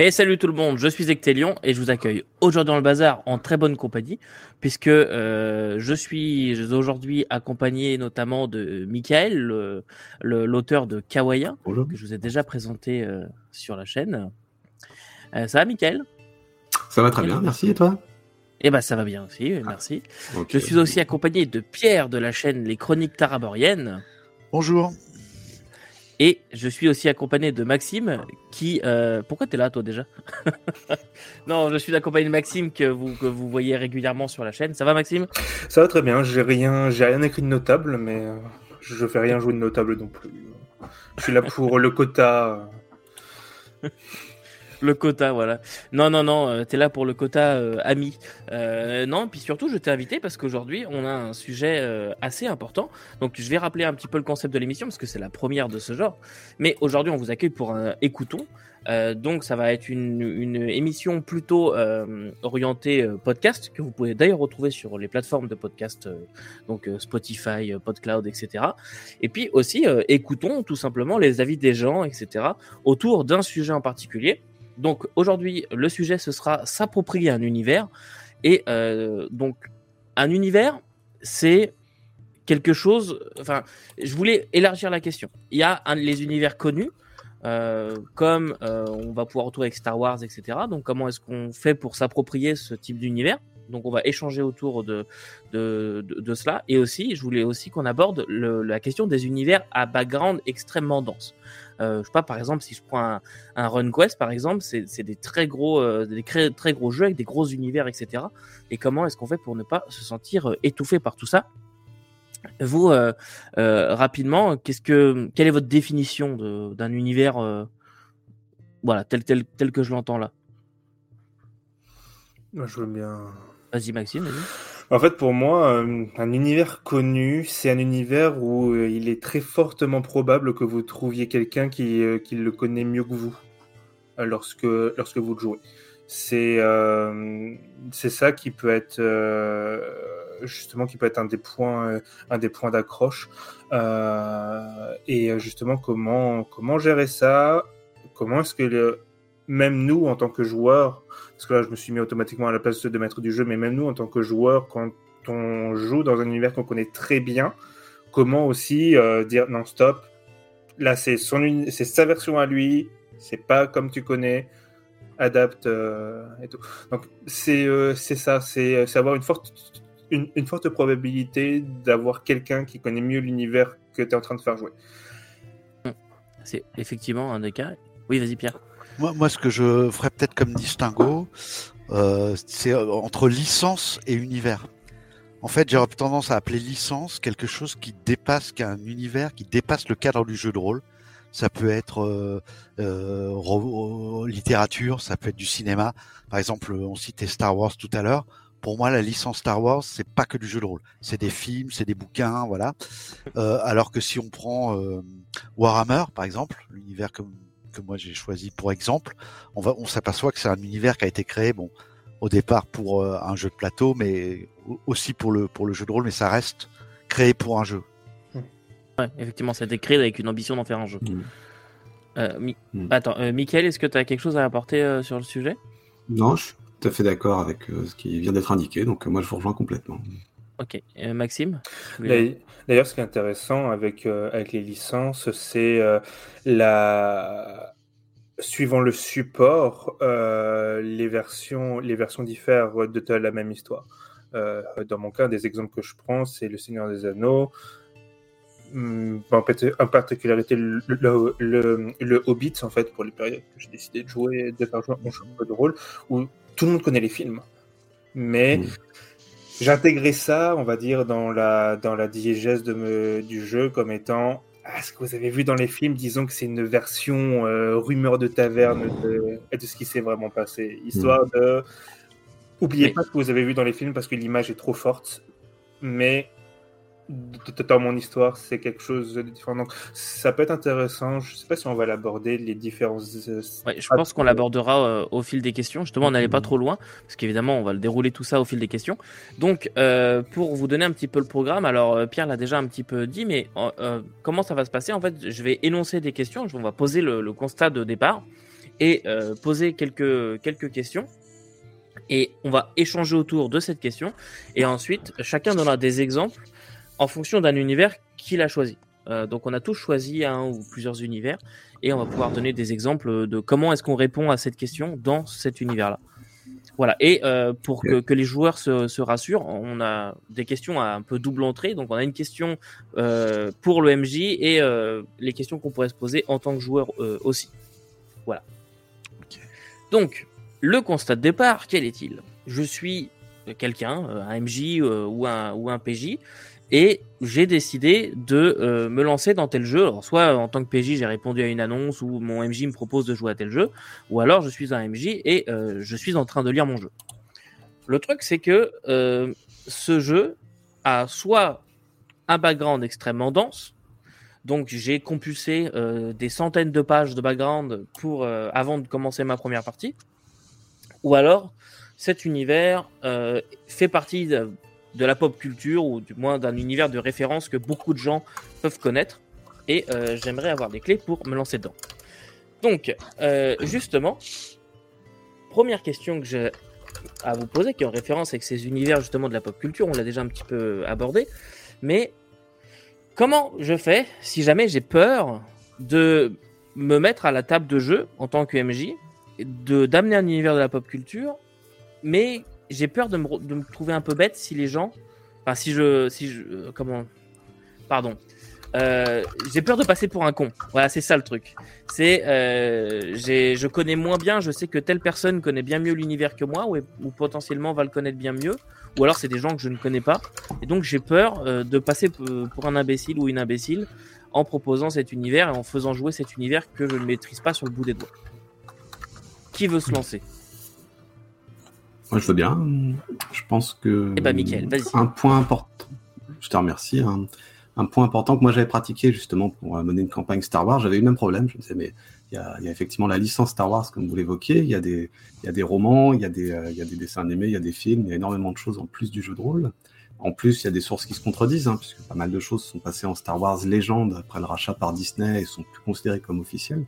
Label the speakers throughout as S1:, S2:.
S1: Et salut tout le monde, je suis Ectelion et je vous accueille aujourd'hui dans le bazar en très bonne compagnie puisque euh, je suis aujourd'hui accompagné notamment de Michael, l'auteur de Kawaya, que je vous ai déjà présenté euh, sur la chaîne. Euh, ça va Michael?
S2: Ça va très bien, merci et toi?
S1: Eh ben ça va bien aussi, merci. Je suis aussi accompagné de Pierre de la chaîne Les Chroniques Taraboriennes.
S3: Bonjour.
S1: Et je suis aussi accompagné de Maxime qui... Euh... Pourquoi tu es là toi déjà Non, je suis accompagné de Maxime que vous, que vous voyez régulièrement sur la chaîne. Ça va Maxime?
S4: Ça va très bien, j'ai rien, j'ai rien écrit de notable, mais euh, je fais rien jouer de notable non plus. Je suis là pour le quota.
S1: Le quota, voilà. Non, non, non, euh, t'es là pour le quota euh, ami. Euh, non, puis surtout, je t'ai invité parce qu'aujourd'hui, on a un sujet assez important. Donc, je vais rappeler un petit peu le concept de l'émission parce que c'est la première de ce genre. Mais aujourd'hui, on vous accueille pour un écoutons. donc, ça va être une, une émission plutôt orientée podcast que vous pouvez d'ailleurs retrouver sur les plateformes de podcast, donc Spotify, PodCloud, etc. Et puis aussi, écoutons tout simplement les avis des gens, etc. autour d'un sujet en particulier. Donc aujourd'hui, le sujet, ce sera s'approprier un univers. Et euh, donc, un univers, c'est quelque chose. Enfin, je voulais élargir la question. Il y a les univers connus, euh, comme euh, on va pouvoir retrouver avec Star Wars, etc. Donc, comment est-ce qu'on fait pour s'approprier ce type d'univers? Donc on va échanger autour de, cela. Et aussi, je voulais aussi qu'on aborde la question des univers à background extrêmement dense. Euh, je sais pas, par exemple, si je prends un, un Run Quest, par exemple, c'est des très gros, euh, des très gros jeux avec des gros univers, etc. Et comment est-ce qu'on fait pour ne pas se sentir euh, étouffé par tout ça? Vous, euh, rapidement, qu'est-ce que, quelle est votre définition d'un univers, voilà, tel, tel, tel que je l'entends là?
S4: Je veux bien.
S1: Vas-y, Maxime.
S4: En fait, pour moi, euh, un univers connu, c'est un univers où euh, il est très fortement probable que vous trouviez quelqu'un qui, euh, le connaît mieux que vous lorsque, vous le jouez. C'est ça qui peut être justement qui peut être un des points un des points d'accroche et justement comment gérer ça? Comment est-ce que même nous en tant que joueurs parce que là, je me suis mis automatiquement à la place de maître du jeu, mais même nous, en tant que joueurs, quand on joue dans un univers qu'on connaît très bien, comment aussi euh, dire non, stop, là, c'est sa version à lui, c'est pas comme tu connais, adapte euh, et tout. Donc, c'est euh, ça, c'est avoir une forte, une, une forte probabilité d'avoir quelqu'un qui connaît mieux l'univers que tu es en train de faire jouer.
S1: C'est effectivement un des cas. Oui, vas-y, Pierre.
S3: Moi, ce que je ferais peut-être comme distinguo, euh, c'est euh, entre licence et univers. En fait, j'aurais tendance à appeler licence quelque chose qui dépasse, qu'un univers qui dépasse le cadre du jeu de rôle. Ça peut être euh, euh, littérature, ça peut être du cinéma. Par exemple, on citait Star Wars tout à l'heure. Pour moi, la licence Star Wars, c'est pas que du jeu de rôle. C'est des films, c'est des bouquins, voilà. Euh, alors que si on prend Warhammer, par exemple, l'univers comme que moi j'ai choisi pour exemple, on, va, on s'aperçoit que c'est un univers qui a été créé, bon, au départ pour euh, un jeu de plateau, mais aussi pour le, pour le jeu de rôle, mais ça reste créé pour un jeu.
S1: Ouais, effectivement, ça a été créé avec une ambition d'en faire un jeu. Mmh. Euh, mmh. Attends, euh, Michael, est-ce que tu as quelque chose à apporter sur le sujet?
S2: Non, je suis tout à fait d'accord avec ce qui vient d'être indiqué, donc moi je vous rejoins complètement.
S1: Ok, Maxime?
S4: D'ailleurs, ce qui est intéressant avec, euh, avec les licences, c'est euh, la suivant le support, euh, les versions les versions diffèrent de la même histoire. dans mon cas, des exemples que je prends, c'est Le Seigneur des Anneaux, hmm, en, particularité le, le, le, Hobbit, en fait, pour les périodes que j'ai décidé de jouer, de faire jouer mon jeu de rôle, où tout le monde connaît les films. Mais mmh. J'ai intégré ça, on va dire, dans la, dans la diégèse de me, du jeu comme étant ah, ce que vous avez vu dans les films, disons que c'est une version euh, rumeur de taverne de, de ce qui s'est vraiment passé. Histoire mm. de. Oubliez pas ce que vous avez vu dans les films parce que l'image est trop forte, mais dans mon histoire, c'est quelque chose de différent. Donc, ça peut être intéressant. Je ne sais pas si on va l'aborder, les différents.
S1: Euh, ouais, je pense qu'on l'abordera euh, au fil des questions. Justement, on n'allait pas trop loin, parce qu'évidemment, on va le dérouler tout ça au fil des questions. Donc, euh, pour vous donner un petit peu le programme, alors Pierre l'a déjà un petit peu dit, mais comment ça va se passer? En fait, je vais énoncer des questions, on va poser le, le constat de départ. et poser quelques, quelques questions. Et on va échanger autour de cette question. Et ensuite, chacun donnera des exemples en fonction d'un univers qu'il a choisi. Euh, donc on a tous choisi un ou plusieurs univers et on va pouvoir donner des exemples de comment est-ce qu'on répond à cette question dans cet univers-là. Voilà. Et euh, pour que, que, les joueurs se, se, rassurent, on a des questions à un peu double entrée. Donc on a une question euh, pour le MJ et les questions qu'on pourrait se poser en tant que joueur aussi. Voilà. Donc le constat de départ, quel est-il? Je suis quelqu'un, un MJ ou un, ou un PJ, et j'ai décidé de euh, me lancer dans tel jeu. Alors, soit en tant que PJ, j'ai répondu à une annonce ou mon MJ me propose de jouer à tel jeu, ou alors je suis un MJ et euh, je suis en train de lire mon jeu. Le truc, c'est que euh, ce jeu a soit un background extrêmement dense, donc j'ai compulsé des centaines de pages de background pour avant de commencer ma première partie, ou alors cet univers fait partie de, de la pop culture ou du moins d'un univers de référence que beaucoup de gens peuvent connaître. Et euh, j'aimerais avoir des clés pour me lancer dedans. Donc, euh, justement, première question que j'ai à vous poser, qui est en référence avec ces univers justement de la pop culture, on l'a déjà un petit peu abordé, mais comment je fais si jamais j'ai peur de me mettre à la table de jeu en tant que MJ, d'amener un univers de la pop culture, mais j'ai peur de me, de me, trouver un peu bête si les gens. Enfin, si je. Si je euh, comment. Pardon. Euh, j'ai peur de passer pour un con. Voilà, c'est ça le truc. C'est, euh, je connais moins bien. Je sais que telle personne connaît bien mieux l'univers que moi, ou, potentiellement va le connaître bien mieux. Ou alors c'est des gens que je ne connais pas. Et donc j'ai peur euh, de passer pour un imbécile ou une imbécile en proposant cet univers et en faisant jouer cet univers que je ne maîtrise pas sur le bout des doigts. Qui veut se lancer?
S2: Moi, je veux bien. Je pense que.
S1: Eh ben, Mickaël, vas-y.
S2: Un point important. Je te remercie. Un, un point important que moi j'avais pratiqué justement pour mener une campagne Star Wars, j'avais eu le même problème. Je me disais, mais il y a, il y a effectivement la licence Star Wars, comme vous l'évoquiez. Il y a des, il y a des romans, il y a des, euh, il y a des dessins animés, il y a des films, il y a énormément de choses en plus du jeu de rôle. En plus, il y a des sources qui se contredisent, hein, puisque pas mal de choses sont passées en Star Wars légende après le rachat par Disney et sont plus considérées comme officielles.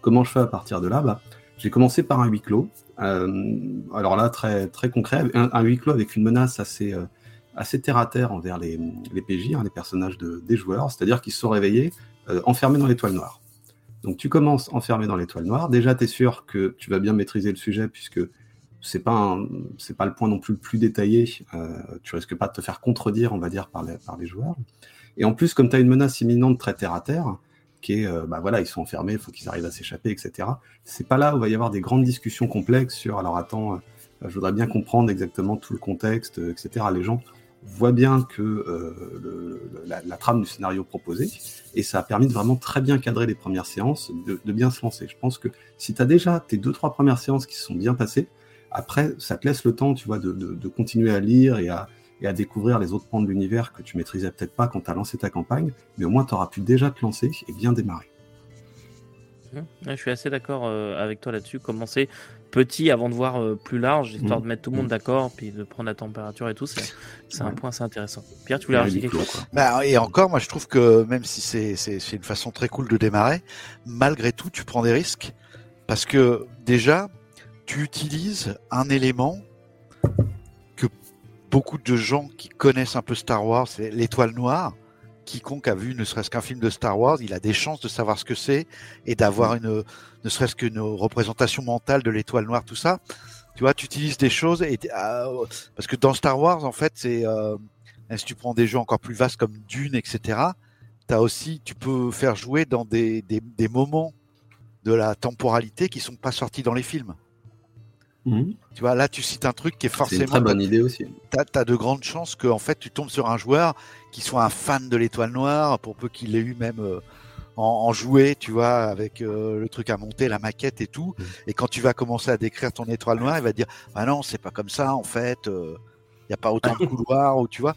S2: Comment je fais à partir de là? Bah, j'ai commencé par un huis clos. Euh, alors là, très, très concret, un, huis clos avec une menace assez, euh, assez terre à terre envers les, les PJ, hein, les personnages de, des joueurs, c'est-à-dire qu'ils se sont réveillés euh, enfermés dans l'étoile noire. Donc tu commences enfermé dans l'étoile noire. Déjà, tu es sûr que tu vas bien maîtriser le sujet puisque c'est pas pas le point non plus le plus détaillé. Euh, tu risques pas de te faire contredire, on va dire, par les, par les joueurs. Et en plus, comme tu as une menace imminente très terre à terre, qui est, euh, bah voilà, ils sont enfermés, il faut qu'ils arrivent à s'échapper, etc. C'est pas là où il va y avoir des grandes discussions complexes sur, alors attends, euh, je voudrais bien comprendre exactement tout le contexte, euh, etc. Les gens voient bien que la, trame du scénario proposé, et ça a permis de vraiment très bien cadrer les premières séances, de, bien se lancer. Je pense que si tu as déjà tes deux, trois premières séances qui se sont bien passées, après, ça te laisse le temps, tu vois, de continuer à lire et à, et à découvrir les autres pans de l'univers que tu maîtrisais peut-être pas quand tu as lancé ta campagne, mais au moins tu auras pu déjà te lancer et bien démarrer.
S1: Mmh. Je suis assez d'accord euh, avec toi là-dessus. Commencer petit avant de voir euh, plus large, histoire mmh. de mettre tout le monde mmh. d'accord, puis de prendre la température et tout, c'est ouais. un point assez intéressant. Pierre, tu voulais rajouter quelque chose
S3: bah, Et encore, moi je trouve que même si c'est une façon très cool de démarrer, malgré tout, tu prends des risques. Parce que déjà, tu utilises un élément beaucoup de gens qui connaissent un peu Star Wars, l'étoile noire. Quiconque a vu ne serait-ce qu'un film de Star Wars, il a des chances de savoir ce que c'est et d'avoir une, ne serait-ce qu'une représentation mentale de l'étoile noire, tout ça. Tu vois, tu utilises des choses et euh, parce que dans Star Wars, en fait, c'est euh, si tu prends des jeux encore plus vastes comme Dune, etc. T'as aussi, tu peux faire jouer dans des, des, des moments de la temporalité qui sont pas sortis dans les films. Mmh. Tu vois, là, tu cites un truc qui est forcément. C'est
S2: une très bonne idée aussi.
S3: Tu as, de grandes chances que, en fait, tu tombes sur un joueur qui soit un fan de l'étoile noire, pour peu qu'il l'ait eu même euh, en, en, jouet, tu vois, avec euh, le truc à monter, la maquette et tout. Mmh. Et quand tu vas commencer à décrire ton étoile noire, il va te dire Ah non, c'est pas comme ça, en fait, il euh, n'y a pas autant de couloirs, ou tu vois.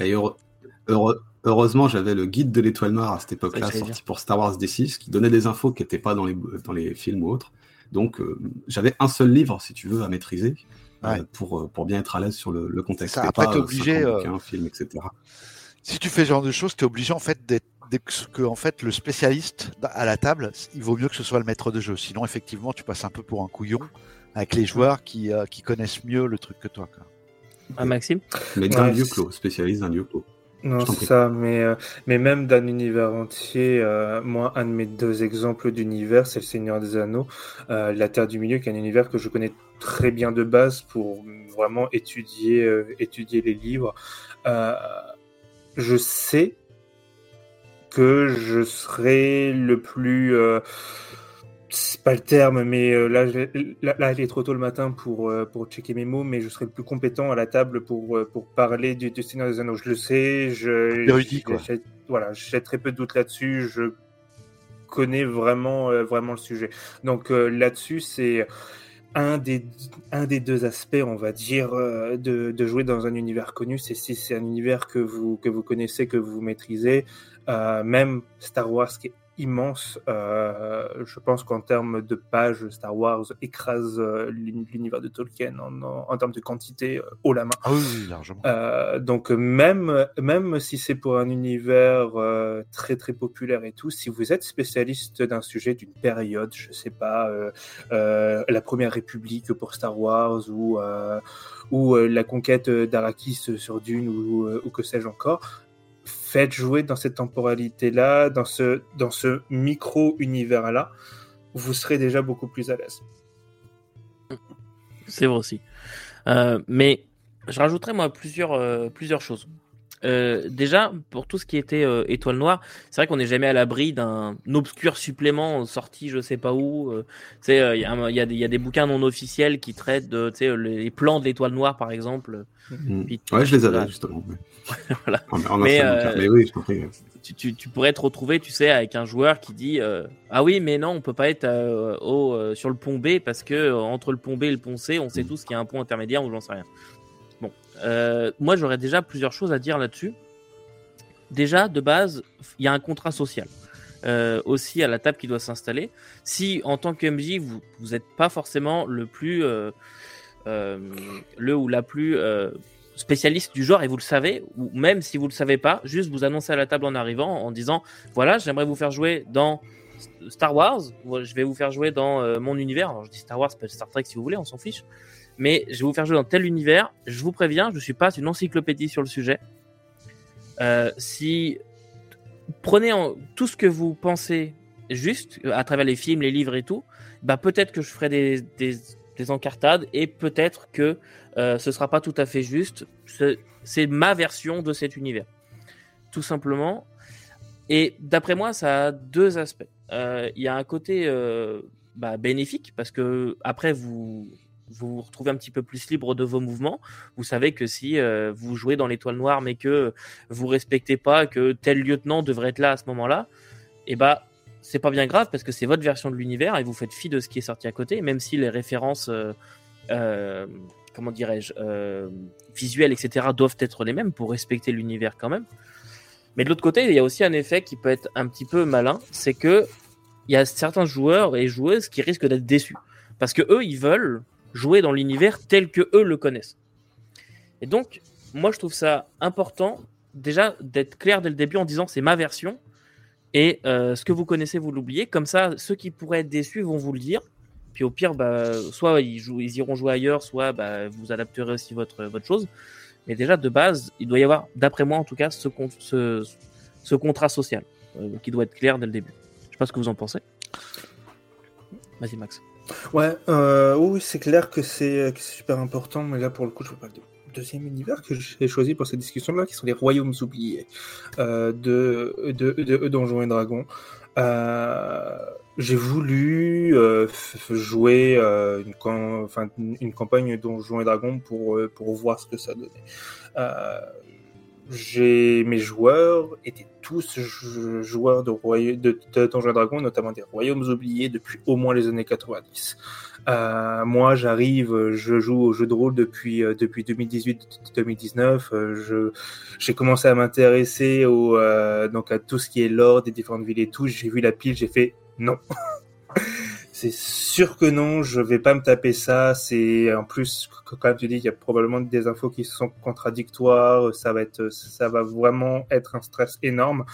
S2: Et heureux, heureux, heureusement, j'avais le guide de l'étoile noire à cette époque-là, sorti pour Star Wars D6, qui donnait des infos qui n'étaient pas dans les, dans les films ou autres. Donc, euh, j'avais un seul livre, si tu veux, à maîtriser ouais. euh, pour, pour bien être à l'aise sur le, le contexte.
S3: Ça, après,
S2: pas,
S3: t'es obligé.
S2: Euh, un film, etc.
S3: Si tu fais ce genre de choses, tu es obligé en fait que en fait le spécialiste à la table, il vaut mieux que ce soit le maître de jeu. Sinon, effectivement, tu passes un peu pour un couillon avec les joueurs qui, euh, qui connaissent mieux le truc que toi. Quoi.
S1: Ah, Maxime?
S2: Mais d'un lieu clos, spécialiste d'un lieu clos.
S4: Non, c'est ça, mais, euh, mais même d'un univers entier, euh, moi, un de mes deux exemples d'univers, c'est le Seigneur des Anneaux, euh, La Terre du Milieu, qui est un univers que je connais très bien de base pour vraiment étudier, étudier les livres. je sais que je serai le plus c'est pas le terme, mais euh, là, là, il est trop tôt le matin pour, euh, pour checker mes mots, mais je serai le plus compétent à la table pour, euh, pour parler du, du Seigneur des Anneaux. Je le sais, je,
S3: quoi.
S4: voilà, j'ai très peu de doutes là-dessus, je connais vraiment, vraiment le sujet. Donc là-dessus, c'est un des, un des deux aspects, on va dire, de, de jouer dans un univers connu, c'est si c'est un univers que vous, que vous connaissez, que vous maîtrisez, même Star Wars qui est immense. Euh, je pense qu'en termes de pages, Star Wars écrase euh, l'univers de Tolkien en, en, termes de quantité euh, haut la main.
S3: Ah oui, largement.
S4: donc même, même si c'est pour un univers très très populaire et tout, si vous êtes spécialiste d'un sujet, d'une période, je sais pas, la Première République pour Star Wars ou ou la conquête d'Arakis sur Dune ou, ou que sais-je encore, faites jouer dans cette temporalité-là, dans ce, dans ce micro-univers-là, vous serez déjà beaucoup plus à l'aise.
S1: C'est vrai aussi. Euh, mais je rajouterais moi plusieurs, euh, plusieurs choses. Euh, déjà, pour tout ce qui était euh, étoile noire, c'est vrai qu'on n'est jamais à l'abri d'un obscur supplément sorti je sais pas où. Euh, il y, y, y, a des bouquins non officiels qui traitent de les plans de l'étoile noire par exemple.
S2: Mmh. ouais, je les avais justement.
S1: voilà. mais, mais, oui, je tu, tu, pourrais te retrouver, tu sais, avec un joueur qui dit ah oui, mais non, on peut pas être au, sur le pont B parce que entre le pont B et le pont C, on sait mmh. tous qu'il y a un pont intermédiaire ou j'en sais rien. Euh, moi, j'aurais déjà plusieurs choses à dire là-dessus. Déjà, de base, il y a un contrat social. Euh, aussi à la table qui doit s'installer. Si en tant que MJ, vous n'êtes pas forcément le plus euh, le ou la plus spécialiste du genre et vous le savez, ou même si vous le savez pas, juste vous annoncez à la table en arrivant en disant voilà, j'aimerais vous faire jouer dans Star Wars, je vais vous faire jouer dans mon univers. Alors je dis Star Wars, Star Trek si vous voulez, on s'en fiche mais je vais vous faire jouer dans tel univers. Je vous préviens, je ne suis pas une encyclopédie sur le sujet. Euh, si prenez en, tout ce que vous pensez juste à travers les films, les livres et tout, bah peut-être que je ferai des, des, des encartades et peut-être que euh, ce sera pas tout à fait juste. C'est ma version de cet univers, tout simplement. Et d'après moi, ça a deux aspects. Euh, il y a un côté euh, bah, bénéfique parce que après vous vous vous retrouvez un petit peu plus libre de vos mouvements. Vous savez que si euh, vous jouez dans l'étoile noire, mais que vous respectez pas que tel lieutenant devrait être là à ce moment-là, et eh bah c'est pas bien grave parce que c'est votre version de l'univers et vous faites fi de ce qui est sorti à côté, même si les références, euh, euh, comment dirais-je, visuelles, etc., doivent être les mêmes pour respecter l'univers quand même. Mais de l'autre côté, il y a aussi un effet qui peut être un petit peu malin, c'est que il y a certains joueurs et joueuses qui risquent d'être déçus parce que eux, ils veulent jouer dans l'univers tel que eux le connaissent. Et donc, moi, je trouve ça important déjà d'être clair dès le début en disant c'est ma version et euh, ce que vous connaissez, vous l'oubliez. Comme ça, ceux qui pourraient être déçus vont vous le dire. Puis au pire, bah, soit ils, jouent, iront jouer ailleurs, soit bah, vous adapterez aussi votre, chose. Mais déjà, de base, il doit y avoir, d'après moi en tout cas, ce, contrat social euh, qui doit être clair dès le début. Je sais pas ce que vous en pensez. Vas-y, Max.
S4: Ouais, euh, oui, c'est clair que c'est super important, mais là pour le coup, je veux pas du deuxième univers que j'ai choisi pour cette discussion-là, qui sont les royaumes oubliés euh, de, de, de, Donjons et Dragons. Euh, j'ai voulu euh, jouer euh, une, campagne Donjons et Dragons pour, euh, pour voir ce que ça donnait. Mes joueurs étaient tous joueurs de, de, de Donjons Dragons, notamment des Royaumes oubliés depuis au moins les années 90. Euh, moi, j'arrive, je joue au jeu de rôle depuis euh, depuis 2018-2019. Euh, je j'ai commencé à m'intéresser au donc à tout ce qui est lore des différentes villes et tout. J'ai vu la pile, j'ai fait non. c'est sûr que non, je vais pas me taper ça. C'est en plus, comme tu dis, il y a probablement des infos qui sont contradictoires. Ça va être, ça va vraiment être un stress énorme.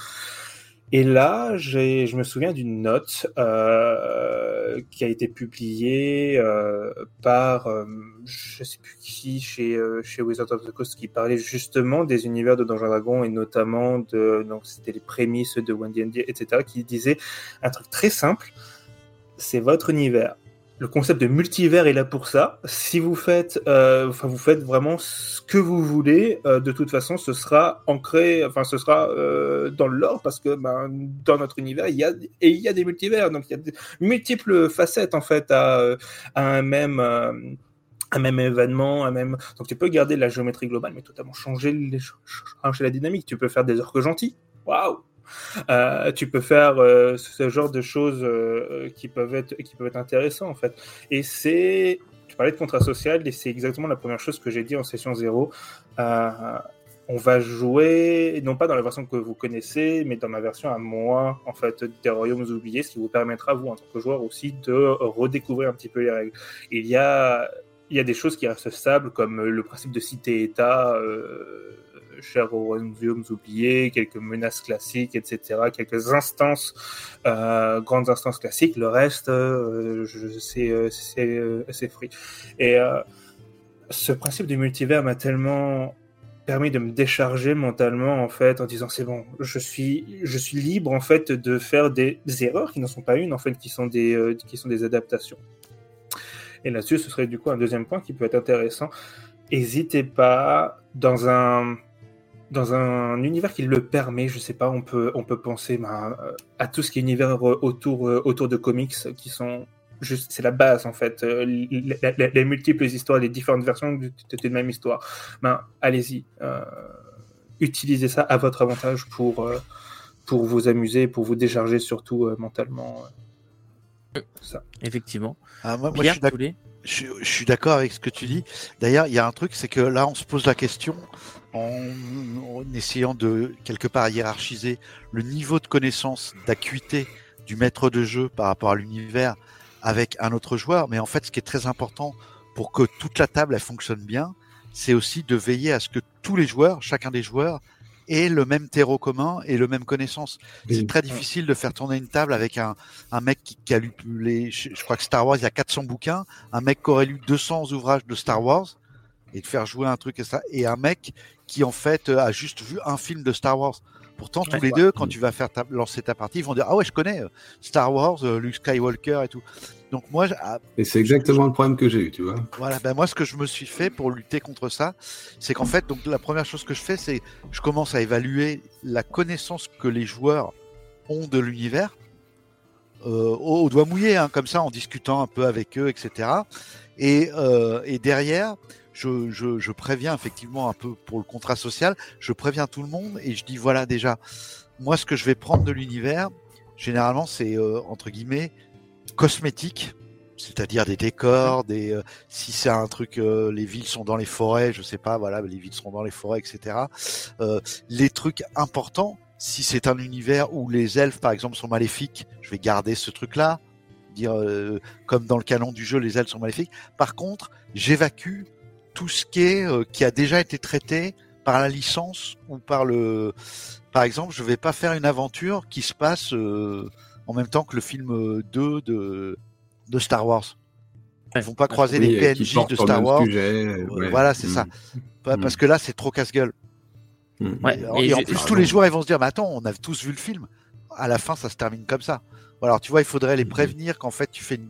S4: Et là, je me souviens d'une note euh, qui a été publiée euh, par, euh, je sais plus qui, chez, euh, chez Wizard of the Coast, qui parlait justement des univers de Donjons Dragons et notamment de, donc c'était les prémices de Wendy etc., qui disait un truc très simple, c'est votre univers le concept de multivers est là pour ça. Si vous faites, euh, enfin, vous faites vraiment ce que vous voulez, euh, de toute façon, ce sera ancré, enfin, ce sera euh, dans l'or parce que ben, dans notre univers, il y a et il y a des multivers, donc il y a des multiples facettes en fait à, un même. un même événement, même. Donc tu peux garder la géométrie globale, mais totalement changer, changer la dynamique. Tu peux faire des orques gentils. Waouh euh, tu peux faire euh, ce genre de choses euh, qui peuvent être qui peuvent être intéressants en fait. Et c'est, tu parlais de contrat social et c'est exactement la première chose que j'ai dit en session zéro. on va jouer non pas dans la version que vous connaissez, mais dans ma version à moi en fait des royaumes oubliés, ce qui vous permettra vous en tant que joueur aussi de redécouvrir un petit peu les règles. Il y a il y a des choses qui restent stables comme le principe de cité-État. Cher aux royaumes oubliés, quelques menaces classiques, etc., quelques instances, euh, grandes instances classiques. Le reste, euh, c'est euh, c'est. Et ce principe du multivers m'a tellement permis de me décharger mentalement en fait en disant c'est bon je suis je suis libre en fait de faire des, erreurs qui ne sont pas une en fait qui sont des qui sont des adaptations et là-dessus ce serait du coup un deuxième point qui peut être intéressant n'hésitez pas dans un dans un univers qui le permet, je sais pas, on peut, on peut penser bah, euh, à tout ce qui est univers euh, autour, euh, autour de comics qui sont juste, c'est la base en fait, les, multiples histoires, les différentes versions d'une même histoire. Ben, allez-y, utilisez ça à votre avantage pour, pour vous amuser, pour vous décharger surtout mentalement.
S1: ça. Effectivement.
S3: Ah, moi, moi, je suis d'accord avec ce que tu dis. D'ailleurs, il y a un truc, c'est que là, on se pose la question en, essayant de quelque part hiérarchiser le niveau de connaissance, d'acuité du maître de jeu par rapport à l'univers avec un autre joueur. Mais en fait, ce qui est très important pour que toute la table elle fonctionne bien, c'est aussi de veiller à ce que tous les joueurs, chacun des joueurs, aient le même terreau commun et le même connaissance. C'est très difficile de faire tourner une table avec un, un mec qui, qui a lu les, je, crois que Star Wars, il y a 400 bouquins, un mec qui aurait lu 200 ouvrages de Star Wars et de faire jouer un truc et ça, et un mec qui en fait a juste vu un film de Star Wars. Pourtant, tous les deux, quand tu vas faire lancer ta partie, ils vont dire ah ouais, je connais euh, Star Wars, euh, Luke Skywalker et tout. Donc moi,
S2: ah, et c'est exactement le problème que j'ai eu, tu vois.
S3: Voilà, ben moi ce que je me suis fait pour lutter contre ça, c'est qu'en fait, donc la première chose que je fais, c'est je commence à évaluer la connaissance que les joueurs ont de l'univers euh, au, doigt mouillé, hein, comme ça, en discutant un peu avec eux, etc. Et, euh, et derrière, je, je, je, préviens effectivement un peu pour le contrat social, je préviens tout le monde et je dis voilà déjà, moi ce que je vais prendre de l'univers, généralement c'est euh, entre guillemets cosmétique, c'est-à-dire des décors, des euh, si c'est un truc, euh, les villes sont dans les forêts, je sais pas, voilà, les villes seront dans les forêts, etc. les trucs importants, si c'est un univers où les elfes par exemple sont maléfiques, je vais garder ce truc-là, dire comme dans le canon du jeu, les elfes sont maléfiques. Par contre, j'évacue tout ce qui est euh, qui a déjà été traité par la licence ou par le par exemple je vais pas faire une aventure qui se passe euh, en même temps que le film 2 de de Star Wars. Ils vont pas croiser les PNJ de Star Wars. voilà c'est ça. Mm. parce que là c'est trop casse-gueule. Mm. et, en plus tous les joueurs ils vont se dire mais attends on a tous vu le film. À la fin ça se termine comme ça. Alors tu vois il faudrait les mm. prévenir qu'en fait tu fais une,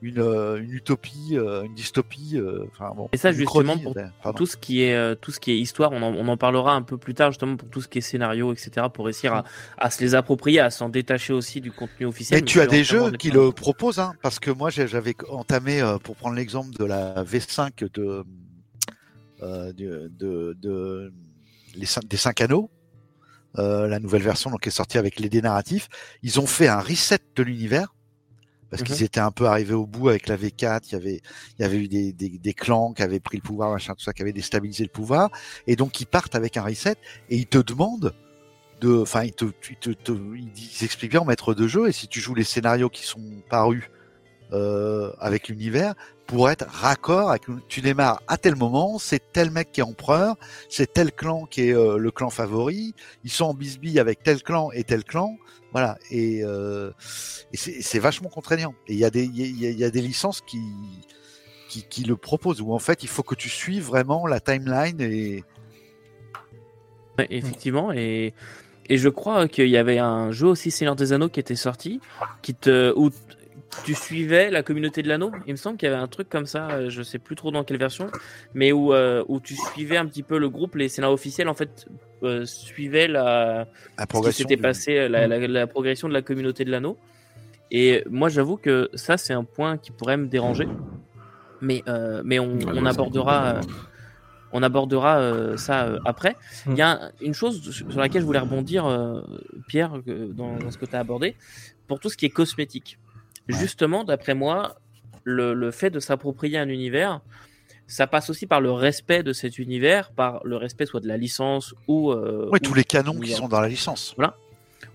S3: une, euh, une utopie, euh, une dystopie. Euh, enfin bon.
S1: Et ça justement pour tout ce qui est tout ce qui est histoire, on en, on en, parlera un peu plus tard justement pour tout ce qui est scénario, etc. Pour réussir à, à se les approprier, à s'en détacher aussi du contenu officiel.
S3: Mais tu as des jeux qui le proposent, hein, parce que moi j'avais entamé, pour prendre l'exemple de la V5 de, de, de, de les des 5 anneaux. la nouvelle version donc est sortie avec les dés narratifs. Ils ont fait un reset de l'univers parce qu'ils mhm. étaient un peu arrivés au bout avec la V4. Il y avait, il y avait eu des, des, des, clans qui avaient pris le pouvoir, machin, tout ça, qui avaient déstabilisé le pouvoir. Et donc, ils partent avec un reset et ils te demandent de, enfin, ils te, ils te, te ils expliquent bien en maître de jeu. Et si tu joues les scénarios qui sont parus euh, avec l'univers, pour être raccord avec. Tu démarres à tel moment, c'est tel mec qui est empereur, c'est tel clan qui est euh, le clan favori. Ils sont en bisbille avec tel clan et tel clan. Voilà, et, euh, c'est vachement contraignant. Et il y, a des, il y, a des licences qui, qui, qui, le proposent, où en fait il faut que tu suives vraiment la timeline. Et...
S1: effectivement, et, et je crois qu'il y avait un jeu aussi Seigneur des Anneaux qui était sorti, qui te, où tu suivais la communauté de l'anneau? Il me semble qu'il y avait un truc comme ça, euh, je sais plus trop dans quelle version, mais où, euh, où tu suivais un petit peu le groupe, les scénarios officiels en fait euh, suivaient la,
S3: la progression
S1: qui s'était passé, la, la, la, progression de la communauté de l'anneau. Et moi, j'avoue que ça, c'est un point qui pourrait me déranger, mais euh, mais on, on abordera. On abordera ça après. Il y a une chose sur laquelle je voulais rebondir, Pierre, dans, dans ce que tu as abordé, pour tout ce qui est cosmétique. Justement, d'après moi, le, le, fait de s'approprier un univers, ça passe aussi par le respect de cet univers, par le respect soit de la licence ou. Euh,
S3: oui, tous les canons qui sont dans la licence.
S1: Voilà.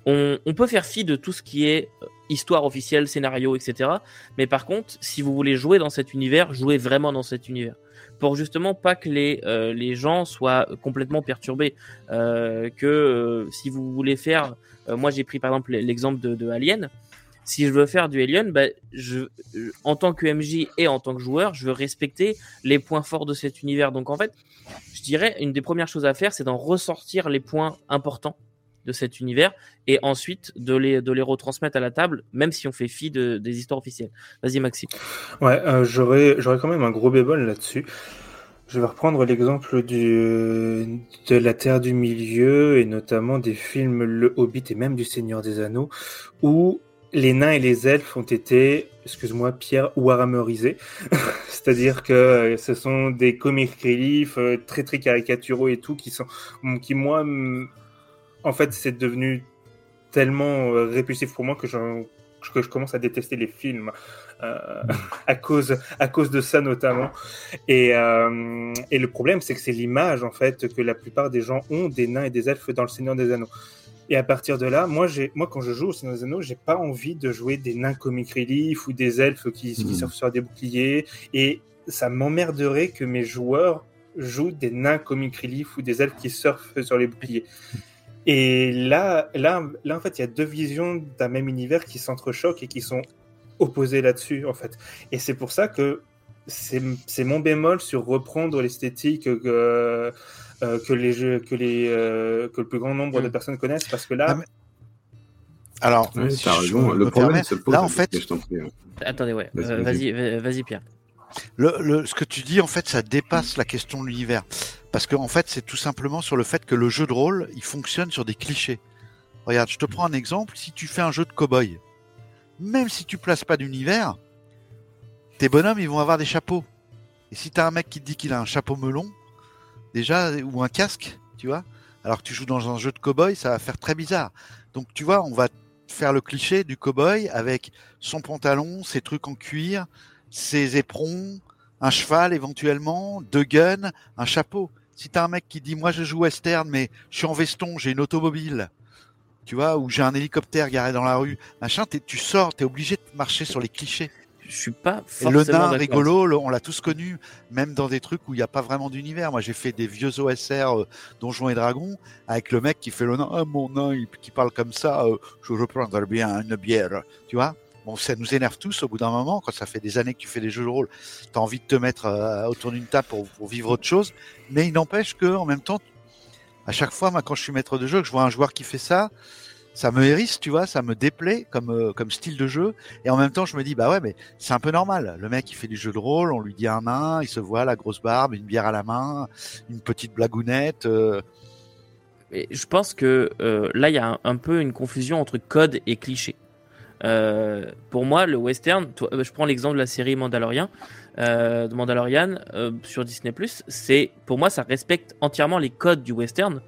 S1: On, on, peut faire fi de tout ce qui est euh, histoire officielle, scénario, etc. Mais par contre, si vous voulez jouer dans cet univers, jouez vraiment dans cet univers. Pour justement pas que les, euh, les gens soient complètement perturbés. Euh, que euh, si vous voulez faire. moi, j'ai pris par exemple l'exemple de, de Alien si je veux faire du Alien, bah, je, en tant que MJ et en tant que joueur, je veux respecter les points forts de cet univers. Donc en fait, je dirais une des premières choses à faire, c'est d'en ressortir les points importants de cet univers et ensuite de les, de les retransmettre à la table, même si on fait fi de, des histoires officielles. Vas-y Maxime.
S4: Ouais, euh, j'aurais, quand même un gros bémol là-dessus. Je vais reprendre l'exemple du, de la Terre du Milieu et notamment des films Le Hobbit et même du Seigneur des Anneaux où les nains et les elfes ont été, excuse-moi Pierre, warhammerisés. C'est-à-dire que euh, ce sont des comic relief euh, très très caricaturaux et tout qui sont, qui moi, en fait, c'est devenu tellement euh, répulsif pour moi que je, commence à détester les films à cause à cause de ça notamment. Et le problème, c'est que c'est l'image en fait que la plupart des gens ont des nains et des elfes dans le Seigneur des Anneaux. Et à partir de là, moi, moi, quand je joue au Seigneur des Anneaux, j'ai pas envie de jouer des nains comic relief ou des elfes qui, qui surfent sur des boucliers. Et ça m'emmerderait que mes joueurs jouent des nains comic relief ou des elfes qui surfent sur les boucliers. Et là, là, là, en fait, il y a deux visions d'un même univers qui s'entrechoquent et qui sont opposées là-dessus, en fait. Et c'est pour ça que c'est mon bémol sur reprendre l'esthétique euh, euh, que les jeux, que les euh, que le plus grand nombre de personnes connaissent, parce que là.
S3: Ah, mais... Alors,
S2: oui, si raison. Le problème,
S3: là en fait.
S1: Hein. Attendez, ouais. Vas-y, vas vas-y, Pierre.
S3: Le, le, ce que tu dis, en fait, ça dépasse la question de l'univers. Parce que, en fait, c'est tout simplement sur le fait que le jeu de rôle, il fonctionne sur des clichés. Regarde, je te prends un exemple. Si tu fais un jeu de cow-boy, même si tu places pas d'univers, tes bonhommes, ils vont avoir des chapeaux. Et si tu as un mec qui te dit qu'il a un chapeau melon, déjà, ou un casque, tu vois, alors que tu joues dans un jeu de cow-boy, ça va faire très bizarre. Donc, tu vois, on va faire le cliché du cow-boy avec son pantalon, ses trucs en cuir, ses éperons, un cheval éventuellement, deux guns, un chapeau. Si t'as un mec qui dit moi je joue western mais je suis en veston, j'ai une automobile, tu vois, ou j'ai un hélicoptère garé dans la rue, machin, tu sors, t'es obligé de marcher sur les clichés.
S1: Je suis pas forcément
S3: Le nain rigolo, on l'a tous connu, même dans des trucs où il n'y a pas vraiment d'univers. Moi, j'ai fait des vieux OSR euh, Donjons et Dragons avec le mec qui fait le nain, ah, mon nain, qui parle comme ça, euh, je reprendrai bien une bière, tu vois? Bon, ça nous énerve tous au bout d'un moment, quand ça fait des années que tu fais des jeux de rôle, tu as envie de te mettre euh, autour d'une table pour, pour, vivre autre chose. Mais il n'empêche que en même temps, à chaque fois, moi, quand je suis maître de jeu, que je vois un joueur qui fait ça, ça me hérisse, tu vois, ça me déplaît comme, euh, comme style de jeu. Et en même temps, je me dis, bah ouais, mais c'est un peu normal. Le mec, il fait du jeu de rôle, on lui dit un nain, il se voit la grosse barbe, une bière à la main, une petite blagounette. Euh...
S1: Je pense que euh, là, il y a un, peu une confusion entre code et cliché. Pour moi, le western, je prends l'exemple de la série Mandalorian, de Mandalorian sur Disney+. C'est pour moi, ça respecte entièrement les codes du western,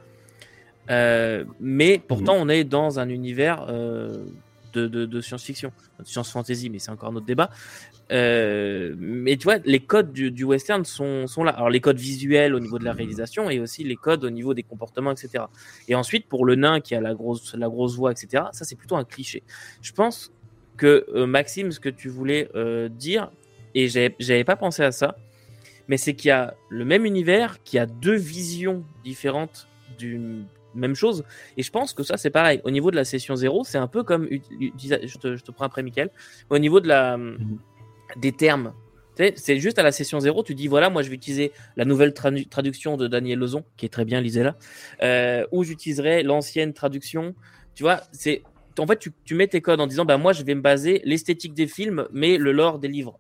S1: mais pourtant, mmh. on est dans un univers euh, de, de, de science-fiction, de science-fantasy, mais c'est encore un autre débat. Euh, mais tu vois, les codes du, du, western sont, sont là. Alors les codes visuels au niveau de la réalisation et aussi les codes au niveau des comportements, etc. Et ensuite pour le nain qui a la grosse, la grosse voix, etc. Ça c'est plutôt un cliché. Je pense que euh, Maxime, ce que tu voulais euh, dire, et j'avais pas pensé à ça, mais c'est qu'il y a le même univers qui a deux visions différentes d'une même chose. Et je pense que ça, c'est pareil. Au niveau de la session 0, c'est un peu comme. Je te, je te prends après, Michael. Au niveau de la, mhm. des termes, c'est juste à la session 0, tu dis voilà, moi je vais utiliser la nouvelle traduction de Daniel Lezon, qui est très bien, lisez-la, euh, ou j'utiliserai l'ancienne traduction. Tu vois, c'est en fait, tu, tu, mets tes codes en disant bah moi je vais me baser l'esthétique des films, mais le lore des livres.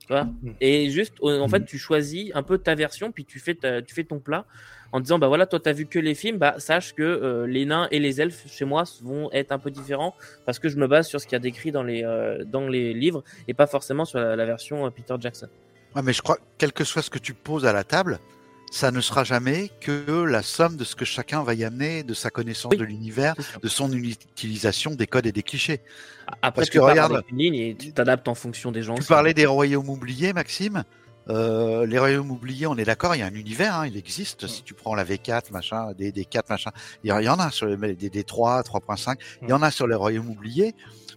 S1: Tu vois? Mhm. Et juste, en fait, tu choisis un peu ta version, puis tu fais, tu fais ton plat en disant bah voilà toi t'as vu que les films bah sache que euh, les nains et les elfes chez moi vont être un peu différents parce que je me base sur ce qu'il y a décrit dans les euh, dans les livres et pas forcément sur la, version euh, Peter Jackson.
S3: Ouais, mais je crois quel que soit ce que tu poses à la table, ça ne sera jamais que la somme de ce que chacun va y amener, de sa connaissance de l'univers, de son utilisation des codes et des clichés.
S1: Après, Parce tu que regarde, une ligne et tu t'adaptes en fonction des gens.
S3: Tu parlais des royaumes oubliés, Maxime. Euh, les royaumes oubliés, on est d'accord, il y a un univers, hein, il existe. Si tu prends la V4, machin, des, des 4, machin, il y, en a sur les des, des 3, 3.5, il y en a sur les royaumes oubliés.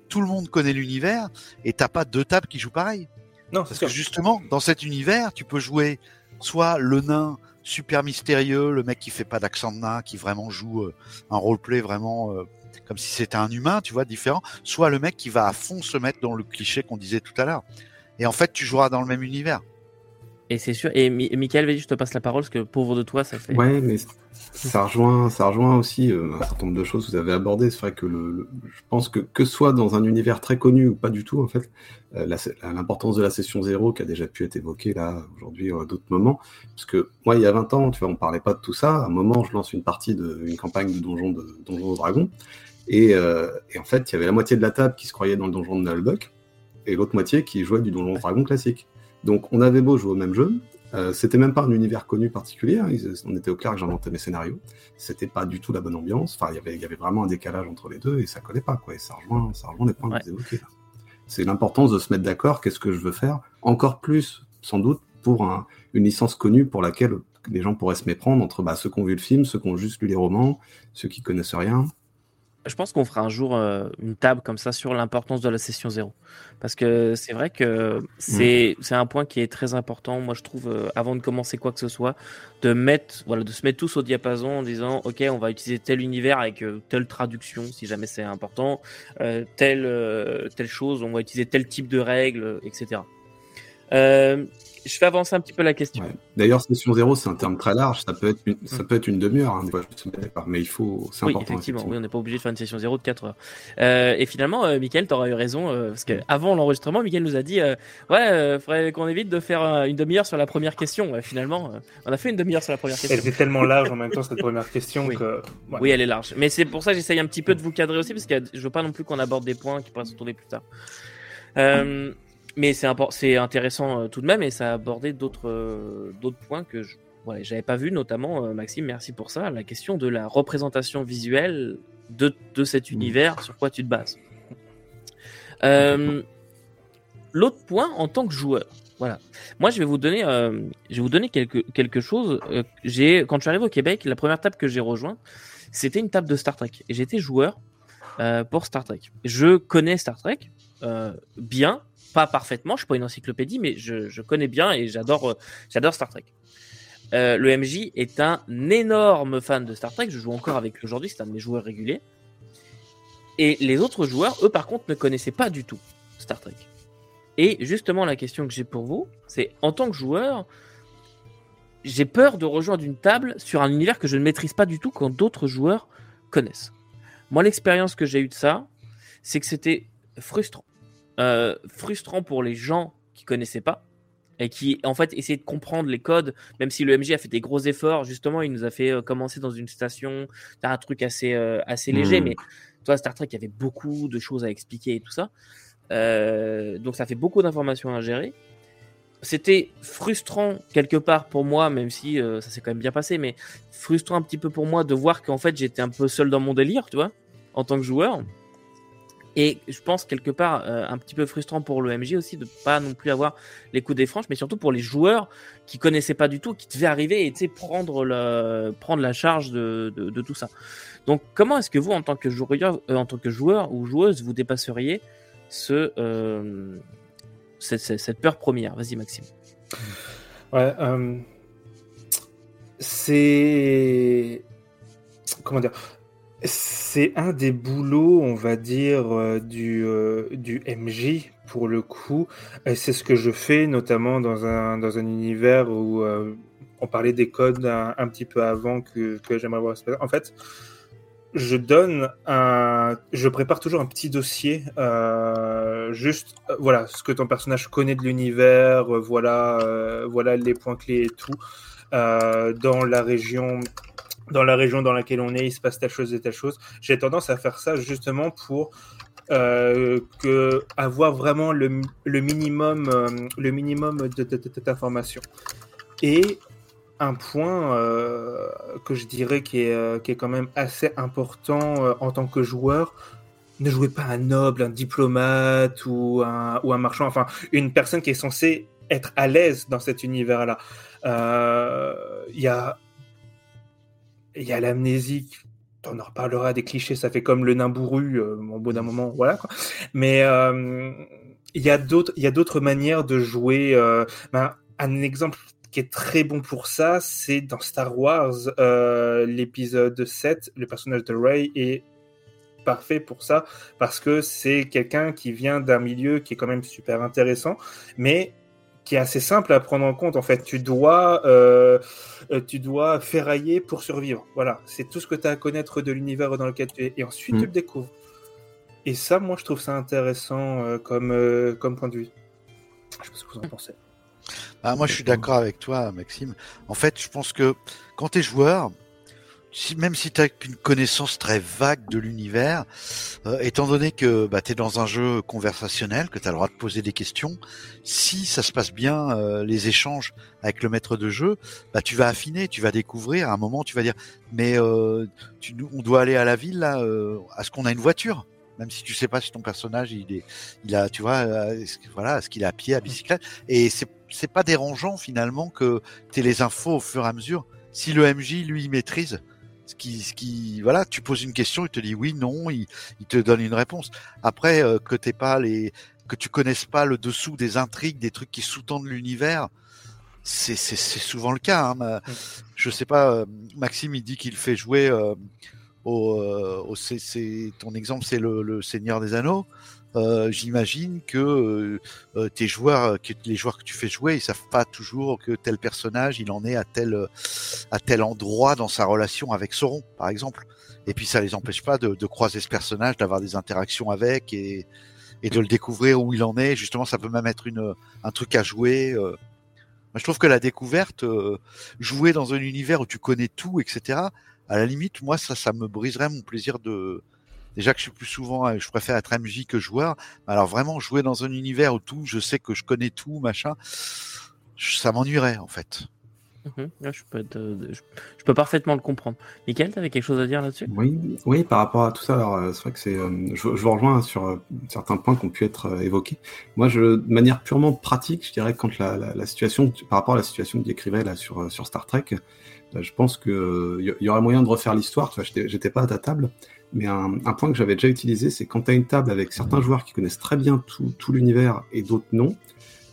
S3: Tout le monde connaît l'univers et t'as pas deux tables qui jouent pareil. Non, parce que justement, dans cet univers, tu peux jouer soit le nain super mystérieux, le mec qui fait pas d'accent de nain, qui vraiment joue euh, un roleplay vraiment euh, comme si c'était un humain, tu vois, différent, soit le mec qui va à fond se mettre dans le cliché qu'on disait tout à l'heure. Et en fait, tu joueras dans le même univers.
S1: Et c'est sûr. Et Michael, je te passe la parole parce que pauvre de toi, ça fait.
S2: Ouais, mais ça rejoint, ça rejoint aussi euh, un certain nombre de choses que vous avez abordées. C'est vrai que le, je pense que que ce soit dans un univers très connu ou pas du tout, en fait, euh, l'importance de la session zéro qui a déjà pu être évoquée là aujourd'hui à d'autres moments. Parce que moi, il y a 20 ans, tu vois, on parlait pas de tout ça. À un moment, je lance une partie d'une campagne de donjon de donjon dragon. Et, euh, et, en fait, il y avait la moitié de la table qui se croyait dans le donjon de Nullbuck et l'autre moitié qui jouait du donjon dragon classique. Donc on avait beau jouer au même jeu, euh, c'était même pas un univers connu particulier, hein. on était au clair que j'inventais mes scénarios, c'était pas du tout la bonne ambiance, enfin il y avait vraiment un décalage entre les deux et ça collait pas, quoi, et ça rejoint, ça rejoint les points que vous évoquez C'est l'importance de se mettre d'accord, qu'est-ce que je veux faire, encore plus sans doute pour une licence connue pour laquelle les gens pourraient se méprendre entre bah, ceux qui ont vu le film, ceux qui ont juste lu les romans, ceux qui connaissent rien.
S1: Je pense qu'on fera un jour euh, une table comme ça sur l'importance de la session zéro. Parce que c'est vrai que c'est mm. un point qui est très important, moi je trouve, euh, avant de commencer quoi que ce soit, de, mettre, voilà, de se mettre tous au diapason en disant Ok, on va utiliser tel univers avec euh, telle traduction si jamais c'est important, telle, telle chose, on va utiliser tel type de règles, etc je fais avancer un petit peu la question.
S2: D'ailleurs, session zéro, c'est un terme très large. Ça peut être une, ça peut être une demi-heure, hein, mais il faut, c'est
S1: oui,
S2: important.
S1: Effectivement, Oui, on n'est pas obligé de faire une session zéro de 4 heures. Euh, et finalement, euh, Mickaël, tu auras eu raison, euh, parce qu'avant l'enregistrement, Mickaël nous a dit, euh, ouais, il faudrait qu'on évite de faire une demi-heure sur la première question. finalement, on a fait une demi-heure sur la première question.
S4: Elle était tellement large en même temps cette première question
S1: oui.
S4: que.
S1: Oui, elle est large. Mais c'est pour ça que j'essaye un petit peu de vous cadrer aussi, parce que je veux pas non plus qu'on aborde des points qui pourraient se retrouver plus tard. Euh, mais c'est intéressant euh, tout de même et ça a abordé d'autres euh, d'autres points que je ouais, j'avais pas vu, notamment euh, Maxime, merci pour ça, la question de la représentation visuelle de, de cet mmh. univers, sur quoi tu te bases? L'autre point en tant que joueur, voilà. Moi, je vais vous donner, je vais vous donner quelque, quelque chose. j'ai, quand je suis arrivé au Québec, la première table que j'ai rejoint, c'était une table de Star Trek. Et j'étais joueur pour Star Trek. Je connais Star Trek bien, pas parfaitement, je suis pas une encyclopédie, mais je, connais bien et j'adore, euh, j'adore Star Trek. Euh, le MJ est un énorme fan de Star Trek. Je joue encore avec aujourd'hui, c'est un de mes joueurs réguliers. Et les autres joueurs, eux, par contre, ne connaissaient pas du tout Star Trek. Et justement, la question que j'ai pour vous, c'est en tant que joueur, j'ai peur de rejoindre une table sur un univers que je ne maîtrise pas du tout quand d'autres joueurs connaissent. Moi, l'expérience que j'ai eue de ça, c'est que c'était frustrant. Euh, frustrant pour les gens qui connaissaient pas et qui en fait essayaient de comprendre les codes, même si le MJ a fait des gros efforts. Justement, il nous a fait euh, commencer dans une station, un truc assez euh, assez léger, hmm. mais toi Star Trek, il y avait beaucoup de choses à expliquer et tout ça. donc ça fait beaucoup d'informations à gérer. C'était frustrant quelque part pour moi, même si ça s'est quand même bien passé, mais frustrant un petit peu pour moi de voir qu'en fait j'étais un peu seul dans mon délire, tu vois, en tant que joueur. Et je pense quelque part euh, un petit peu frustrant pour le MJ aussi de pas non plus avoir les coups des franches, mais surtout pour les joueurs qui connaissaient pas du tout, qui devaient arriver et prendre le, prendre la charge de, de, tout ça. Donc comment est-ce que vous en tant que joueur, euh, en tant que joueur ou joueuse, vous dépasseriez ce euh, cette, peur première? Vas-y, Maxime.
S4: Ouais, c'est. Comment dire C'est un des boulots, on va dire, euh, du, euh, du MJ pour le coup. C'est ce que je fais, notamment dans un, dans un univers où on parlait des codes un, petit peu avant que, que j'aimerais voir. En fait, je donne un, je prépare toujours un petit dossier, euh, juste euh, voilà ce que ton personnage connaît de l'univers, euh, voilà, euh, voilà les points clés et tout. dans la région, dans la région dans laquelle on est, il se passe telle chose et telle chose. J'ai tendance à faire ça justement pour que avoir vraiment le, minimum, le minimum d'informations. Et un point euh, que je dirais qui est, euh, qui est quand même assez important euh, en tant que joueur. Ne jouez pas un noble, un diplomate ou un, ou un marchand, enfin une personne qui est censée être à l'aise dans cet univers-là. Il y a, y a l'amnésie, on en reparlera des clichés, ça fait comme le nain bourru au bout d'un moment, voilà quoi. Mais il y a d'autres, il y a d'autres manières de jouer. Ben, un exemple qui est très bon pour ça, c'est dans Star Wars, euh, l'épisode 7, le personnage de Rey est parfait pour ça, parce que c'est quelqu'un qui vient d'un milieu qui est quand même super intéressant, mais qui est assez simple à prendre en compte. En fait, tu dois, euh, euh, tu dois ferrailler pour survivre. Voilà, c'est tout ce que tu as à connaître de l'univers dans lequel tu es, et ensuite tu mm. le découvres. Et ça, moi, je trouve ça intéressant comme, comme point de vue. Je sais pas ce que vous en pensez.
S3: Ah, moi, je suis d'accord avec toi, Maxime. En fait, je pense que quand tu es joueur, si, même si tu as une connaissance très vague de l'univers, euh, étant donné que bah, tu es dans un jeu conversationnel, que tu as le droit de poser des questions, si ça se passe bien, euh, les échanges avec le maître de jeu, bah, tu vas affiner, tu vas découvrir. À un moment, tu vas dire, mais euh, tu, on doit aller à la ville, là, à ce qu'on a une voiture? Même si tu sais pas si ton personnage il est, il a, tu vois, voilà, est-ce qu'il est à pied, à bicyclette, et c'est c'est pas dérangeant finalement que tu aies les infos au fur et à mesure. Si le MJ lui maîtrise, ce qui, ce qui, voilà, tu poses une question, il te dit oui, non, il, il te donne une réponse. Après euh, que t'es pas les, que tu connaisses pas le dessous des intrigues, des trucs qui sous-tendent l'univers, c'est c'est souvent le cas. Hein. Je sais pas, euh, Maxime il dit qu'il fait jouer euh, au, euh, au c'est ton exemple c'est le, le, Seigneur des Anneaux. Euh, j'imagine que euh, euh, tes joueurs, que les joueurs que tu fais jouer, ils savent pas toujours que tel personnage, il en est à tel à tel endroit dans sa relation avec Sauron, par exemple. Et puis ça les empêche pas de, de croiser ce personnage, d'avoir des interactions avec et, et de le découvrir où il en est. Justement, ça peut même être une un truc à jouer. Moi, je trouve que la découverte, jouer dans un univers où tu connais tout, etc. À la limite, moi, ça, ça me briserait mon plaisir de Déjà que je suis plus souvent, euh, je préfère être MJ que joueur. Alors vraiment jouer dans un univers où tout, je sais que je connais tout, machin, ça m'ennuierait en fait.
S1: Mhm. je, peux euh, je, peux parfaitement le comprendre. Michael, tu avais quelque chose à dire là-dessus?
S2: Oui, oui, par rapport à tout ça, euh, c'est vrai que c'est. je, vous rejoins sur certains points qui ont pu être évoqués. Moi, je, de manière purement pratique, je dirais que quand la, la, situation, par rapport à la situation que décrivait là sur, sur Star Trek, je pense qu'il y, aurait moyen de refaire l'histoire. J'étais pas à ta table, mais un, point que j'avais déjà utilisé, c'est quand tu as une table avec certains joueurs qui connaissent très bien tout, l'univers et d'autres non,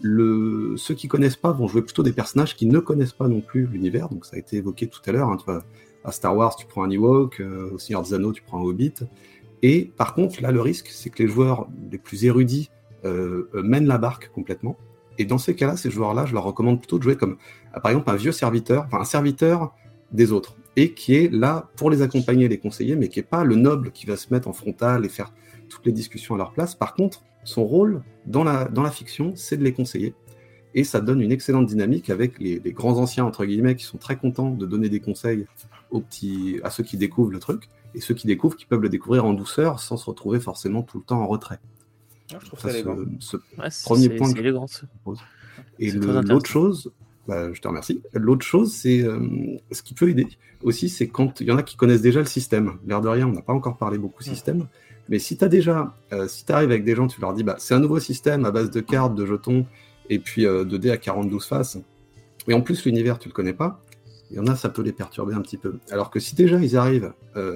S2: le, ceux qui connaissent pas vont jouer plutôt des personnages qui ne connaissent pas non plus l'univers. Donc ça a été évoqué tout à l'heure. Hein, à Star Wars, tu prends un Ewok, euh, au Seigneur des Anneaux, tu prends un Hobbit. Et par contre, là, le risque, c'est que les joueurs les plus érudits euh, mènent la barque complètement. Et dans ces cas-là, ces joueurs-là, je leur recommande plutôt de jouer comme, par exemple, un vieux serviteur, enfin un serviteur des autres et qui est là pour les accompagner, les conseiller, mais qui n'est pas le noble qui va se mettre en frontal et faire toutes les discussions à leur place. Par contre, son rôle dans la, dans la fiction, c'est de les conseiller. Et ça donne une excellente dynamique avec les, grands anciens, entre guillemets, qui sont très contents de donner des conseils aux petits, à ceux qui découvrent le truc, et ceux qui découvrent qui peuvent le découvrir en douceur sans se retrouver forcément tout le temps en retrait.
S4: Ah, je trouve ça, ce,
S2: premier point. Et l'autre chose, bah, je te remercie. L'autre chose, c'est euh, ce qui peut aider aussi, c'est quand il y en a qui connaissent déjà le système. L'air de rien, on n'a pas encore parlé beaucoup système. Mais si tu as déjà, euh, si tu arrives avec des gens, tu leur dis, bah, c'est un nouveau système à base de cartes, de jetons, et puis euh, de dés à 42 faces. Et en plus, l'univers, tu le connais pas. Il y en a, ça peut les perturber un petit peu. Alors que si déjà ils arrivent,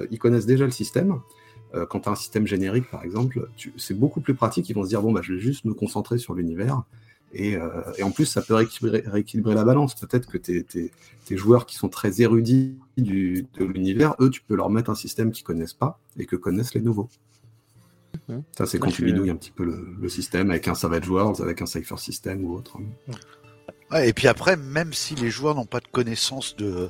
S2: ils connaissent déjà le système, quand tu as un système générique, par exemple, c'est beaucoup plus pratique. Ils vont se dire, bon, bah, je vais juste me concentrer sur l'univers Et, euh, et en plus, ça peut rééquilibrer, rééquilibrer la balance. Peut-être que tes, tes, tes joueurs qui sont très érudits du, de l'univers, eux, tu peux leur mettre un système qu'ils connaissent pas et que connaissent les nouveaux.
S1: Mhm.
S2: Ça, c'est quand tu bidouilles un petit peu le, le système avec un Savage Worlds, avec un Cypher System ou autre.
S3: Ouais, et puis après, même si les joueurs n'ont pas de connaissance de,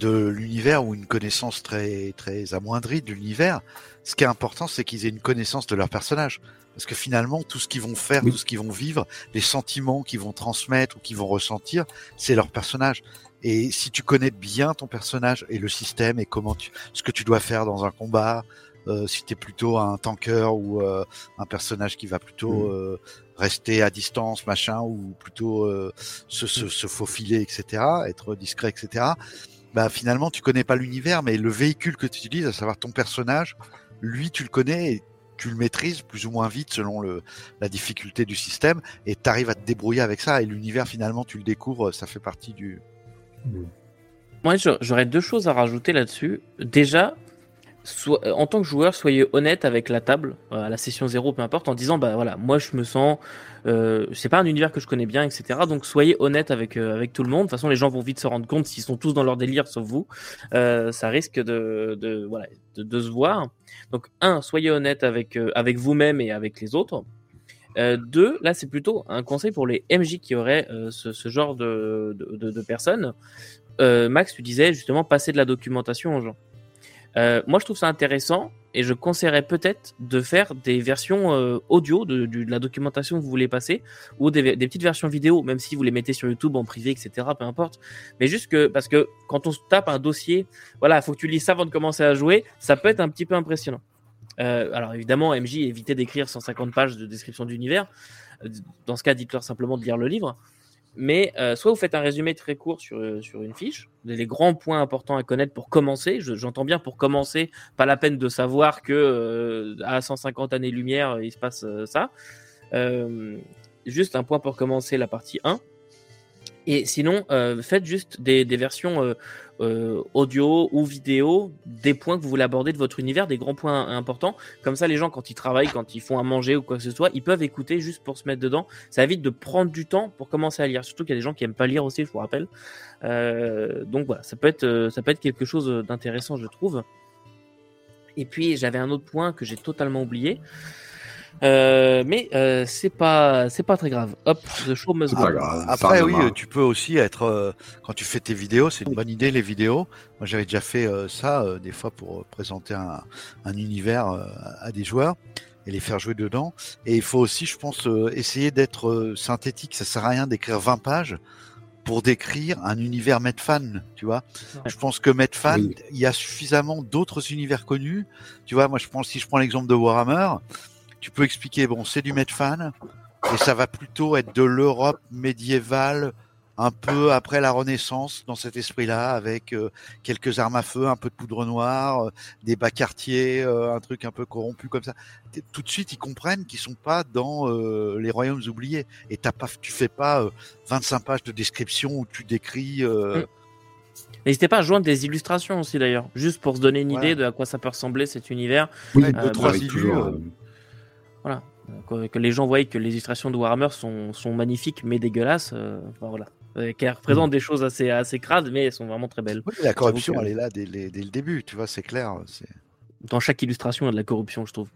S3: de l'univers ou une connaissance très, très amoindrie de l'univers, ce qui est important, c'est qu'ils aient une connaissance de leur personnage. Parce que finalement, tout ce qu'ils vont faire,
S2: Oui.
S3: tout ce qu'ils vont vivre, les sentiments qu'ils vont transmettre ou qu'ils vont ressentir, c'est leur personnage. Et si tu connais bien ton personnage et le système et comment tu, ce que tu dois faire dans un combat, euh, si tu es plutôt un tanker ou euh, un personnage qui va plutôt
S2: Mhm.
S3: euh, rester à distance, machin, ou plutôt euh, se, se, se faufiler, etc., être discret, etc. Bah finalement, tu connais pas l'univers, mais le véhicule que tu utilises, à savoir ton personnage, lui, tu le connais et tu le maîtrises plus ou moins vite selon le, la difficulté du système, et tu arrives à te débrouiller avec ça. Et l'univers, finalement, tu le découvres, ça fait partie du.
S1: Moi, j'a- j'aurais deux choses à rajouter là-dessus. Déjà, euh, en tant que joueur, soyez honnête avec la table, euh, à la session 0, peu importe, en disant, bah voilà, moi je me sens, euh, c'est pas un univers que je connais bien, etc. Donc soyez honnête avec, avec tout le monde. De toute façon, les gens vont vite se rendre compte s'ils sont tous dans leur délire, sauf vous. Ça risque de, de, voilà, de, se voir. Donc, un, soyez honnête avec, avec vous-même et avec les autres. Deux, là, c'est plutôt un conseil pour les MJ qui auraient ce, genre de, de, personnes. Max, tu disais justement passer de la documentation aux gens. Euh, moi, je trouve ça intéressant et je conseillerais peut-être de faire des versions euh, audio de, la documentation que vous voulez passer ou des, petites versions vidéo, même si vous les mettez sur YouTube en privé, etc. Peu importe. Mais juste que parce que quand on tape un dossier, voilà, faut que tu lises ça avant de commencer à jouer, ça peut être un petit peu impressionnant. Euh, alors évidemment, MJ, évitez d'écrire 150 pages de description d'univers. Dans ce cas, dites-leur simplement de lire le livre. Mais euh, soit vous faites un résumé très court sur, euh, sur une fiche, les grands points importants à connaître pour commencer. Je- J'entends bien pour commencer, pas la peine de savoir que euh, à 150 années-lumière, il se passe ça. Juste un point pour commencer la partie 1. Et sinon, euh, faites juste des, des versions euh, euh, audio ou vidéo des points que vous voulez aborder de votre univers, des grands points importants. Comme ça, les gens, quand ils travaillent, quand ils font à manger ou quoi que ce soit, ils peuvent écouter juste pour se mettre dedans. Ça évite de prendre du temps pour commencer à lire. Surtout qu'il y a des gens qui aiment pas lire aussi, je vous rappelle. Euh, donc voilà, ça peut être, euh, ça peut être quelque chose d'intéressant, je trouve. Et puis j'avais un autre point que j'ai totalement oublié. Euh, mais euh, c'est pas c'est pas très grave. Hop, the show must go.
S2: grave.
S3: Après, oui, euh, tu peux aussi être euh, quand tu fais tes vidéos, c'est une bonne idée les vidéos. Moi, j'avais déjà fait euh, ça euh, des fois pour présenter un, un univers euh, à des joueurs et les faire jouer dedans. Et il faut aussi, je pense, euh, essayer d'être euh, synthétique. Ça sert à rien d'écrire 20 pages pour décrire un univers Medfan, tu vois. Je pense que Medfan,
S2: Oui.
S3: il y a suffisamment d'autres univers connus. Tu vois, moi, je pense si je prends l'exemple de Warhammer, tu peux expliquer, bon, c'est du Medfan, et ça va plutôt être de l'Europe médiévale, un peu après la Renaissance, dans cet esprit-là, avec euh, quelques armes à feu, un peu de poudre noire, euh, des bas quartiers, euh, un truc un peu corrompu comme ça. Tout de suite, ils comprennent qu'ils sont pas dans euh, les royaumes oubliés. Et t'as pas, tu fais pas euh, 25 pages de description où tu décris. euh,
S1: Mm. N'hésitez pas à joindre des illustrations aussi d'ailleurs, juste pour se donner une
S3: Voilà.
S1: idée de à quoi ça peut ressembler cet univers.
S2: Oui,
S1: deux,
S3: trois
S2: avec
S1: Voilà. Que, que les gens voient que les illustrations de Warhammer sont, sont magnifiques mais dégueulasses. euh, enfin, voilà. Euh, Qu'elles représentent des choses assez, assez crades mais elles sont vraiment très belles.
S3: oui, la corruption,
S1: que-
S3: elle est là dès, le début, tu vois, c'est clair. c'est-
S1: Dans chaque illustration, il y a de la corruption, je trouve.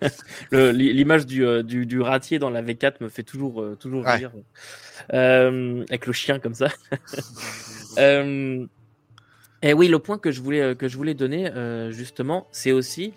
S1: L'image du, euh, du, du ratier dans la V4 me fait toujours, toujours
S3: Ouais.
S1: rire. Euh, avec le chien comme ça. Euh, et oui, le point que je voulais, que je voulais donner, justement, c'est aussi,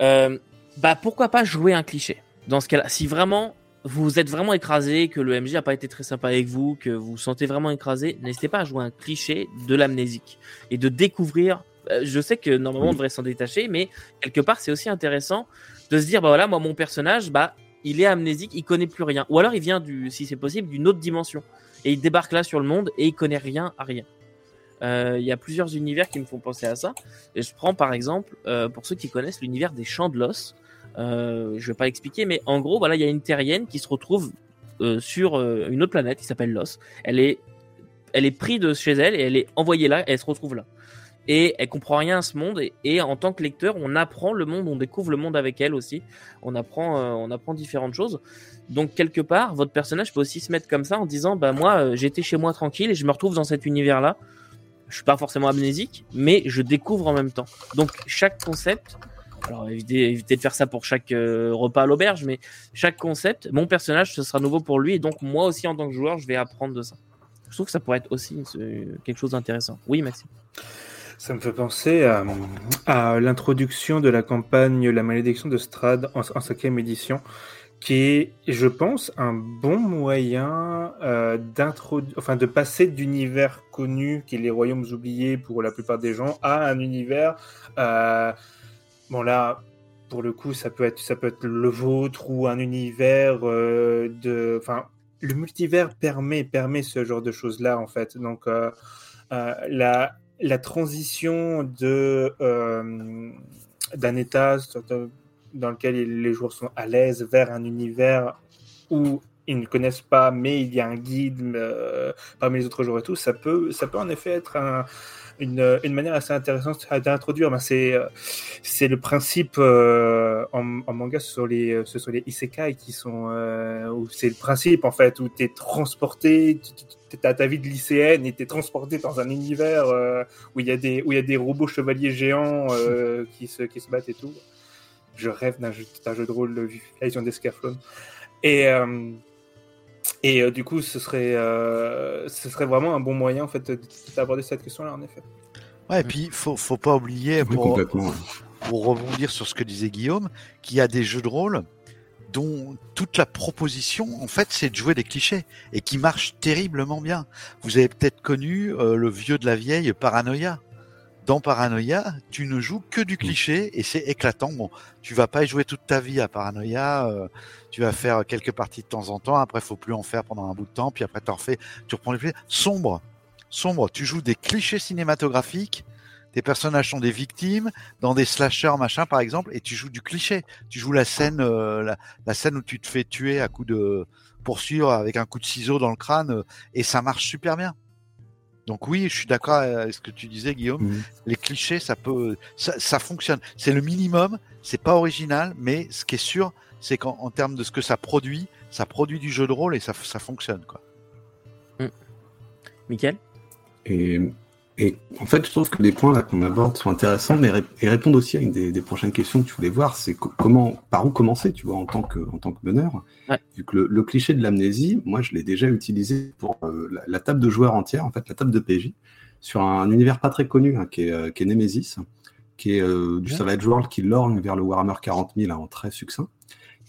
S1: euh, bah, pourquoi pas jouer un cliché? Dans ce cas-là, si vraiment vous êtes vraiment écrasé, que le MJ n'a pas été très sympa avec vous, que vous vous sentez vraiment écrasé, n'hésitez pas à jouer un cliché de l'amnésique et de découvrir. euh, Je sais que normalement on devrait s'en détacher, mais quelque part c'est aussi intéressant de se dire bah voilà moi mon personnage bah il est amnésique, il connaît plus rien, ou alors il vient du si c'est possible d'une autre dimension et il débarque là sur le monde et il connaît rien à rien. Euh, Il y a plusieurs univers qui me font penser à ça. Et je prends par exemple, euh, pour ceux qui connaissent l'univers des champs de l'os, euh, je vais pas l'expliquer, mais en gros, voilà, il y a une terrienne qui se retrouve euh, sur euh, une autre planète qui s'appelle l'os. Elle est, elle est prise de chez elle et elle est envoyée là et elle se retrouve là. et elle comprend rien à ce monde et, en tant que lecteur on apprend le monde on découvre le monde avec elle aussi on apprend on apprend différentes choses donc quelque part votre personnage peut aussi se mettre comme ça en disant bah moi j'étais chez moi tranquille et je me retrouve dans cet univers là je suis pas forcément amnésique mais je découvre en même temps donc chaque concept alors évitez, de faire ça pour chaque euh, repas à l'auberge mais chaque concept mon personnage ce sera nouveau pour lui et donc moi aussi en tant que joueur je vais apprendre de ça je trouve que ça pourrait être aussi quelque chose d'intéressant oui Maxime
S4: ça me fait penser à, l'introduction de la campagne La malédiction de Strad en, cinquième édition, qui est, je pense, un bon moyen euh, enfin, de passer d'univers connu, qui est les royaumes oubliés pour la plupart des gens, à un univers. Euh, bon, là, pour le coup, ça peut être, ça peut être le vôtre ou un univers euh, de. Enfin, le multivers permet, permet ce genre de choses-là, en fait. Donc, euh, euh, la la transition de d'un état dans lequel les joueurs sont à l'aise vers un univers où ils ne connaissent pas, mais il y a un guide parmi les autres joueurs et tout, ça peut, ça peut en effet être un, une, une, manière assez intéressante d'introduire. Ben c'est, euh, c'est le principe euh, en, en, manga, ce sont les, ce sont les isekai qui sont, euh, où c'est le principe en fait, où tu es transporté, tu as ta vie de lycéenne et tu es transporté dans un univers où il y a des, où il y a des robots chevaliers géants qui, se, qui se battent et tout. Je rêve d'un jeu, jeu de rôle vision d'Escaflowne. Et, et euh, du coup, ce serait, euh, ce serait vraiment un bon moyen en fait d'aborder cette question-là, en effet.
S3: Ouais, et puis faut, faut pas oublier pour, pour rebondir sur ce que disait Guillaume, qu'il y a des jeux de rôle dont toute la proposition, en fait, c'est de jouer des clichés et qui marchent terriblement bien. Vous avez peut-être connu euh, le vieux de la vieille Paranoia dans Paranoia, tu ne joues que du cliché et c'est éclatant. Bon, tu vas pas y jouer toute ta vie à Paranoia. Euh, tu vas faire quelques parties de temps en temps. Après, faut plus en faire pendant un bout de temps. Puis après, en refais. Tu reprends les clichés. Sombre, sombre. Tu joues des clichés cinématographiques. Tes personnages sont des victimes dans des slashers machin par exemple, et tu joues du cliché. Tu joues la scène, euh, la, scène où tu te fais tuer à coup de poursuivre avec un coup de ciseau dans le crâne, euh, et ça marche super bien. Donc oui, je suis d'accord avec ce que tu disais, Guillaume. Mhm. Les clichés, ça peut, ça, fonctionne. C'est le minimum. C'est pas original, mais ce qui est sûr, c'est qu'en termes de ce que ça produit, ça produit du jeu de rôle et ça, ça fonctionne, quoi.
S1: Mm. Michael
S2: Et et en fait, je trouve que les points là qu'on aborde sont intéressants, mais et répondent aussi à une des, prochaines questions que tu voulais voir, c'est comment, par où commencer, tu vois, en tant que, en tant que meneur. Vu que le, cliché de l'amnésie, moi, je l'ai déjà utilisé pour euh, la, table de joueurs entière, en fait, la table de PJ, sur un, univers pas très connu, hein, qui, est, euh, qui est Nemesis, qui est euh, du Savage World qui lorgne vers le Warhammer 40 000 en très succinct.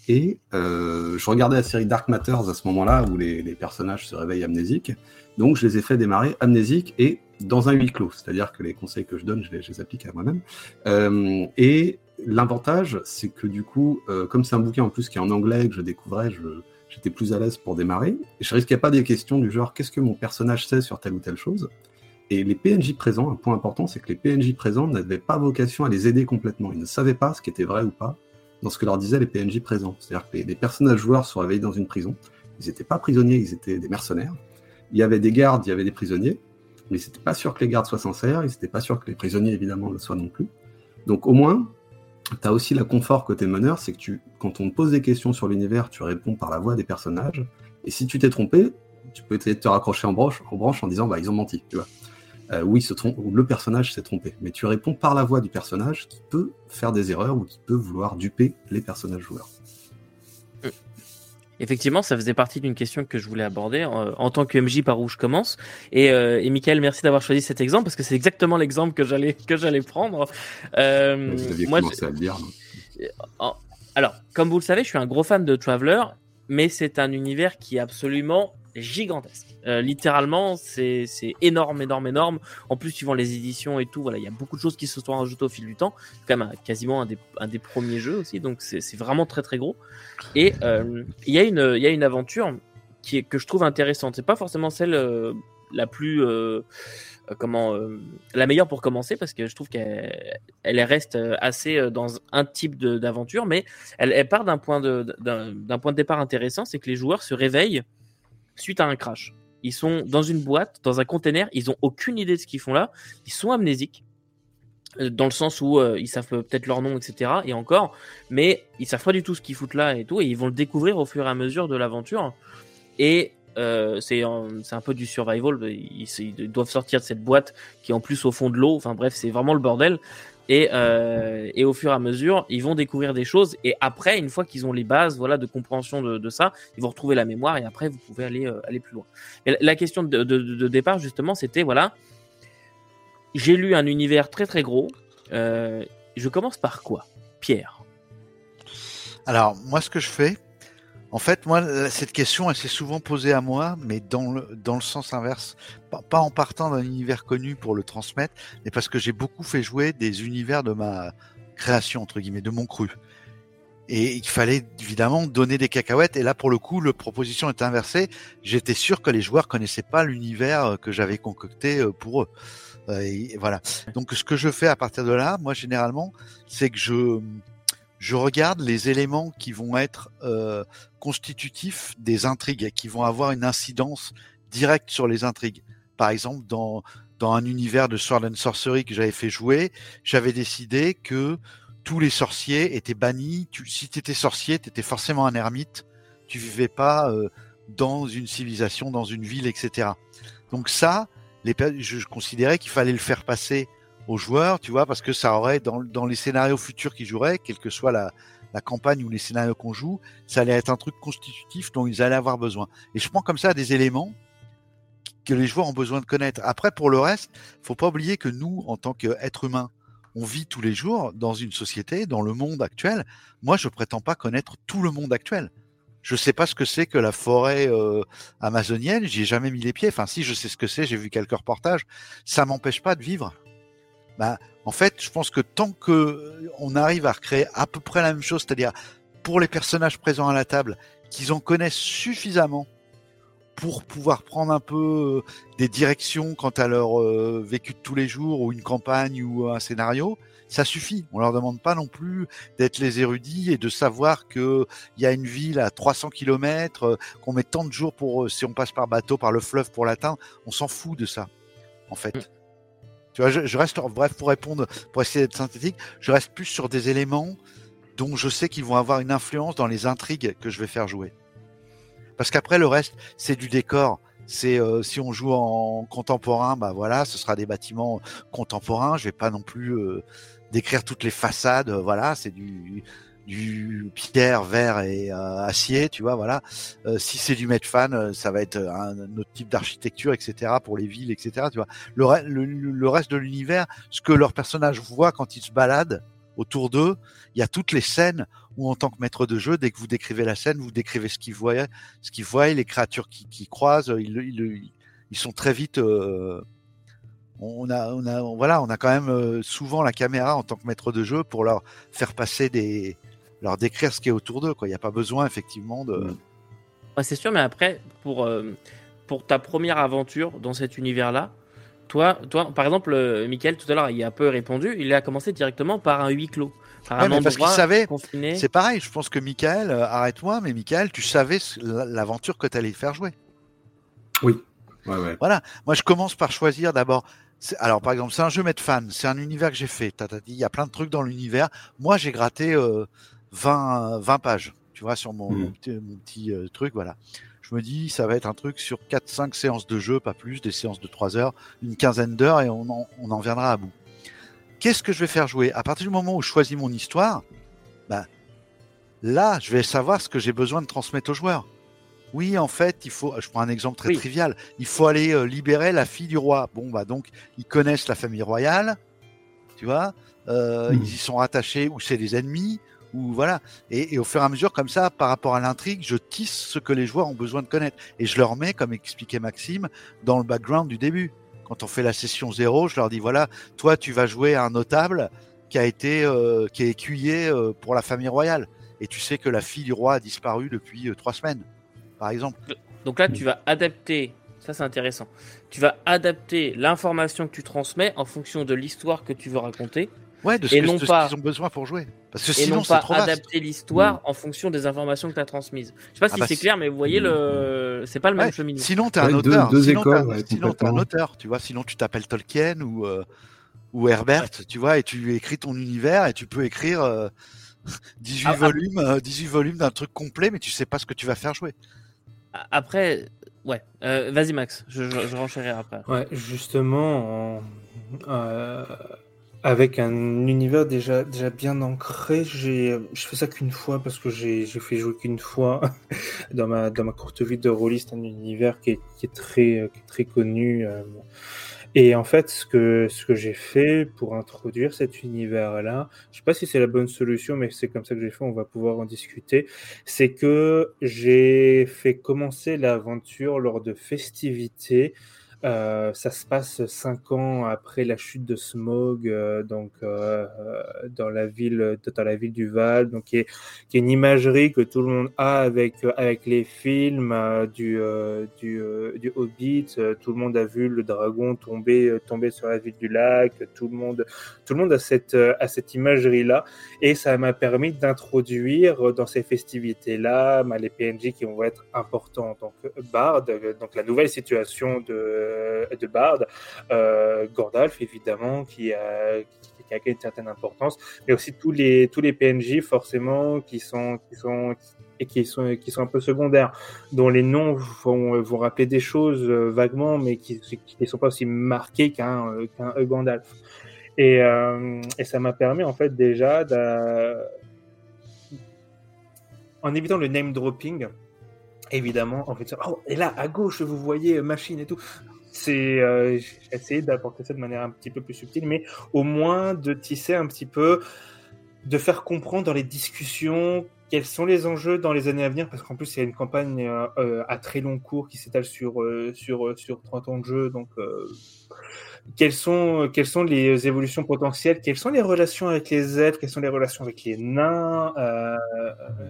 S2: Et je regardais la série Dark Matters à ce moment-là, où les, les personnages se réveillent amnésiques. Donc, je les ai fait démarrer amnésiques et dans un huis clos, c'est-à-dire que les conseils que je donne, je les, applique à moi-même. Euh, et l'avantage, c'est que du coup, euh, comme c'est un bouquin en plus qui est en anglais, que je découvrais, j'étais plus à l'aise pour démarrer. Je risquais pas des questions du genre qu'est-ce que mon personnage sait sur telle ou telle chose? Et les PNJ présents, un point important, c'est que les PNJ présents n'avaient pas vocation à les aider complètement. Ils ne savaient pas ce qui était vrai ou pas dans ce que leur disaient les PNJ présents. C'est-à-dire que les, personnages joueurs sont réveillés dans une prison. Ils n'étaient pas prisonniers, ils étaient des mercenaires. Il y avait des gardes, il y avait des prisonniers mais c'était pas sûr que les gardes soient sincères, et c'était pas sûr que les prisonniers, évidemment, le soient non plus. Donc au moins, tu as aussi la confort côté meneur, c'est que tu, quand on te pose des questions sur l'univers, tu réponds par la voix des personnages, et si tu t'es trompé, tu peux essayer de te raccrocher en branche en, disant, bah, ils ont menti, tu vois. Euh, oui, le personnage s'est trompé, mais tu réponds par la voix du personnage qui peut faire des erreurs ou qui peut vouloir duper les personnages joueurs.
S1: Effectivement, ça faisait partie d'une question que je voulais aborder euh, en, tant que MJ par où je commence. Et, euh, et Michael, merci d'avoir choisi cet exemple parce que c'est exactement l'exemple que j'allais que j'allais prendre.
S2: Euh, moi, commencé à le dire.
S1: Alors, comme vous le savez, je suis un gros fan de Traveler, mais c'est un univers qui est absolument gigantesque. Euh, littéralement, c'est énorme, énorme, énorme. En plus, suivant les éditions et tout, voilà, il y a beaucoup de choses qui se sont rajoutées au fil du temps. C'est quand même quasiment un des, un des, premiers jeux aussi, donc c'est vraiment très très gros. Et euh, il y, a une, y a une aventure qui est, que je trouve intéressante. C'est pas forcément celle euh, la plus comment la meilleure pour commencer parce que je trouve qu'elle elle reste assez dans un type d'aventure, mais elle, part d'un point de d'un point de départ intéressant, c'est que les joueurs se réveillent suite à un crash. Ils sont dans une boîte, dans un container, ils ont aucune idée de ce qu'ils font là, ils sont amnésiques. euh, dans le sens où euh, ils savent peut-être leur nom, etc. Et encore, mais ils savent pas du tout ce qu'ils foutent là et tout, et ils vont le découvrir au fur et à mesure de l'aventure. Et euh, c'est un, peu du survival. Ils doivent sortir de cette boîte qui est en plus au fond de l'eau. Enfin bref, c'est vraiment le bordel. Et, euh, et au fur et à mesure, ils vont découvrir des choses. Et après, une fois qu'ils ont les bases, voilà, de compréhension de, de, ça, ils vont retrouver la mémoire. Et après, vous pouvez aller euh, aller plus loin. La question de, de, de départ, justement, c'était voilà, j'ai lu un univers très très gros. Euh, je commence par quoi, Pierre?
S3: Alors moi, ce que je fais, en fait, moi, cette question, elle s'est souvent posée à moi, mais dans le, dans le sens inverse. Pas, en partant d'un univers connu pour le transmettre, mais parce que j'ai beaucoup fait jouer des univers de ma création, entre guillemets, de mon cru. Et il fallait évidemment donner des cacahuètes. Et là, pour le coup, le proposition est inversée. J'étais sûr que les joueurs connaissaient pas l'univers que j'avais concocté pour eux. Et voilà. Donc, ce que je fais à partir de là, moi, généralement, c'est que je je regarde les éléments qui vont être euh, constitutifs des intrigues, qui vont avoir une incidence directe sur les intrigues. Par exemple, dans, dans un univers de Sword and Sorcery que j'avais fait jouer, j'avais décidé que tous les sorciers étaient bannis. Si tu étais sorcier, tu étais forcément un ermite. Tu vivais pas euh, dans une civilisation, dans une ville, etc. Donc ça, les, je considérais qu'il fallait le faire passer aux joueurs, tu vois, parce que ça aurait, dans, dans les scénarios futurs qu'ils joueraient, quelle que soit la, la campagne ou les scénarios qu'on joue, ça allait être un truc constitutif dont ils allaient avoir besoin. Et je prends comme ça des éléments que les joueurs ont besoin de connaître. Après, pour le reste, faut pas oublier que nous, en tant qu'êtres humains, on vit tous les jours dans une société, dans le monde actuel. Moi, je prétends pas connaître tout le monde actuel. Je sais pas ce que c'est que la forêt euh, amazonienne. J'y ai jamais mis les pieds. Enfin, si je sais ce que c'est, j'ai vu quelques reportages. Ça m'empêche pas de vivre bah, en fait, je pense que tant que on arrive à recréer à peu près la même chose, c'est-à-dire pour les personnages présents à la table, qu'ils en connaissent suffisamment pour pouvoir prendre un peu euh, des directions quant à leur euh, vécu de tous les jours ou une campagne ou un scénario, ça suffit. On leur demande pas non plus d'être les érudits et de savoir que il y a une ville à 300 km, euh, qu'on met tant de jours pour si on passe par bateau, par le fleuve pour l'atteindre. On s'en fout de ça, en fait. Tu vois, je, je, reste, bref, pour répondre, pour essayer d'être synthétique, je reste plus sur des éléments dont je sais qu'ils vont avoir une influence dans les intrigues que je vais faire jouer. Parce qu'après, le reste, c'est du décor. C'est euh, si on joue en contemporain, bah voilà, ce sera des bâtiments contemporains. Je vais pas non plus euh, décrire toutes les façades. voilà, c'est du du pierre, verre et euh, acier, tu vois, voilà. Euh, si c'est du Medfan, euh, ça va être un, autre type d'architecture, etc. pour les villes, etc. Tu vois. Le, le, reste de l'univers, ce que leurs personnages voient quand ils se baladent autour d'eux, il y a toutes les scènes où, en tant que maître de jeu, dès que vous décrivez la scène, vous décrivez ce qu'ils voient, ce qu'ils voient, les créatures qui, qui croisent, ils, ils, ils, sont très vite on a, on a, voilà, on a quand même souvent la caméra en tant que maître de jeu pour leur faire passer des, leur décrire ce qui est autour d'eux. Il n'y a pas besoin effectivement de.
S1: Ouais, c'est sûr, mais après, pour, euh, pour ta première aventure dans cet univers-là, toi, toi, par exemple, euh, Michael, tout à l'heure, il a un peu répondu, il a commencé directement par un huis clos.
S3: Par un parce qu'il savait. C'est pareil, je pense que Michael, euh, arrête-moi, mais Michael, tu savais l'aventure que tu allais faire jouer.
S2: Oui. Ouais, ouais.
S3: Voilà. Moi, je commence par choisir d'abord. Alors, par exemple, c'est un jeu mettre fan. C'est un univers que j'ai fait. dit, il y a plein de trucs dans l'univers. Moi, j'ai gratté 20, 20 pages, tu vois, sur mon, mmh. petit, euh, truc, voilà. Je me dis, ça va être un truc sur 4-5 séances de jeu, pas plus, des séances de 3 heures, une quinzaine d'heures, et on en, on en viendra à bout. Qu'est-ce que je vais faire jouer? À partir du moment où je choisis mon histoire, bah, là, je vais savoir ce que j'ai besoin de transmettre aux joueurs. Oui, en fait, il faut. Je prends un exemple très trivial. Il faut aller euh, libérer la fille du roi. Bon, bah donc, ils connaissent la famille royale, tu vois. Euh, mmh. Ils y sont rattachés ou c'est des ennemis voilà. Et, au fur et à mesure, comme ça, par rapport à l'intrigue, je tisse ce que les joueurs ont besoin de connaître et je leur mets, comme expliquait Maxime, dans le background du début. Quand on fait la session zéro, je leur dis voilà, toi, tu vas jouer un notable qui a été euh, qui est écuyer euh, pour la famille royale et tu sais que la fille du roi a disparu depuis euh, trois semaines, par exemple.
S1: Donc là, tu vas adapter. Ça, c'est intéressant. Tu vas adapter l'information que tu transmets en fonction de l'histoire que tu veux raconter
S3: Ouais, de ce, qu'ils ont besoin pour jouer. Parce que sinon,
S1: c'est trop adapter l'histoire mm. en fonction des informations que tu as transmises. Je sais pas ah si bah c'est clair, mais vous voyez, le... c'est pas le même cheminement.
S3: Sinon, tu es un auteur. sinon, tu es un auteur, tu vois. Sinon, tu t'appelles Tolkien ou, euh, ou Herbert, tu vois, et tu écris ton univers et tu peux écrire 18 ah, ah. volumes, 18 volumes d'un truc complet, mais tu sais pas ce que tu vas faire jouer.
S1: Après, ouais, vas-y Max, je, je, après.
S4: Ouais, justement, avec un univers déjà, déjà bien ancré, j'ai, je fais ça qu'une fois parce que j'ai, fait jouer qu'une fois dans ma, dans ma courte vie de rôliste un univers qui est, qui est très, très connu. Euh, et en fait, ce que, ce que j'ai fait pour introduire cet univers-là, je sais pas si c'est la bonne solution, mais c'est comme ça que j'ai fait, on va pouvoir en discuter, c'est que j'ai fait commencer l'aventure lors de festivités euh, ça se passe cinq ans après la chute de Smog, euh, donc euh, dans la ville, dans la ville du Val, donc qui est, une imagerie que tout le monde a avec avec les films du du, du Hobbit. tout le monde a vu le dragon tomber tomber sur la ville du lac. Tout le monde tout le monde a cette a cette imagerie là, et ça m'a permis d'introduire dans ces festivités là bah, les PNJ qui vont être importants. Donc Bard, donc la nouvelle situation de euh, de Bard, euh, Gordalf évidemment qui a, qui, a une certaine importance, mais aussi tous les tous les PNJ forcément qui sont qui sont et qui sont qui sont un peu secondaires, dont les noms vont, vont rappeler des choses euh, vaguement, mais qui ne sont pas aussi marqués qu'un qu'un Gandalf. Et, et ça m'a permis en fait déjà en évitant le name dropping, évidemment, en fait, oh, et là, à gauche, vous voyez machine et tout c'est euh, j'ai essayé d'apporter ça de manière un petit peu plus subtile, mais au moins de tisser un petit peu, de faire comprendre dans les discussions quels sont les enjeux dans les années à venir, parce qu'en plus il y a une campagne euh, euh, à très long cours qui s'étale sur, sur, sur 30 ans de jeu, donc quelles sont, quelles sont les évolutions potentielles, quelles sont les relations avec les elfes, quelles sont les relations avec les nains, euh,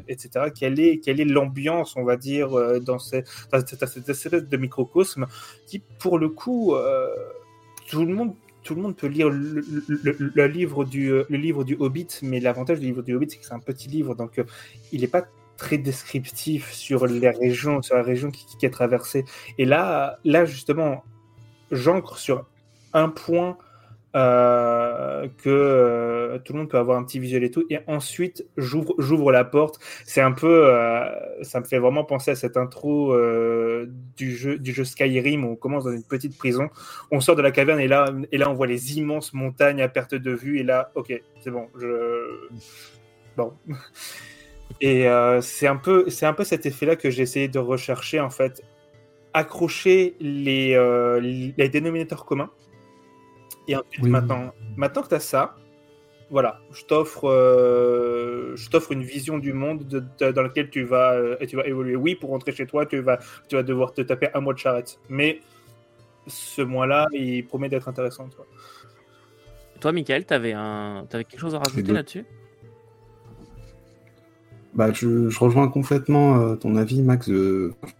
S4: etc. Quelle est, quelle est l'ambiance, on va dire, euh, dans, cette, espèce de microcosme qui, pour le coup, euh, tout le monde tout le monde peut lire le, le, livre du, le livre du Hobbit, mais l'avantage du livre du Hobbit, c'est que c'est un petit livre, donc il n'est pas très descriptif sur les régions, sur la région qui, qui est traversée. Et là, là justement, j'ancre sur un point euh, que euh, tout le monde peut avoir un petit visuel et tout. Et ensuite, j'ouvre, la porte. C'est un peu, euh, ça me fait vraiment penser à cette intro du jeu, du jeu Skyrim où on commence dans une petite prison, on sort de la caverne et là, et là, on voit les immenses montagnes à perte de vue. Et là, ok, c'est bon, je, bon. Et c'est un peu, c'est un peu cet effet-là que j'ai essayé de rechercher en fait, accrocher les, les dénominateurs communs et ensuite, maintenant, maintenant que tu as ça, voilà, je t'offre, euh, je t'offre une vision du monde dans laquelle tu vas, euh, tu vas évoluer. Oui, pour rentrer chez toi, tu vas, tu vas devoir te taper un mois de charrette. Mais ce mois-là, il promet d'être intéressant. Toi,
S1: toi Michael, tu avais, un... avais quelque chose à rajouter là-dessus?
S2: Bah, je, je, rejoins complètement euh, ton avis, Max.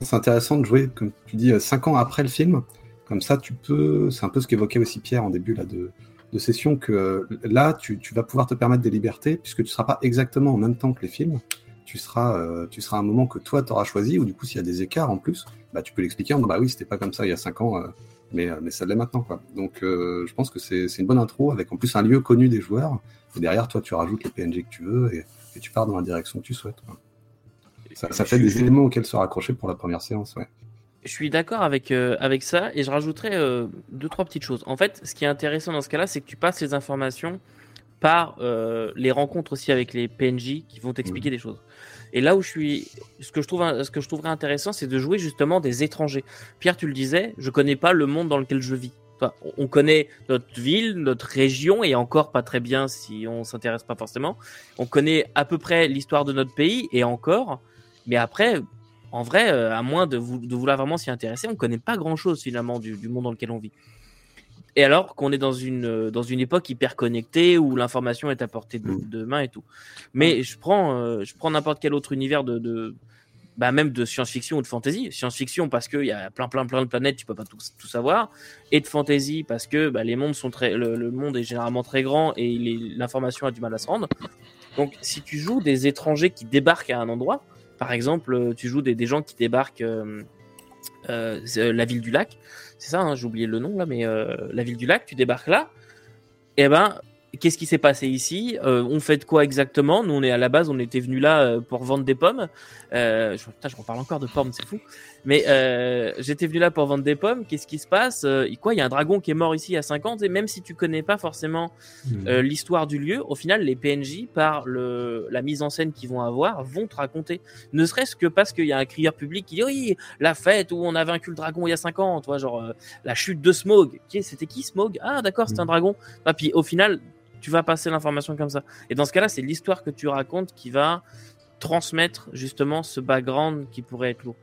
S2: c'est intéressant de jouer, comme tu dis, 5 ans après le film. Comme ça, tu peux. C'est un peu ce qu'évoquait aussi Pierre en début là, de, de session, que euh, là, tu, tu, vas pouvoir te permettre des libertés, puisque tu ne seras pas exactement en même temps que les films. Tu seras, euh, tu seras un moment que toi, tu auras choisi, ou du coup, s'il y a des écarts en plus, bah, tu peux l'expliquer en disant Bah oui, c'était pas comme ça il y a 5 ans, euh, mais, mais ça l'est maintenant. Quoi. Donc, je pense que c'est une bonne intro, avec en plus un lieu connu des joueurs. Et derrière, toi, tu rajoutes les PNG que tu veux, et, et tu pars dans la direction que tu souhaites. Quoi. Ça, ça fait des éléments auxquels se raccrocher pour la première séance. Ouais.
S1: Je suis d'accord avec, euh, avec ça et je rajouterais euh, deux, trois petites choses. En fait, ce qui est intéressant dans ce cas-là, c'est que tu passes les informations par euh, les rencontres aussi avec les PNJ qui vont t'expliquer des choses. Et là où je suis, ce que je trouve, ce que je trouverais intéressant, c'est de jouer justement des étrangers. Pierre, tu le disais, je connais pas le monde dans lequel je vis. on connaît notre ville, notre région, et encore pas très bien si on s'intéresse pas forcément. On connaît à peu près l'histoire de notre pays, et encore. Mais après, en vrai, euh, à moins de, vouloir vraiment s'y intéresser, on ne connaît pas grand-chose finalement du, monde dans lequel on vit. Et alors qu'on est dans une, euh, dans une époque hyper connectée où l'information est à portée de, mm. main et tout. Mais je prends, euh, je prends n'importe quel autre univers de, bah même de science-fiction ou de fantasy. Science-fiction parce qu'il y a plein, plein, plein de planètes, tu peux pas tout, savoir. Et de fantasy parce que bah, les mondes sont très, le, monde est généralement très grand et l'information a du mal à se rendre. Donc, si tu joues des étrangers qui débarquent à un endroit, par exemple, euh, tu joues des, gens qui débarquent euh, euh, la ville du lac. C'est ça, hein, j'ai oublié le nom là, mais la ville du lac, tu débarques là. eh ben, qu'est-ce qui s'est passé ici? On fait de quoi exactement? Nous, on est à la base, on était venu là pour vendre des pommes. Je, putain, je reparle encore de pommes, c'est fou. Mais euh, j'étais venu là pour vendre des pommes. Qu'est-ce qui se passe euh, Quoi Il y a un dragon qui est mort ici à 50 et même si tu connais pas forcément
S2: Hmm.
S1: euh, l'histoire du lieu, au final, les PNJ par le la mise en scène qu'ils vont avoir vont te raconter. Ne serait-ce que parce qu'il y a un crieur public qui dit oui, la fête où on a vaincu le dragon il y a 5 ans, tu vois, genre la chute de Smog. Qui- C'était qui Smog Ah d'accord, c'est
S2: Hmm.
S1: un dragon. Ah, puis au final, tu vas passer l'information comme ça. Et dans ce cas-là, c'est l'histoire que tu racontes qui va transmettre justement ce background qui pourrait être lourd.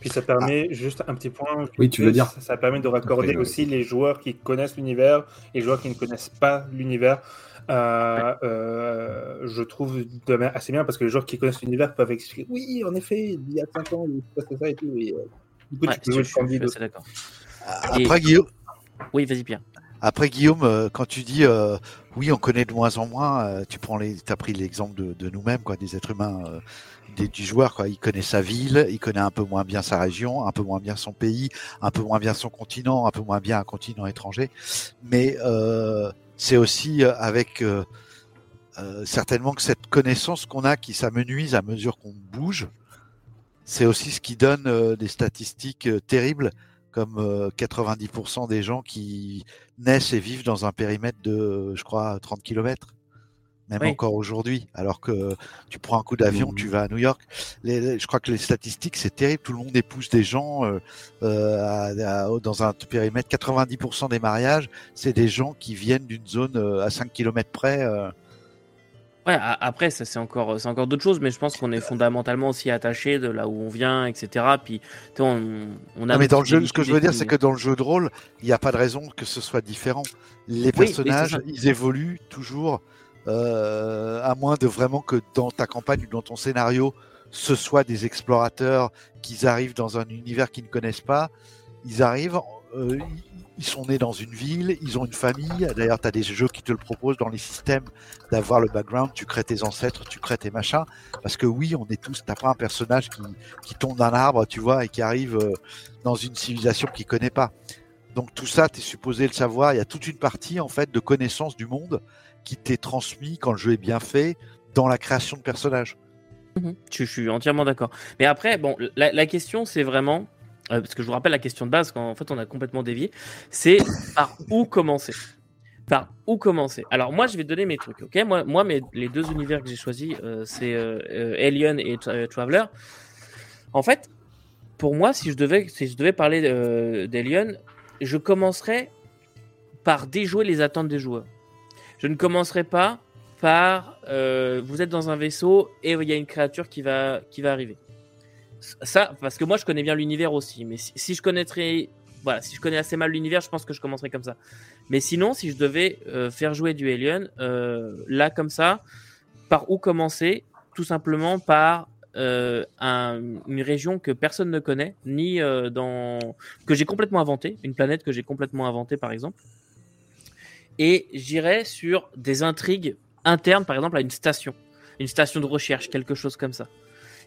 S4: Puis ça permet juste un petit point.
S2: Oui, tu veux dire.
S4: Ça, ça permet de raccorder
S2: Après,
S4: aussi les joueurs qui connaissent l'univers et les joueurs qui ne connaissent pas l'univers. Euh, euh, je trouve assez bien parce que les joueurs qui connaissent l'univers peuvent expliquer oui, en effet, il y a 5 ans, il se ça et tout. Et, euh, du coup,
S1: Ouais,
S4: tu peux jouer le.
S3: Après, Guillaume,
S1: Oui, vas-y Pierre.
S3: Après Guillaume, euh, quand tu dis euh, oui, on connaît de moins en moins, euh, tu prends les, t'as pris l'exemple de, de nous-mêmes, quoi, des êtres humains, euh, des, du joueur, quoi. Il connaît sa ville, il connaît un peu moins bien sa région, un peu moins bien son pays, un peu moins bien son continent, un peu moins bien un continent étranger. Mais euh, c'est aussi avec certainement que cette connaissance qu'on a qui s'amenuise à mesure qu'on bouge, c'est aussi ce qui donne des statistiques terribles comme euh, 90% des gens qui naissent et vivent dans un périmètre de, je crois, 30 km. Même
S1: Oui.
S3: encore aujourd'hui, alors que tu prends un coup d'avion,
S2: Mhm.
S3: tu vas à New York. Les, les- je crois que les statistiques, c'est terrible. Tout le monde épouse des gens euh, euh, à- à- dans un périmètre. 90% des mariages, c'est des gens qui viennent d'une zone euh, à 5 km près. euh.
S1: Ouais, après, ça c'est encore, c'est encore d'autres choses, mais je pense qu'on est fondamentalement aussi attaché de là où on vient, etc. Puis, on, on a.
S3: Non, mais dans le jeu, ce que je veux dire, c'est que dans le jeu de rôle, il n'y a pas de raison que ce soit différent. Les
S1: Oui,
S3: personnages, ils évoluent toujours, euh, à moins de vraiment que dans ta campagne ou dans ton scénario, ce soit des explorateurs qui arrivent dans un univers qu'ils ne connaissent pas. Ils arrivent, euh, ils sont nés dans une ville, ils ont une famille. D'ailleurs, tu as des jeux qui te le proposent dans les systèmes d'avoir le background. Tu crées tes ancêtres, tu crées tes machins. Parce que oui, on est tous. T'as pas un personnage qui, tombe d'un arbre, tu vois, et qui arrive euh, dans une civilisation qu'il connaît pas. Donc tout ça, tu es supposé le savoir. Il y a toute une partie en fait de connaissance du monde qui t'est transmis quand le jeu est bien fait dans la création de personnages.
S1: Mhm. Je, suis entièrement d'accord. Mais après, bon, la question, c'est vraiment, euh, parce que je vous rappelle la question de base, quand en fait on a complètement dévié, c'est par où commencer? Par où commencer? Alors moi, je vais donner mes trucs, ok? Moi, moi mes, les deux univers que j'ai choisis, euh, c'est euh, euh, Alien et Tra- Traveler. En fait, pour moi, si je devais, si je devais parler d'Alien, je commencerais par déjouer les attentes des joueurs. Je ne commencerai pas par vous êtes dans un vaisseau et il y a une créature qui va, qui va arriver. Ça, parce que moi je connais bien l'univers aussi, mais si, je connaîtrais, voilà, si je connais assez mal l'univers, je pense que je commencerais comme ça. Mais sinon, si je devais euh, faire jouer du Alien, euh, là comme ça, par où commencer? Tout simplement par euh, un- une région que personne ne connaît, ni dans que j'ai complètement inventé, une planète que j'ai complètement inventée par exemple. Et j'irais sur des intrigues internes, par exemple à une station, une station de recherche, quelque chose comme ça.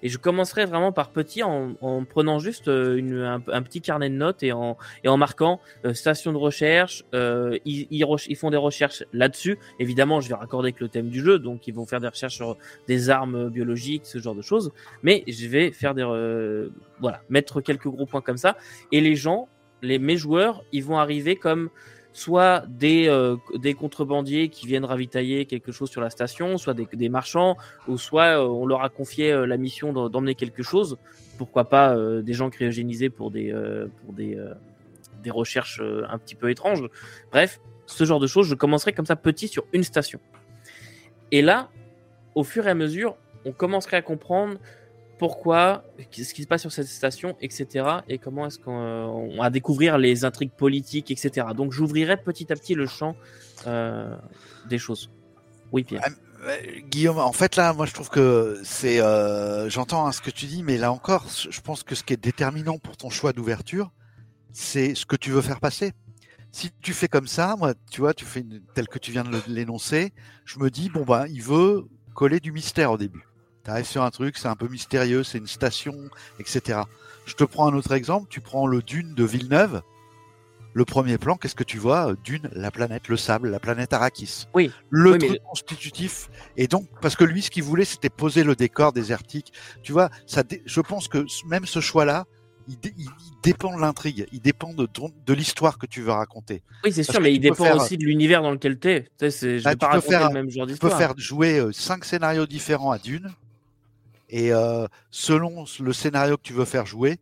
S1: Et je commencerai vraiment par petit en, en prenant juste euh, une, un, petit carnet de notes et en, et en marquant euh, station de recherche. Euh, ils, ils, ils font des recherches là-dessus. Évidemment, je vais raccorder avec le thème du jeu, donc ils vont faire des recherches sur des armes biologiques, ce genre de choses. Mais je vais faire des euh, voilà, mettre quelques gros points comme ça. Et les gens, les mes joueurs, ils vont arriver comme soit des, euh, des contrebandiers qui viennent ravitailler quelque chose sur la station, soit des, marchands, ou soit euh, on leur a confié euh, la mission d'emmener quelque chose. Pourquoi pas des gens cryogénisés pour des, pour des, des recherches un petit peu étranges. Bref, ce genre de choses, je commencerai comme ça petit sur une station. Et là, au fur et à mesure, on commencerait à comprendre pourquoi, ce qui se passe sur cette station, etc. Et comment est-ce qu'on euh, va découvrir les intrigues politiques, etc. Donc j'ouvrirai petit à petit le champ euh, des choses. Oui, Pierre.
S3: Euh, Guillaume, en fait là, moi je trouve que c'est, euh, j'entends hein, ce que tu dis, mais là encore, je pense que ce qui est déterminant pour ton choix d'ouverture, c'est ce que tu veux faire passer. Si tu fais comme ça, moi, tu vois, tu fais une, tel que tu viens de l'énoncer, je me dis bon ben, il veut coller du mystère au début. Tu arrives sur un truc, c'est un peu mystérieux, c'est une station, etc. Je te prends un autre exemple. Tu prends le Dune de Villeneuve. le premier plan, qu'est-ce que tu vois? Dune, la planète, le sable, la planète Arrakis.
S1: Oui.
S3: Le
S1: Oui, mais
S3: truc constitutif. Et donc, parce que lui, ce qu'il voulait, c'était poser le décor désertique. Tu vois, ça, je pense que même ce choix-là, il, dé- il- il dépend de l'intrigue, il dépend de, l'histoire que tu veux raconter.
S1: Oui, c'est sûr, mais il dépend
S3: faire-
S1: aussi de l'univers dans lequel t'es. Tu sais, c'est- je
S3: Bah,
S1: vais
S3: tu
S1: pas
S3: peux
S1: raconter
S3: faire-
S1: le même genre
S3: Tu peux faire jouer euh, cinq scénarios différents à Dune, et euh, selon le scénario que tu veux faire jouer,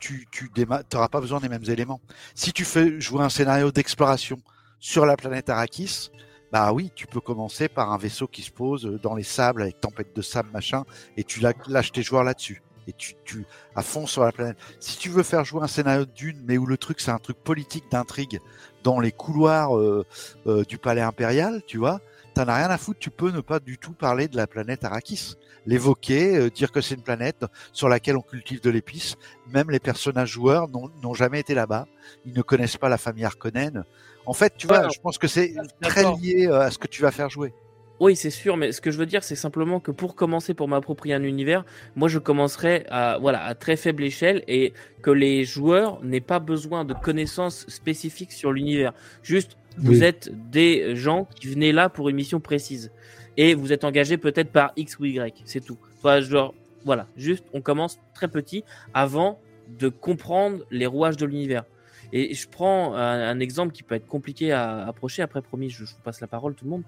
S3: tu tu n'auras pas besoin des mêmes éléments. Si tu fais jouer un scénario d'exploration sur la planète Arrakis, bah oui, tu peux commencer par un vaisseau qui se pose dans les sables avec tempête de sable machin, et tu lâches tes joueurs là-dessus. Et tu, tu à fond sur la planète. Si tu veux faire jouer un scénario de Dune, mais où le truc c'est un truc politique d'intrigue dans les couloirs euh, euh, du palais impérial, tu vois, t'en as rien à foutre. Tu peux ne pas du tout parler de la planète Arrakis, l'évoquer, euh, dire que c'est une planète sur laquelle on cultive de l'épice. Même les personnages joueurs n'ont jamais été là-bas. Ils ne connaissent pas la famille Harkonnen. En fait, tu vois, je pense que c'est
S1: d'accord.
S3: très lié euh, à ce que tu vas faire jouer.
S1: Oui, c'est sûr, mais ce que je veux dire, c'est simplement que pour commencer, pour m'approprier un univers, moi, je commencerai à, voilà, à très faible échelle et que les joueurs n'aient pas besoin de connaissances spécifiques sur l'univers. Juste, vous
S2: Oui.
S1: êtes des gens qui venaient là pour une mission précise et vous êtes engagés peut-être par X ou Y, c'est tout. Genre, voilà, juste, on commence très petit avant de comprendre les rouages de l'univers. Et je prends un, exemple qui peut être compliqué à approcher. Après, promis, je, vous passe la parole, tout le monde.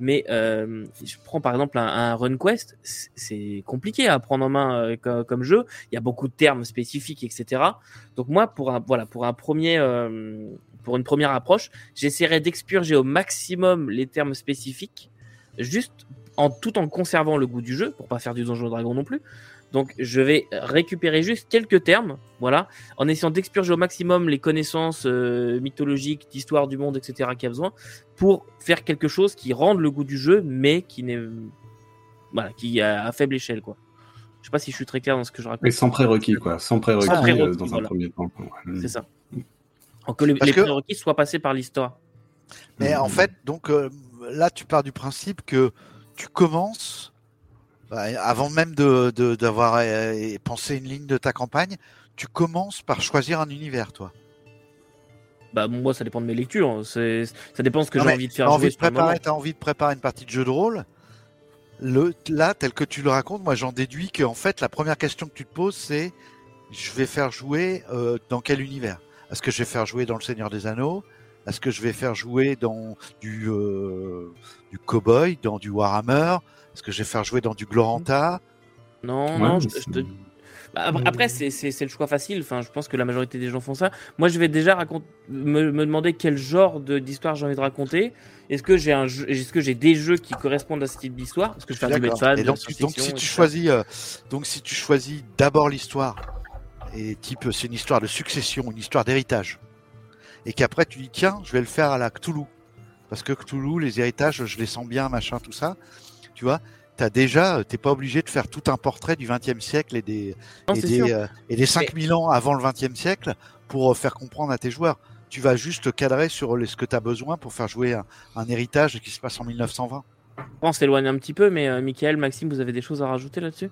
S1: Mais euh, je prends par exemple un, un Run Quest. C'est compliqué à prendre en main euh, co- comme, jeu. Il y a beaucoup de termes spécifiques, etc. Donc moi, pour un voilà, pour un premier, euh, pour une première approche, j'essaierai d'expurger au maximum les termes spécifiques, juste en tout en conservant le goût du jeu, pour pas faire du Donjon Dragon non plus. Donc je vais récupérer juste quelques termes, voilà, en essayant d'expurger au maximum les connaissances euh, mythologiques, d'histoire du monde, etc. qu'il y a besoin, pour faire quelque chose qui rende le goût du jeu, mais qui n'est, voilà, qui est à faible échelle, quoi. Je sais pas si je suis très clair dans ce que je raconte.
S2: Mais sans prérequis, quoi. Sans prérequis,
S1: Sans prérequis,
S2: euh, dans
S1: voilà.
S2: un premier temps.
S1: C'est ça. Alors que les,
S3: Parce
S1: les
S3: que-
S1: prérequis soient passés par l'histoire.
S3: Mais en fait, donc euh, là, tu pars du principe que tu commences, avant même de de- d'avoir euh, pensé une ligne de ta campagne, tu commences par choisir un univers, toi.
S1: Bah moi, ça dépend de mes lectures. C'est, ça dépend de ce que j'ai envie de faire
S3: T'as
S1: jouer
S3: envie de préparer, t'as envie de préparer une partie de jeu de rôle. Le, là, tel que tu le racontes, moi, j'en déduis que en fait, la première question que tu te poses, c'est je vais faire jouer euh, dans quel univers? Est-ce que je vais faire jouer dans le Seigneur des Anneaux? Est-ce que je vais faire jouer dans du euh, du cowboy, dans du Warhammer? Est-ce que je vais faire jouer dans du Gloranta?
S1: Non,
S2: Ouais,
S1: non, je, te- Bah, après, c'est, le choix facile. Enfin, je pense que la majorité des gens font ça. Moi, je vais déjà me, me demander quel genre de, d'histoire j'ai envie de raconter. Est-ce que j'ai un jeu, est-ce que j'ai des jeux qui correspondent à ce type d'histoire? Est-ce que je vais faire du. Medfan,
S3: Et donc, donc si tu choisis, euh, donc si tu choisis d'abord l'histoire et type c'est une histoire de succession, une histoire d'héritage, et qu'après tu dis tiens, je vais le faire à la Cthulhu parce que Cthulhu, les héritages, je les sens bien, machin, tout ça, tu vois. T'as déjà, t'es pas obligé de faire tout un portrait du XXe siècle et des
S1: Non,
S3: et des, euh, et des 5000 ans avant le XXe siècle pour euh, faire comprendre à tes joueurs. Tu vas juste cadrer sur ce que tu as besoin pour faire jouer un, un héritage qui se passe en 1920.
S1: On s'éloigne un petit peu, mais euh, Michael, Maxime, vous avez des choses à rajouter là-dessus?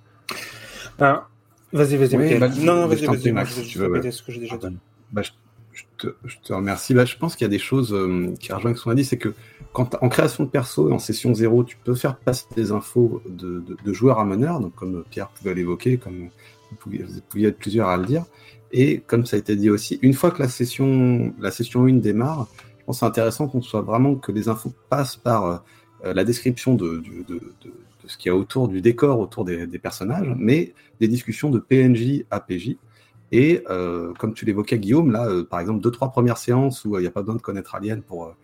S4: Ah, vas-y, vas-y,
S2: Oui,
S4: Non, non,
S2: je
S4: vas-y, vas-y.
S2: Max,
S4: Je vais
S2: si
S4: juste
S2: tu veux, ouais.
S4: ce que j'ai déjà dit.
S2: Bah, je, je te, je te remercie. Bah, je pense qu'il y a des choses euh, qui rejoignent ce qu'on a dit, c'est que quand en création de perso, en session zéro, tu peux faire passer des infos de, de, de joueurs à meneurs, donc comme Pierre pouvait l'évoquer, comme vous pouviez, vous pouviez être plusieurs à le dire. Et comme ça a été dit aussi, une fois que la session, la session 1 démarre, je pense c'est intéressant qu'on soit vraiment que les infos passent par euh, la description de, de, de, de ce qu'il y a autour du décor, autour des, des personnages, mais des discussions de PNJ à PJ. Et euh, comme tu l'évoquais, Guillaume, là, euh, par exemple, deux, trois premières séances où il n'y a pas besoin de connaître Alien pour, euh, euh,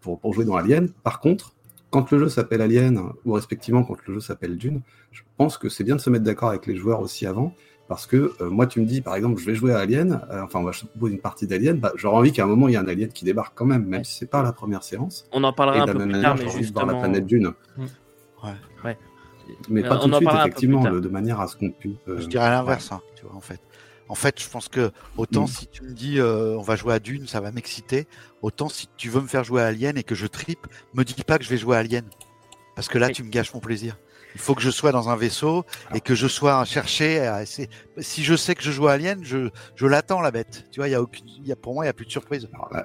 S2: pour, pour jouer dans Alien. Par contre, quand le jeu s'appelle Alien, ou respectivement quand le jeu s'appelle Dune, je pense que c'est bien de se mettre d'accord avec les joueurs aussi avant, parce que euh, moi, tu me dis, par exemple, je vais jouer à Alien, euh, enfin, on va proposer une partie d'Alien, bah, j'aurais envie qu'à un moment, il y ait un Alien qui débarque quand même, même
S1: Ouais.
S2: si c'est pas la première séance.
S1: On en parlera
S2: Et
S1: un
S2: de la
S1: peu
S2: même
S1: plus
S2: manière,
S1: tard, mais
S2: voir la
S1: justement.
S2: planète Dune.
S1: Ouais.
S2: Mais
S1: Euh,
S2: pas
S1: on
S2: tout de suite, effectivement, de, de manière à ce qu'on puisse. euh,
S3: Je dirais l'inverse, hein, tu vois, en fait. En fait, je pense que autant
S2: Mm.
S3: si tu me dis euh, on va jouer à Dune, ça va m'exciter, autant si tu veux me faire jouer à Alien et que je tripe, me dis pas que je vais jouer à Alien. Parce que là, tu me gâches mon plaisir. Il faut que je sois dans un vaisseau et que je sois à chercher. À essayer. Si je sais que je joue à Alien, je, je l'attends la bête. Tu vois, il y a aucune, y a, pour moi, il n'y a plus de surprise.
S2: Alors il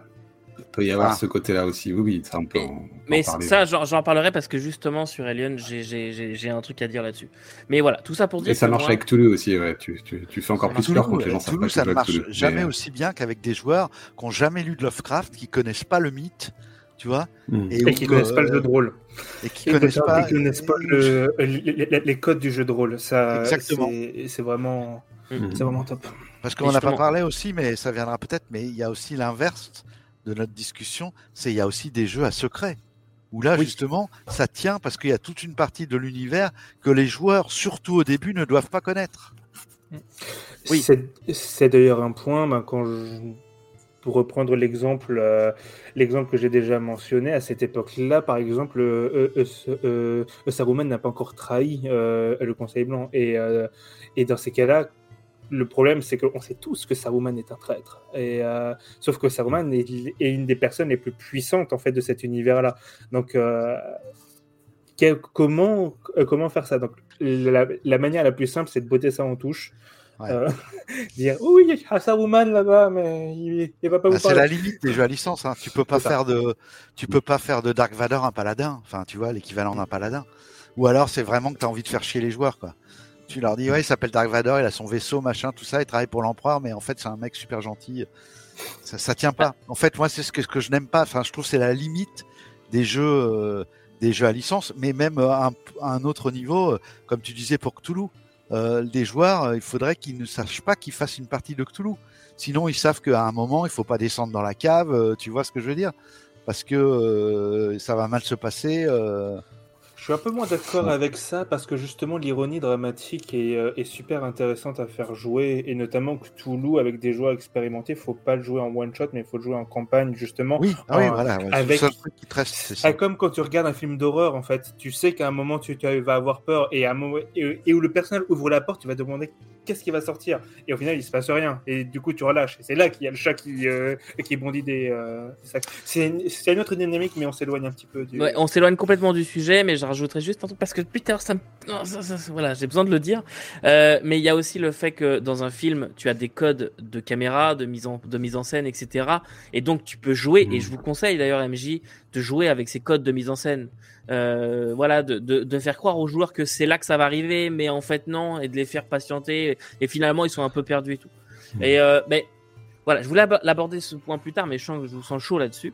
S2: peut y avoir
S3: Ah.
S2: ce côté-là aussi. Oui, oui, ça on peut. en- en
S1: Mais
S2: parler.
S1: ça, j'en j'en parlerai parce que justement sur Alien, j'ai- un truc à dire là-dessus. Mais voilà, tout ça pour dire
S2: Et ça
S1: que
S2: marche
S1: moi-
S2: avec Toulouse aussi. Ouais. Tu, tu, tu fais encore plus peur quand les gens savent pas
S3: Toulouse, ça ne marche
S2: Toulouse.
S3: jamais
S2: Mais,
S3: aussi bien qu'avec des joueurs qui n'ont jamais lu de Lovecraft, qui connaissent pas le mythe, tu vois,
S2: Hmm.
S4: Et qui connaissent pas le
S3: euh,
S4: jeu de rôle.
S3: et qui
S4: Et
S3: connaissent pas,
S4: Ils connaissent pas le- les, les- les codes du jeu de rôle. Ça,
S3: Exactement.
S4: c'est- C'est vraiment, c'est vraiment top.
S3: Parce qu'on n'a pas parlé aussi, mais ça viendra peut-être, mais il y a aussi l'inverse de notre discussion, c'est il y a aussi des jeux à secret. Où là,
S1: Oui.
S3: justement, ça tient parce qu'il y a toute une partie de l'univers que les joueurs, surtout au début, ne doivent pas connaître.
S1: Oui.
S4: C'est- d'ailleurs un point, ben, quand je- pour reprendre l'exemple euh, l'exemple que j'ai déjà mentionné, à cette époque-là, par exemple, euh, euh, euh, euh, Saruman n'a pas encore trahi euh, le Conseil Blanc. Et, euh, et dans ces cas-là, le problème, c'est qu'on sait tous que Saruman est un traître. Et, euh, sauf que Saruman est, est une des personnes les plus puissantes en fait, de cet univers-là. Donc, euh, quel- comment, euh, comment faire ça? Donc, la, la manière la plus simple, c'est de botter ça en touche.
S3: Ouais.
S4: Dire oui, il y a Saruman là-bas, mais il, il va pas vous
S3: c'est
S4: parler.
S3: la limite des jeux à licence. Hein. Tu peux pas
S4: C'est ça.
S3: faire de, tu peux pas faire de Dark Vador un paladin. Enfin, tu vois, l'équivalent d'un paladin. Ou alors, c'est vraiment que tu as envie de faire chier les joueurs, quoi. Tu leur dis, ouais, il s'appelle Dark Vador, il a son vaisseau, machin, tout ça, il travaille pour l'empereur, mais en fait, c'est un mec super gentil. Ça, ça tient pas. En fait, moi, c'est ce que, je n'aime pas. Enfin, je trouve c'est la limite des jeux, euh, des jeux à licence, mais même euh, à un, à un autre niveau, euh, comme tu disais pour Cthulhu. Euh, les joueurs, euh, il faudrait qu'ils ne sachent pas qu'ils fassent une partie de Cthulhu. Sinon, ils savent qu'à un moment, il faut pas descendre dans la cave. euh, tu vois ce que je veux dire? Parce que euh, ça va mal se passer. euh.
S4: Je suis un peu moins d'accord avec ça parce que justement l'ironie dramatique est, euh, est super intéressante à faire jouer et notamment que Toulouse avec des joueurs expérimentés, faut pas le jouer en one shot mais il faut le jouer en campagne justement.
S3: Oui, ah oui, voilà. ouais,
S4: avec-
S3: C'est le seul truc qui te reste, c'est ça.
S4: Ah, comme quand tu regardes un film d'horreur en fait, tu sais qu'à un moment tu, tu vas avoir peur et, à un moment, et, et où le personnage ouvre la porte, tu vas demander qu'est-ce qui va sortir et au final il se passe rien et du coup tu relâches et c'est là qu'il y a le chat qui, euh, qui bondit des, euh, des sacs. C'est une, c'est une autre dynamique mais on s'éloigne un petit peu du.
S1: Ouais, on s'éloigne complètement du sujet, mais je rajouterai juste un truc parce que depuis tout à l'heure, ça me... non, ça- ça- ça- voilà, j'ai besoin de le dire. Euh, mais il y a aussi le fait que dans un film, tu as des codes de caméra, de mise en, de mise en scène, etc. Et donc tu peux jouer. Et je vous conseille d'ailleurs, MJ, de jouer avec ces codes de mise en scène. Euh, voilà, de, de, de faire croire aux joueurs que c'est là que ça va arriver, mais en fait non, et de les faire patienter. Et finalement, ils sont un peu perdus et tout.
S2: Mhm.
S1: Et euh, mais voilà, je voulais ab- l'aborder ce point plus tard, mais je sens que je vous sens chaud là-dessus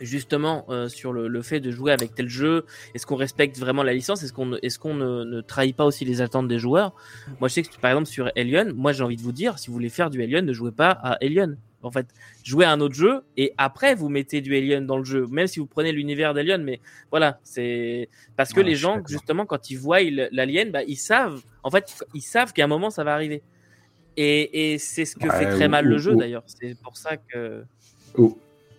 S1: justement euh, sur le, le fait de jouer avec tel jeu Est-ce qu'on respecte vraiment la licence? Est-ce qu'on ne- est-ce qu'on ne, ne trahit pas aussi les attentes des joueurs? Moi, je sais que par exemple sur Alien, moi j'ai envie de vous dire, si vous voulez faire du Alien, ne jouez pas à Alien. En fait, jouez à un autre jeu et après vous mettez du Alien dans le jeu, même si vous prenez l'univers d'Alien. Mais voilà, c'est parce que
S2: Ouais,
S1: les gens justement quand ils voient l'Alien, bah, ils savent. En fait, ils savent qu'à un moment ça va arriver. Et, et c'est ce que
S2: Ouais,
S1: fait très
S2: ou-
S1: mal le jeu
S2: ou-
S1: d'ailleurs. C'est pour ça que.
S2: Ou-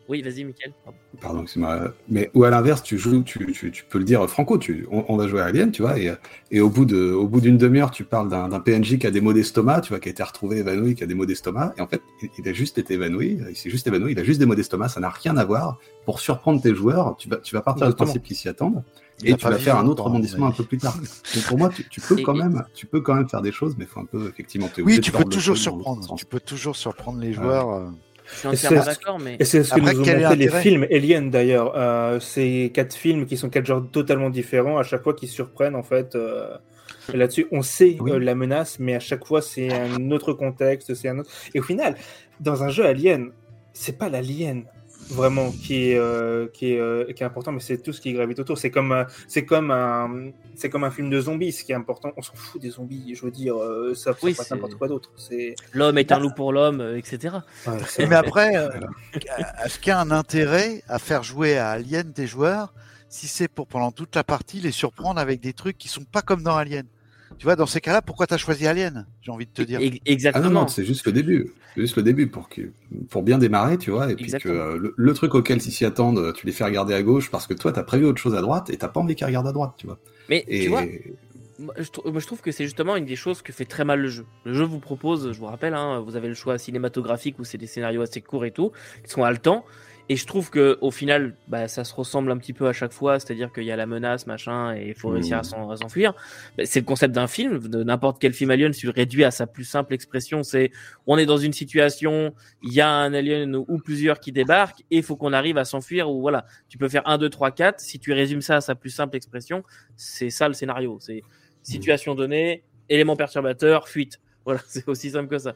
S1: Oui, vas-y, Mickaël. Pardon.
S2: Pardon, excuse-moi. Mais ou à l'inverse, tu joues, tu, tu, tu peux le dire franco, tu, on, on va jouer à Alien, tu vois, et, et au bout de, au bout d'une demi-heure, tu parles d'un d'un PNJ qui a des maux d'estomac, tu vois, qui a été retrouvé évanoui, qui a des maux d'estomac, et en fait, il, il a juste été évanoui, il s'est juste évanoui, il a juste des maux d'estomac, ça n'a rien à voir. Pour surprendre tes joueurs, tu vas, tu vas partir du principe qu'ils s'y attendent, et tu
S3: pas
S2: vas faire un autre rebondissement un peu plus tard. Donc pour moi, tu, tu peux
S1: Et-
S2: quand
S1: et-
S2: même, tu peux quand même faire des choses, mais il faut un peu effectivement. t'es
S3: Oui, tu peux toujours surprendre. Tu peux toujours surprendre les joueurs.
S1: Je suis
S4: Et
S1: entièrement
S4: c'est-
S1: d'accord, mais
S4: Et c'est ce que
S3: Après,
S4: nous ont montré les films Alien d'ailleurs. Euh, c'est quatre films qui sont quatre genres totalement différents, à chaque fois qui surprennent en fait. euh, Là-dessus, on sait
S2: Oui.
S4: euh, la menace, mais à chaque fois c'est un autre contexte, c'est un autre. Et au final, dans un jeu Alien, c'est pas l'alien vraiment qui est euh, qui est euh, qui est important, mais c'est tout ce qui gravite autour. C'est comme euh, c'est comme un c'est comme un film de zombies. Ce qui est important, on s'en fout des zombies. Je veux dire, euh, ça, ça
S1: Oui,
S4: passe n'importe quoi d'autre. C'est
S1: l'homme est un loup pour l'homme, euh, etc.
S4: ouais,
S3: Mais après, euh, est-ce qu'il y a un intérêt à faire jouer à Alien tes joueurs si c'est pour pendant toute la partie les surprendre avec des trucs qui sont pas comme dans Alien Tu vois, dans ces cas-là, pourquoi t'as choisi Alien J'ai envie de te dire.
S1: E-
S2: Ah non,
S1: Exactement.
S2: non, c'est juste le début. C'est juste le début pour, que, pour bien démarrer, tu vois, et puis que
S1: Exactement.
S2: euh, le, le truc auquel s'ils s'y attendent, tu les fais regarder à gauche parce que toi, t'as prévu autre chose à droite et t'as pas envie qu'ils regardent à droite, tu vois.
S1: Mais
S2: Et
S1: tu vois, moi, je, trou- moi, je trouve que c'est justement une des choses que fait très mal le jeu. Le jeu vous propose, je vous rappelle, hein, vous avez le choix cinématographique où c'est des scénarios assez courts et tout, qui sont haletants. Et je trouve que au final, bah, ça se ressemble un petit peu à chaque fois, c'est-à-dire qu'il y a la menace, machin, et il faut réussir à
S2: Mmh.
S1: s'enfuir. Bah, c'est le concept d'un film, de n'importe quel film alien, si réduis à sa plus simple expression, c'est on est dans une situation, il y a un alien ou plusieurs qui débarquent, et il faut qu'on arrive à s'enfuir, ou voilà, tu peux faire 1, 2, 3, 4, si tu résumes ça à sa plus simple expression, c'est ça le scénario, c'est situation donnée, élément perturbateur, fuite. Voilà, c'est aussi simple que ça.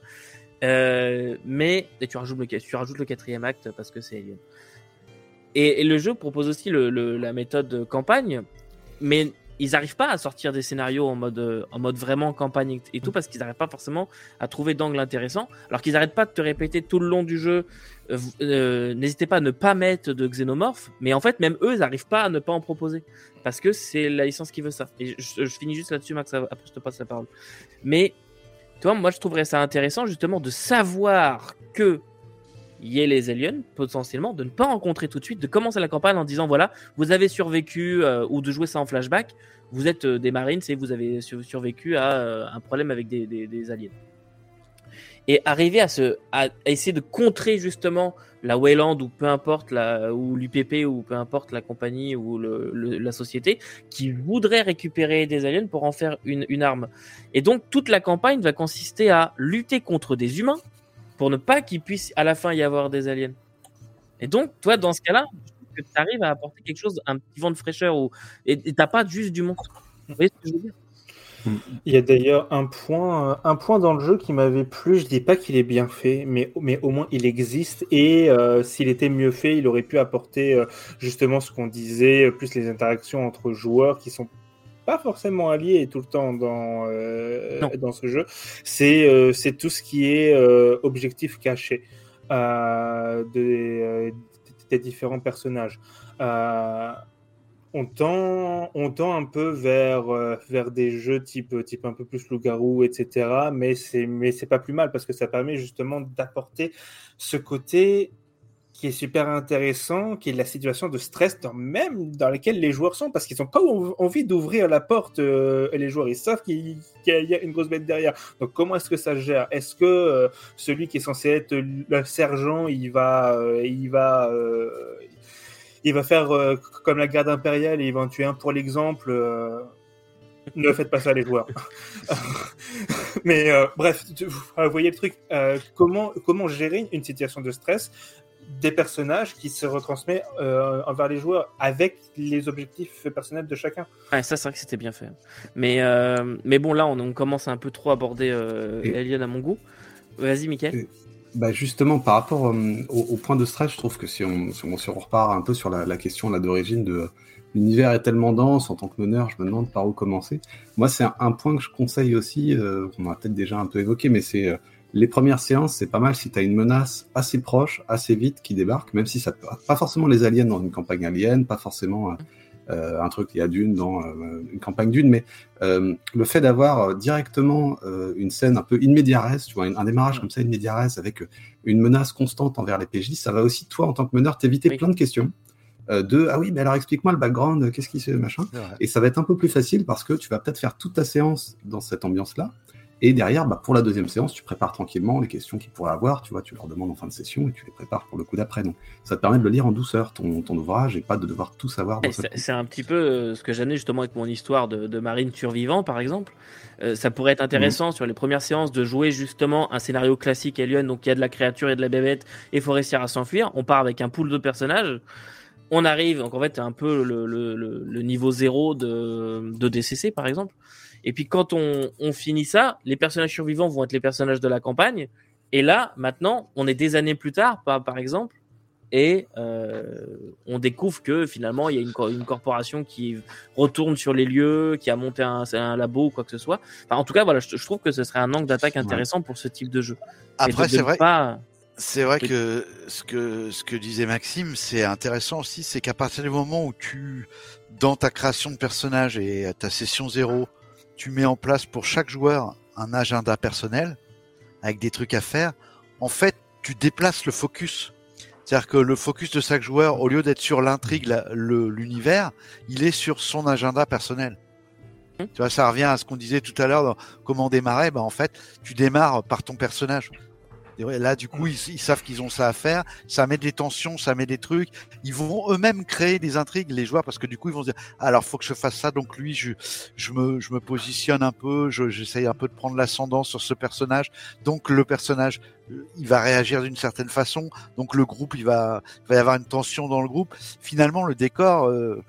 S1: Euh, mais et tu rajoutes le tu rajoutes le quatrième acte parce que c'est Alien. Et, et le jeu propose aussi le, le- la méthode campagne, mais ils n'arrivent pas à sortir des scénarios en mode en mode vraiment campagne et tout parce qu'ils n'arrivent pas forcément à trouver d'angle intéressant. Alors qu'ils n'arrêtent pas de te répéter tout le long du jeu. euh, euh, N'hésitez pas à ne pas mettre de xénomorphes, mais en fait même eux ils n'arrivent pas à ne pas en proposer parce que c'est la licence qui veut ça. Et je, je finis juste là-dessus Max, après je te passe la parole. Mais moi je trouverais ça intéressant justement de savoir que y ait les aliens potentiellement, de ne pas rencontrer tout de suite, de commencer la campagne en disant voilà, vous avez survécu euh, ou de jouer ça en flashback, vous êtes euh, des marines et vous avez sur- survécu à euh, un problème avec des, des- des aliens. Et arriver à, se, à, essayer de contrer justement la Wayland ou peu importe la, ou l'UPP ou peu importe la compagnie ou la société qui voudrait récupérer des aliens pour en faire une, une arme. Et donc toute la campagne va consister à lutter contre des humains pour ne pas qu'il puisse à la fin y avoir des aliens. Et donc, toi, dans ce cas-là, tu arrives à apporter quelque chose, un petit vent de fraîcheur, ou... et t'as pas juste du monstre. Vous voyez ce que je veux dire?
S4: Il y a d'ailleurs un point, un point dans le jeu qui m'avait plu. Je dis pas qu'il est bien fait, mais, mais au moins il existe. Et euh, s'il était mieux fait, il aurait pu apporter euh, justement ce qu'on disait, euh, plus les interactions entre joueurs qui sont pas forcément alliés tout le temps dans, euh, dans ce jeu. C'est c'est tout ce qui est objectif caché des, des différents personnages. Euh, on tend, un peu vers, euh, vers des jeux type, type un peu plus loup-garou, etc. Mais c'est, mais c'est pas plus mal parce que ça permet justement d'apporter ce côté qui est super intéressant, qui est la situation de stress dans, même dans laquelle les joueurs sont, parce qu'ils n'ont pas env- envie d'ouvrir la porte, euh, les joueurs, ils savent qu'il y a une grosse bête derrière. Donc comment est-ce que ça se gère? Est-ce que euh, celui qui est censé être le sergent, il va, il va, il va faire euh, comme la garde impériale et il va en tuer un pour l'exemple euh, Ne faites pas ça, les joueurs. Mais euh, bref, vous voyez le truc. Euh, comment, comment gérer une situation de stress des personnages qui se retransmet euh, envers les joueurs avec les objectifs personnels de chacun?
S1: Ouais, ça c'est vrai que c'était bien fait. Mais, euh, mais bon, là, on, on commence à un peu trop à aborder euh,
S2: Et-
S1: Alien à mon goût. Vas-y, Mickaël.
S2: Bah justement, par rapport euh, au, point de stress, je trouve que si on, si on, repart un peu sur la, la question là d'origine de l'univers est tellement dense en tant que meneur, je me demande par où commencer. Moi, c'est un, point que je conseille aussi, euh, qu'on a peut-être déjà un peu évoqué, mais c'est euh, les premières séances, c'est pas mal si tu as une menace assez proche, assez vite qui débarque, même si ça peut pas forcément les aliens dans une campagne alien, pas forcément euh, un truc il y a d'une dans euh, une campagne d'une, mais euh, le fait d'avoir euh, directement euh, une scène un peu in tu vois, un, un démarrage comme ça in media res avec euh, une menace constante envers les PJ, ça va aussi toi en tant que meneur t'éviter
S1: Oui.
S2: plein de questions. Euh, de ah oui mais alors explique-moi le background qu'est-ce qui se machin? Et ça va être un peu plus facile parce que tu vas peut-être faire toute ta séance dans cette ambiance-là. Et derrière, bah, pour la deuxième séance, tu prépares tranquillement les questions qu'ils pourraient avoir. Tu vois, tu leur demandes en fin de session et tu les prépares pour le coup d'après. Donc, ça te permet de le lire en douceur, ton, ton ouvrage, et pas de devoir tout savoir. seul
S1: C'est un petit peu euh, ce que j'amenais justement avec mon histoire de, de marine survivant, par exemple. Euh, ça pourrait être intéressant sur les premières séances de jouer justement un scénario classique Alien, donc il y a de la créature et de la bébête, et il faut réussir à s'enfuir. On part avec un pool de personnages. On arrive, donc en fait, un peu le, le, le, le niveau zéro de, de DCC, par exemple. Et puis quand on, on finit ça, les personnages survivants vont être les personnages de la campagne. Et là, maintenant, on est des années plus tard, par, par exemple, et euh, on découvre que finalement il y a une, une corporation qui retourne sur les lieux, qui a monté un, un labo ou quoi que ce soit. Enfin, en tout cas, voilà, je, je trouve que ce serait un angle d'attaque intéressant pour ce type de jeu.
S3: Après, c'est vrai.
S1: Pas...
S3: C'est vrai que ce que ce que disait Maxime, c'est intéressant aussi, c'est qu'à partir du moment où tu, dans ta création de personnage et ta session zéro, tu mets en place pour chaque joueur un agenda personnel avec des trucs à faire. En fait, tu déplaces le focus. C'est-à-dire que le focus de chaque joueur, au lieu d'être sur l'intrigue, l'univers, il est sur son agenda personnel.
S1: Mhm.
S3: Tu vois, ça revient à ce qu'on disait tout à l'heure dans comment démarrer. Bah, en fait, tu démarres par ton personnage. Et là, du coup, ils, savent qu'ils ont ça à faire. Ça met des tensions, ça met des trucs. Ils vont eux-mêmes créer des intrigues, les joueurs, parce que du coup, ils vont se dire alors, faut que je fasse ça. Donc lui, je, je me, je me positionne un peu. je- J'essaye un peu de prendre l'ascendant sur ce personnage. Donc le personnage, il va réagir d'une certaine façon. Donc le groupe, il va, il va y avoir une tension dans le groupe. Finalement, le décor. euh,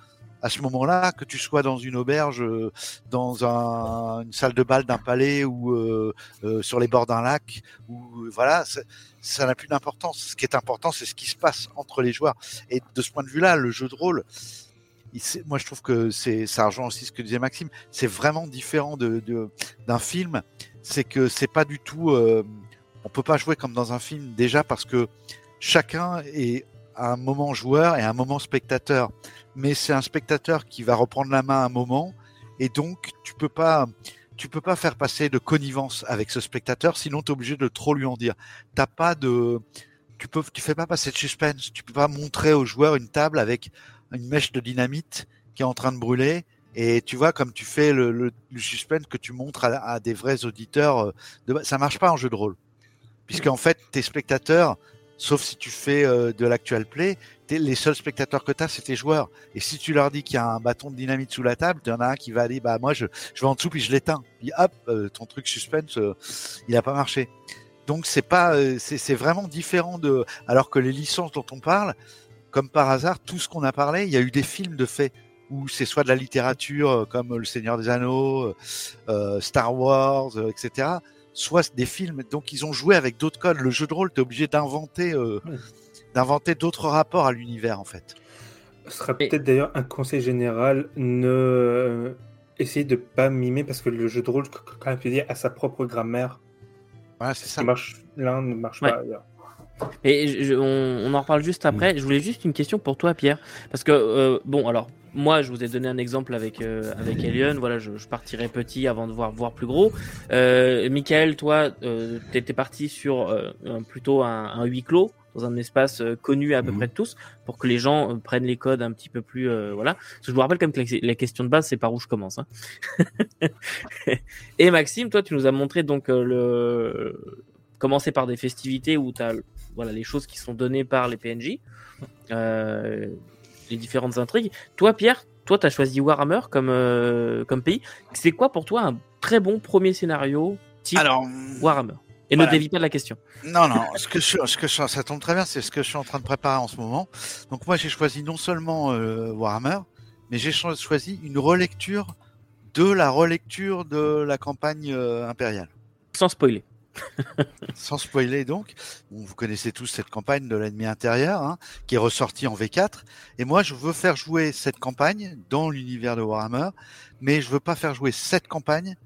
S3: à ce moment-là, que tu sois dans une auberge, euh, dans un, une salle de bal d'un palais ou euh, euh, sur les bords d'un lac, ou voilà, ça- n'a plus d'importance. Ce qui est important, c'est ce qui se passe entre les joueurs. Et de ce point de vue-là, le jeu de rôle, moi je trouve que c'est, ça rejoint aussi ce que disait Maxime. C'est vraiment différent d'un film. C'est que c'est pas du tout. euh, on peut pas jouer comme dans un film déjà parce que chacun est un moment joueur et un moment spectateur. Mais c'est un spectateur qui va reprendre la main à un moment et donc tu peux pas tu peux pas faire passer de connivence avec ce spectateur, sinon tu es obligé de trop lui en dire. T'as pas de, tu peux, tu fais pas passer de suspense. Tu peux pas montrer aux joueurs une table avec une mèche de dynamite qui est en train de brûler. Et tu vois, comme tu fais le, suspense que tu montres à, à des vrais auditeurs, euh, de, ça marche pas en jeu de rôle, puisqu'en fait tes spectateurs, sauf si tu fais euh, de l'actual play, t'es- les seuls spectateurs que tu as, c'est tes joueurs. Et si tu leur dis qu'il y a un bâton de dynamite sous la table, y en a un qui va aller, bah moi je, je vais en dessous puis je l'éteins. Puis hop, euh, ton truc suspense, euh, il a pas marché. Donc c'est pas, euh, c'est vraiment différent de, alors que les licences dont on parle, comme par hasard, tout ce qu'on a parlé, il y a eu des films de fait où c'est soit de la littérature euh, comme Le Seigneur des Anneaux, euh, Star Wars, euh, etc. Soit des films. Donc ils ont joué avec d'autres codes. Le jeu de rôle, t'es obligé d'inventer, euh, d'inventer d'autres rapports à l'univers en fait.
S4: Ce sera
S1: Et-
S4: peut-être d'ailleurs un conseil général, ne essayez de pas mimer parce que le jeu de rôle, comme tu dis, a sa propre grammaire.
S3: Voilà, c'est
S4: Ce
S3: ça.
S4: l'un ne marche
S1: Ouais.
S4: pas ailleurs.
S1: Et je- on, on en reparle juste après. Je voulais juste une question pour toi, Pierre, parce que euh, bon, alors moi, je vous ai donné un exemple avec euh, avec Elion. Voilà, je, je partirais petit avant de voir voir plus gros. Euh, Michael, toi, euh, t'étais parti sur euh, un- plutôt un, un huis clos dans un espace euh, connu à peu
S2: Mhm.
S1: près de tous, pour que les gens prennent les codes un petit peu plus, voilà. Parce que je vous rappelle quand même que la, la question de base, c'est par où je commence. Hein. Et Maxime, toi, tu nous as montré donc le commencer par des festivités où tu as voilà, les choses qui sont données par les PNJ, euh, les différentes intrigues. Toi, Pierre, toi, tu as choisi Warhammer comme, euh, comme pays. C'est quoi pour toi un très bon premier scénario type
S3: Alors,
S1: Warhammer? Et
S3: voilà.
S1: ne dévie pas de la question.
S3: Non, non, ce que je, ce que je, ça tombe très bien, c'est ce que je suis en train de préparer en ce moment. Donc moi, j'ai choisi non seulement euh, Warhammer, mais j'ai cho- choisi une relecture de la relecture de la campagne euh, impériale.
S1: Sans spoiler.
S3: Sans spoiler donc, vous connaissez tous cette campagne de l'ennemi intérieur, hein, qui est ressortie en V4. Et moi, je veux faire jouer cette campagne dans l'univers de Warhammer, mais je veux pas faire jouer cette campagne.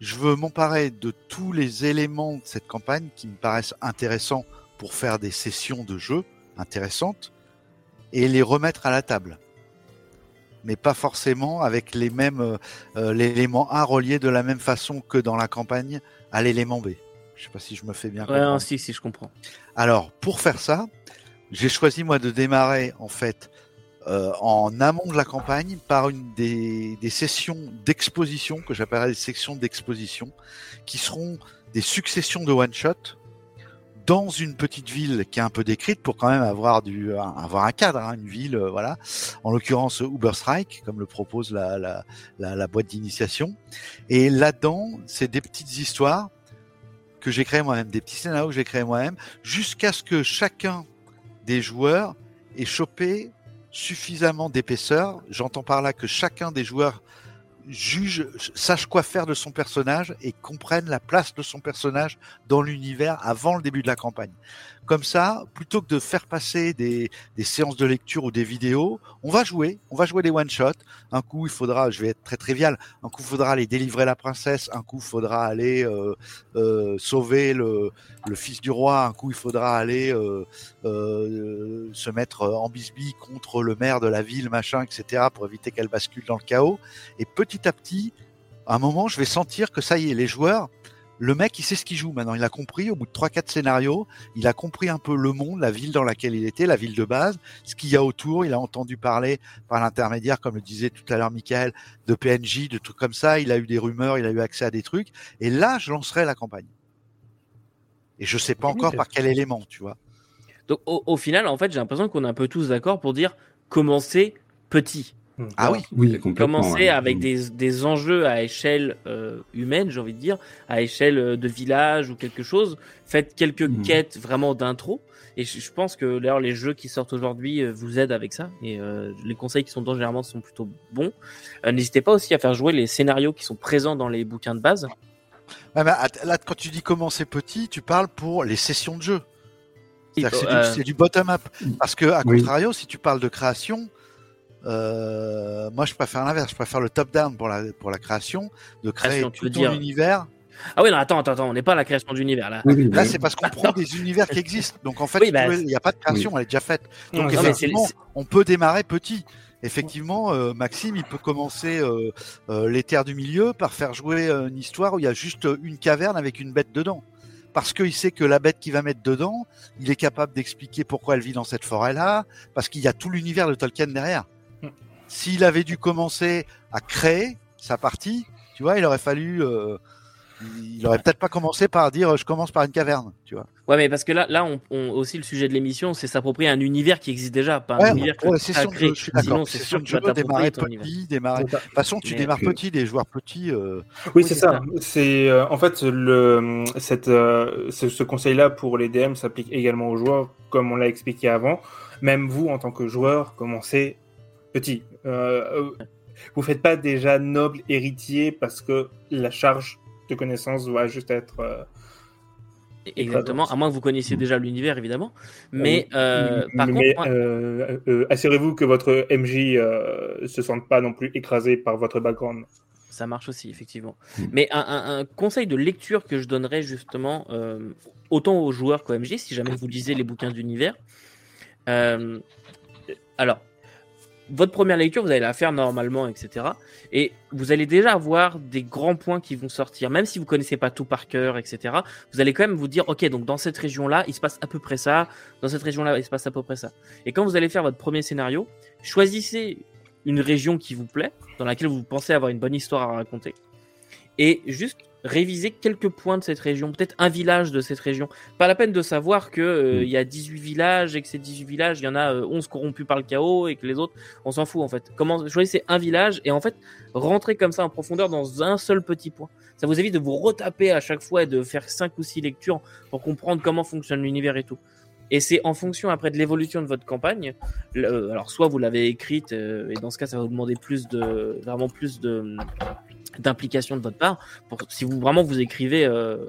S3: Je veux m'emparer de tous les éléments de cette campagne qui me paraissent intéressants pour faire des sessions de jeu intéressantes et les remettre à la table. Mais pas forcément avec les mêmes euh, euh, l'élément A relié de la même façon que dans la campagne à l'élément B. Je sais pas si je me fais bien
S1: Ouais,
S3: comprendre.
S1: non, si, si, je comprends.
S3: Alors, pour faire ça, j'ai choisi moi de démarrer en fait euh, en amont de la campagne par une des, des sessions d'exposition que j'appellerais des sections d'exposition, qui seront des successions de one shot dans une petite ville qui est un peu décrite pour quand même avoir du un- avoir un cadre, hein, une ville, euh, voilà. En l'occurrence Uberstrike, comme le propose la, la, la, la boîte d'initiation. Et là-dedans, c'est des petites histoires j'ai créées moi-même, des petits scénarios que j'ai créés moi-même, jusqu'à ce que chacun des joueurs ait chopé suffisamment d'épaisseur. J'entends par là que chacun des joueurs juge, sache quoi faire de son personnage et comprenne la place de son personnage dans l'univers avant le début de la campagne. Comme ça, plutôt que de faire passer des, séances de lecture ou des vidéos, on va jouer, on va jouer des one-shots. Un coup, il faudra, je vais être très trivial, un coup, il faudra aller délivrer la princesse, un coup, il faudra aller euh, euh, sauver le, fils du roi, un coup, il faudra aller euh, se mettre en bisbille contre le maire de la ville, machin, etc., pour éviter qu'elle bascule dans le chaos. Et petit à petit, à un moment, je vais sentir que ça y est, les joueurs, le mec, il sait ce qu'il joue maintenant. Il a compris, au bout de 3-4 scénarios, il a compris un peu le monde, la ville dans laquelle il était, la ville de base, ce qu'il y a autour. Il a entendu parler par l'intermédiaire, comme le disait tout à l'heure Michael, de PNJ, de trucs comme ça. Il a eu des rumeurs, il a eu accès à des trucs. Et là, je lancerai la campagne. Et je sais pas encore par quel élément, tu vois.
S1: Donc au, au final, en fait, j'ai l'impression qu'on est un peu tous d'accord pour dire commencer petit.
S3: Ah oui,
S2: Oui, complètement.
S1: Commencer
S2: ouais.
S1: avec
S2: Mm.
S1: des, des enjeux à échelle euh, humaine, j'ai envie de dire, à échelle euh, de village ou quelque chose. Faites quelques
S2: Mhm.
S1: quêtes vraiment d'intro. Et je, je pense que d'ailleurs les jeux qui sortent aujourd'hui euh, vous aident avec ça. Et euh, les conseils qui sont dedans généralement sont plutôt bons. Euh, N'hésitez pas aussi à faire jouer les scénarios qui sont présents dans les bouquins de base.
S3: Ouais, mais att- là, quand tu dis commencer petit, tu parles pour les sessions de jeu. C'est
S1: Euh,
S3: du, bottom-up. Parce que, à
S2: Oui.
S3: contrario, si tu parles de création, euh, moi je préfère l'inverse. Je préfère le top-down pour la, pour la création, de créer
S1: Création,
S3: tout ton
S1: dire.
S3: univers.
S1: Ah oui, non, attends, attends, attends, on n'est pas à la création d'univers là.
S2: Oui, oui,
S3: Là,
S2: oui.
S3: c'est parce qu'on prend des univers qui existent. Donc en fait,
S1: bah,
S3: il n'y a pas de création, elle est déjà faite. Donc
S4: Non,
S3: effectivement, on peut démarrer petit. Effectivement, euh, Maxime, il peut commencer euh, euh, les terres du milieu par faire jouer euh, une histoire où il y a juste une caverne avec une bête dedans. Parce qu'il sait que la bête qu'il va mettre dedans, il est capable d'expliquer pourquoi elle vit dans cette forêt-là, parce qu'il y a tout l'univers de Tolkien derrière. S'il avait dû commencer à créer sa partie, tu vois, il aurait fallu, euh, il aurait peut-être pas commencé par dire je commence par une caverne, tu vois.
S1: Ouais, mais parce que là, là, on, on- aussi le sujet de l'émission, c'est s'approprier un univers qui existe déjà, pas un
S3: Ouais,
S1: univers que
S3: ouais,
S1: tu
S3: session
S1: as créé. Sinon, c'est sûr que tu vas
S3: démarrer
S1: ton
S3: petit, démarrer. De toute façon, tu
S1: Mais-
S3: démarres
S1: que-
S3: petit, les joueurs petits. euh,
S4: Oui,
S1: c'est
S4: c'est ça. C'est euh, en fait le cette euh, ce, ce conseil-là pour les DM s'applique également aux joueurs, comme on l'a expliqué avant. Même vous, en tant que joueur, commencez petit. Euh, euh, vous faites pas déjà noble héritier parce que la charge de connaissances va juste être. euh,
S1: Exactement, à moins que vous connaissiez déjà l'univers, évidemment. Mais euh,
S4: mais
S1: par
S4: mais,
S1: contre, moi-
S4: euh, euh, assurez-vous que votre MJ euh, se sente pas non plus écrasé par votre background.
S1: ça marche aussi, effectivement.
S2: Mm.
S1: Mais un, un- un conseil de lecture que je donnerais justement, euh, autant aux joueurs qu'aux MJ, si jamais vous lisez les bouquins d'univers. euh, alors, votre première lecture, vous allez la faire normalement, etc. Et vous allez déjà avoir des grands points qui vont sortir, même si vous connaissez pas tout par cœur, etc. Vous allez quand même vous dire, ok, donc dans cette région-là, il se passe à peu près ça, dans cette région-là, il se passe à peu près ça. Et quand vous allez faire votre premier scénario, choisissez une région qui vous plaît, dans laquelle vous pensez avoir une bonne histoire à raconter, et juste réviser quelques points de cette région, peut-être un village de cette région. Pas la peine de savoir que euh,
S2: Mm.
S1: il y a 18 villages et que ces 18 villages, il y en a euh, 11 corrompus par le chaos et que les autres, on s'en fout en fait. Comment choisissez un village et en fait rentrer comme ça en profondeur dans un seul petit point. Ça vous évite de vous retaper à chaque fois et de faire cinq ou six lectures pour comprendre comment fonctionne l'univers et tout. Et c'est en fonction après de l'évolution de votre campagne. le- alors soit vous l'avez écrite euh, et dans ce cas ça va vous demander plus de vraiment plus de d'implication de votre part pour si vous vraiment vous écrivez euh,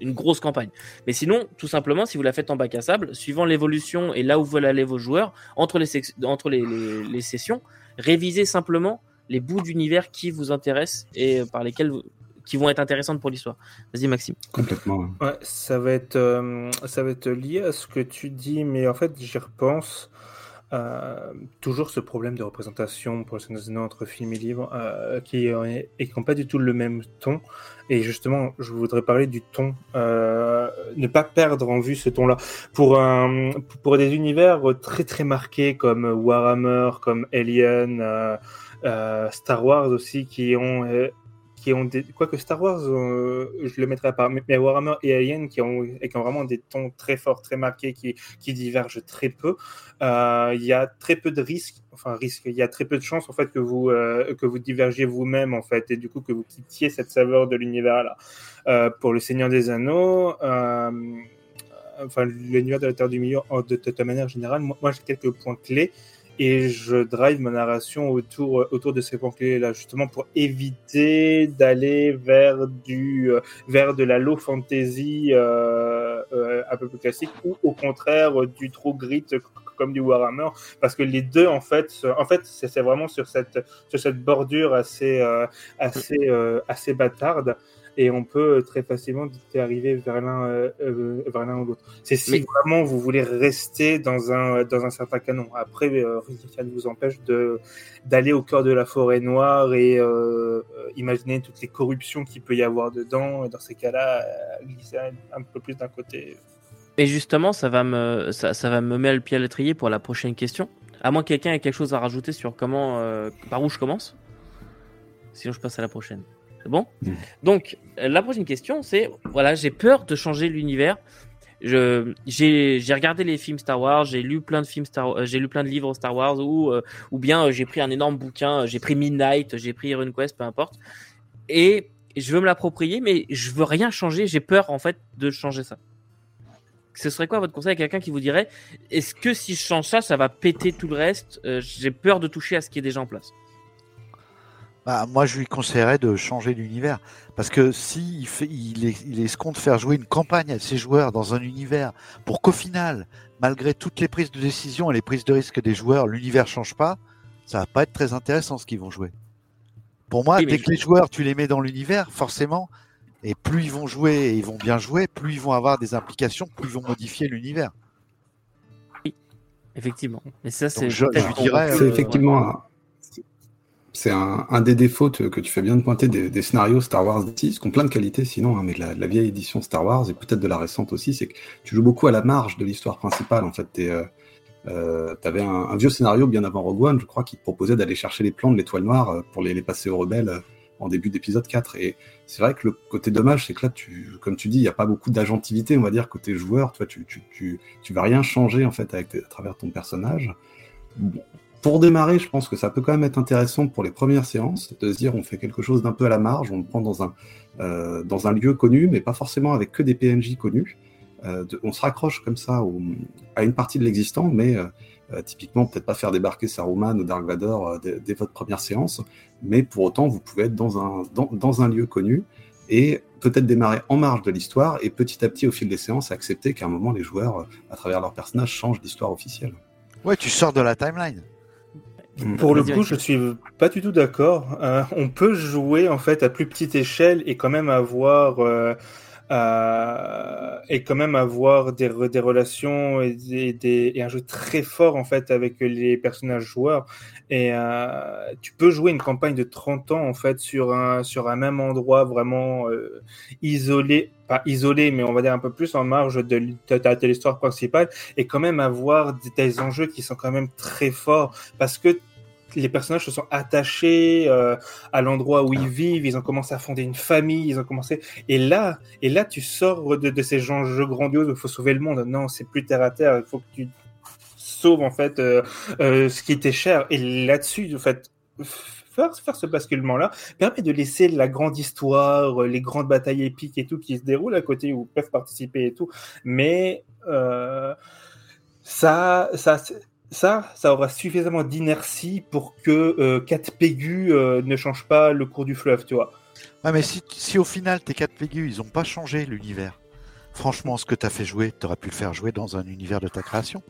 S1: une grosse campagne. Mais sinon, tout simplement, si vous la faites en bac à sable, suivant l'évolution et là où veulent aller vos joueurs, entre les, entre les, les, les sessions, révisez simplement les bouts d'univers qui vous intéressent et par lesquels vous- qui vont être intéressantes pour l'histoire. Vas-y Maxime.
S2: Complètement. ouais.
S4: Ouais, ça va être, euh, ça va être lié à ce que tu dis, mais en fait, j'y repense. Euh, toujours ce problème de représentation pour le entre film et livre euh, qui qui n'ont pas du tout le même ton. Et justement, je voudrais parler du ton. Euh, ne pas perdre en vue ce ton-là. Pour, pour des univers très très marqués comme Warhammer, comme Alien, Star Wars aussi, qui ont qui ont des... Quoique Star Wars, euh, je le mettrai à part, mais Warhammer et Alien qui ont, et qui ont vraiment des tons très forts, très marqués, qui, qui divergent très peu. Euh, Il y a très peu de risques, enfin risques, il y a très peu de chances en fait que vous, euh, que vous divergiez vous-même en fait, et du coup que vous quittiez cette saveur de l'univers-là. Euh, pour le Seigneur des Anneaux, enfin l'univers de la Terre du Milieu, de, de manière générale, moi j'ai quelques points clés et je drive ma narration autour, autour de ces points clés là justement pour éviter d'aller vers du euh, vers de la low fantasy euh, euh, un peu plus classique ou au contraire du trop grit comme du Warhammer parce que les deux en fait en fait c'est vraiment sur cette sur cette bordure assez euh, assez euh, assez bâtarde et on peut très facilement arriver vers l'un euh, euh, vers l'un ou l'autre. C'est si
S1: Mais-
S4: vraiment vous voulez rester dans un dans un certain canon. Après, euh, rien ne vous empêche de d'aller au cœur de la forêt noire et euh, euh, imaginer toutes les corruptions qu'il peut y avoir dedans. Et dans ces cas-là, euh, glisser un, peu plus d'un côté.
S1: Et justement, ça va me, ça, ça va me mettre le pied à l'étrier pour la prochaine question. À moins que quelqu'un ait quelque chose à rajouter sur comment, euh, par où je commence. Sinon, je passe à la prochaine. Bon
S2: Mm.
S1: Donc, euh, la prochaine question, c'est voilà, j'ai peur de changer l'univers je j'ai j'ai regardé les films Star Wars, j'ai lu plein de films Star, euh, j'ai lu plein de livres Star Wars ou euh, ou bien j'ai pris un énorme bouquin, j'ai pris Midnight, j'ai pris RuneQuest, peu importe. Et je veux me l'approprier, mais je veux rien changer. J'ai peur en fait de changer ça. Ce serait quoi votre conseil à quelqu'un qui vous dirait est-ce que si je change ça, ça va péter tout le reste J'ai peur de toucher à ce qui est déjà en place?
S3: Bah, moi, je lui conseillerais de changer l'univers. Parce que si il, fait, il, est, il escompte faire jouer une campagne à ses joueurs dans un univers pour qu'au final, malgré toutes les prises de décision et les prises de risque des joueurs, l'univers change pas, ça va pas être très intéressant ce qu'ils vont jouer. Pour moi, dès que les joueurs, tu les mets dans l'univers, forcément, et plus ils vont jouer et ils vont bien jouer, plus ils vont avoir des implications, plus ils vont modifier l'univers.
S1: Oui, effectivement. Mais ça, c'est.
S2: C'est euh, effectivement c'est un, des défauts que tu fais bien de pointer des, scénarios Star Wars 6, qui ont plein de qualités sinon, hein, mais la, vieille édition Star Wars et peut-être de la récente aussi, c'est que tu joues beaucoup à la marge de l'histoire principale. En fait, tu euh, euh, avais un, vieux scénario bien avant Rogue One, je crois, qui proposait d'aller chercher les plans de l'étoile noire euh, pour les, passer aux rebelles en début d'épisode 4. Et c'est vrai que le côté dommage, c'est que là, comme tu dis, il n'y a pas beaucoup d'agentivité, on va dire, côté joueur. Tu, tu vas rien changer en fait à travers ton personnage. Pour démarrer, je pense que ça peut quand même être intéressant pour les premières séances, de se dire on fait quelque chose d'un peu à la marge, on le prend dans un, euh, dans un lieu connu, mais pas forcément avec que des PNJ connus. Euh, on se raccroche comme ça à une partie de l'existant, mais euh, typiquement peut-être pas faire débarquer Saruman ou Dark Vador dès, votre première séance, mais pour autant vous pouvez être dans un, dans, un lieu connu et peut-être démarrer en marge de l'histoire et petit à petit au fil des séances accepter qu'à un moment les joueurs, à travers leur personnage, changent d'histoire officielle.
S3: Ouais, tu sors de la timeline.
S4: Pour le coup, je suis pas du tout d'accord. Euh, on peut jouer en fait à plus petite échelle et quand même avoir euh, euh, et quand même avoir des, des relations et, des, et, un jeu très fort en fait avec les personnages joueurs. Et euh, tu peux jouer une campagne de 30 ans en fait sur un sur un même endroit vraiment isolé, pas isolé, mais on va dire un peu plus en marge de, de, de l'histoire principale et quand même avoir des, des enjeux qui sont quand même très forts parce que les personnages se sont attachés euh, à l'endroit où ils vivent, ils ont commencé à fonder une famille, ils ont commencé. Et là, et là, tu sors de, ces enjeux grandioses où il faut sauver le monde. Non, c'est plus terre à terre. Il faut que tu sauves en fait euh, euh, ce qui était cher. Et là-dessus, en fait, faire, faire ce basculement-là permet de laisser la grande histoire, les grandes batailles épiques et tout qui se déroulent à côté où peuvent participer et tout. Mais ça, ça ça, ça aura suffisamment d'inertie pour que euh, 4 Pégus euh, ne change pas le cours du fleuve, tu vois.
S3: Ouais, mais si, si au final tes 4 Pégus, ils ont pas changé l'univers, franchement, ce que tu as fait jouer, tu aurais pu le faire jouer dans un univers de ta création.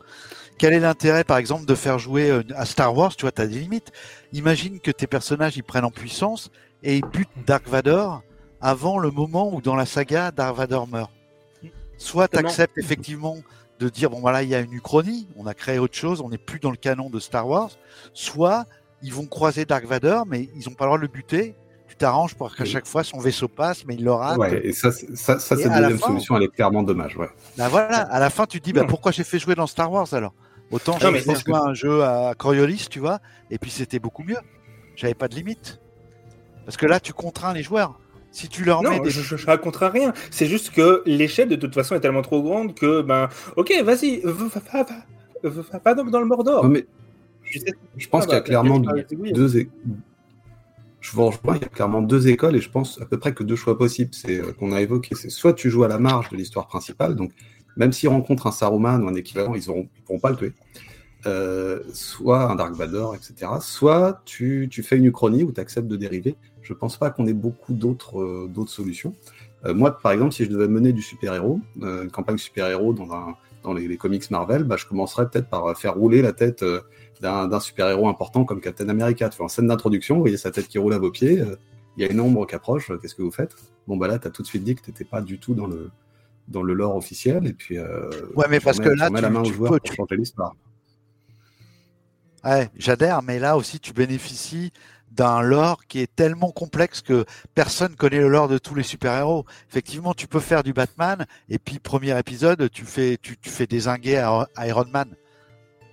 S3: Quel est l'intérêt, par exemple, de faire jouer euh, à Star Wars Tu vois, tu as des limites. Imagine que tes personnages, ils prennent en puissance et ils butent Dark Vador avant le moment où, dans la saga, Dark Vador meurt. Soit tu acceptes effectivement de dire bon voilà il y a une uchronie, on a créé autre chose, on n'est plus dans le canon de Star Wars. Soit ils vont croiser Dark Vador, mais ils n'ont pas le droit de le buter. Tu t'arranges pour qu'à chaque fois son vaisseau passe, mais il l'aura.
S2: Ouais, et ça, ça, ça cette deuxième solution, elle est clairement dommage. Ouais.
S3: Bah voilà, à la fin tu te dis bah pourquoi j'ai fait jouer dans Star Wars alors? Autant j'ai fait jouer un jeu à Coriolis, tu vois, et puis c'était beaucoup mieux. J'avais pas de limite. Parce que là, tu contrains les joueurs. Si tu leur
S4: non,
S3: mets
S4: je, je, raconte rien. C'est juste que l'échelle de toute façon est tellement trop grande que ben ok vas-y va, va, va, va, dans, le Mordor.
S2: Non, mais je, je pense qu'il y a clairement deux, je vous rejoins, il y a clairement deux écoles et je pense à peu près que deux choix possibles. C'est euh, qu'on a évoqué, c'est soit tu joues à la marge de l'histoire principale, donc même s'ils rencontrent un Saruman ou un équivalent, ils ne pourront pas le tuer. Euh, soit un Dark Vador, etc. Soit tu, tu fais une uchronie où tu acceptes de dériver je pense pas qu'on ait beaucoup d'autres euh, d'autres solutions. Euh, moi, par exemple, si je devais mener du super-héros, euh, une campagne super-héros dans, un, dans les, comics Marvel, bah, je commencerais peut-être par faire rouler la tête d'un super-héros important comme Captain America. Tu vois, en scène d'introduction, vous voyez sa tête qui roule à vos pieds, il y a une ombre qui approche, qu'est-ce que vous faites? Bon, bah là, tu as tout de suite dit que tu n'étais pas du tout dans le, dans le lore officiel, et puis.
S3: ouais, mais parce que là, tu,
S2: la main
S3: au
S2: joueur pour changer l'histoire.
S3: Ouais, j'adhère, mais là aussi, tu bénéficies d'un lore qui est tellement complexe que personne connaît le lore de tous les super-héros. Effectivement, tu peux faire du Batman et puis premier épisode, tu fais tu, tu fais désinguer à Iron Man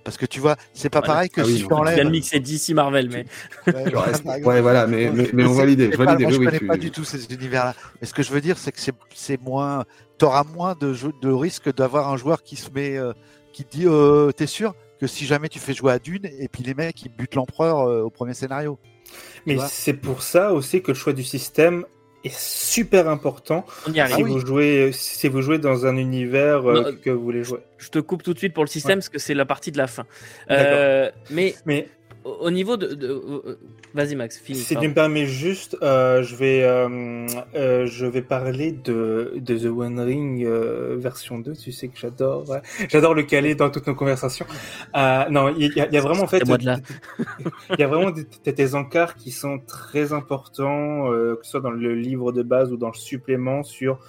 S3: Parce que tu vois, c'est pas
S1: Voilà.
S3: pareil que
S2: Ah oui,
S3: si tu
S1: Je viens de
S3: enlèves.
S1: mixer DC Marvel, mais
S3: Ouais,
S2: voilà, mais, mais, mais on
S3: c'est-
S2: valide. Je
S3: moi,
S2: oui,
S3: je
S2: oui,
S3: connais
S2: tu-
S3: pas du tout ces univers-là. Mais ce que je veux dire, c'est que c'est- c'est moins. T'auras moins de, jeu- de risque d'avoir un joueur qui se met, euh, qui te dit, euh, t'es sûr que si jamais tu fais jouer à Dune et puis les mecs ils butent l'empereur euh, au premier scénario.
S4: Mais c'est pour ça aussi que le choix du système est super important
S1: on y
S4: si.
S3: Ah oui.
S4: vous jouez, si vous jouez dans un univers euh,
S1: Non,
S4: que vous voulez jouer.
S1: Je te coupe tout de suite pour le système
S4: Ouais.
S1: parce que c'est la partie de la fin.
S4: D'accord.
S1: Euh, mais
S4: Mais
S1: au au niveau de, de- vas-y Max, finis.
S4: si tu me permets juste, euh, je, vais, euh, euh, je vais parler de, de The One Ring euh, version 2. Tu sais que j'adore ouais. j'adore le caler dans toutes nos conversations. Euh, non, il y, a- il y a vraiment en fait, il y a vraiment des, des- encarts qui sont très importants, euh, que ce soit dans le livre de base ou dans le supplément sur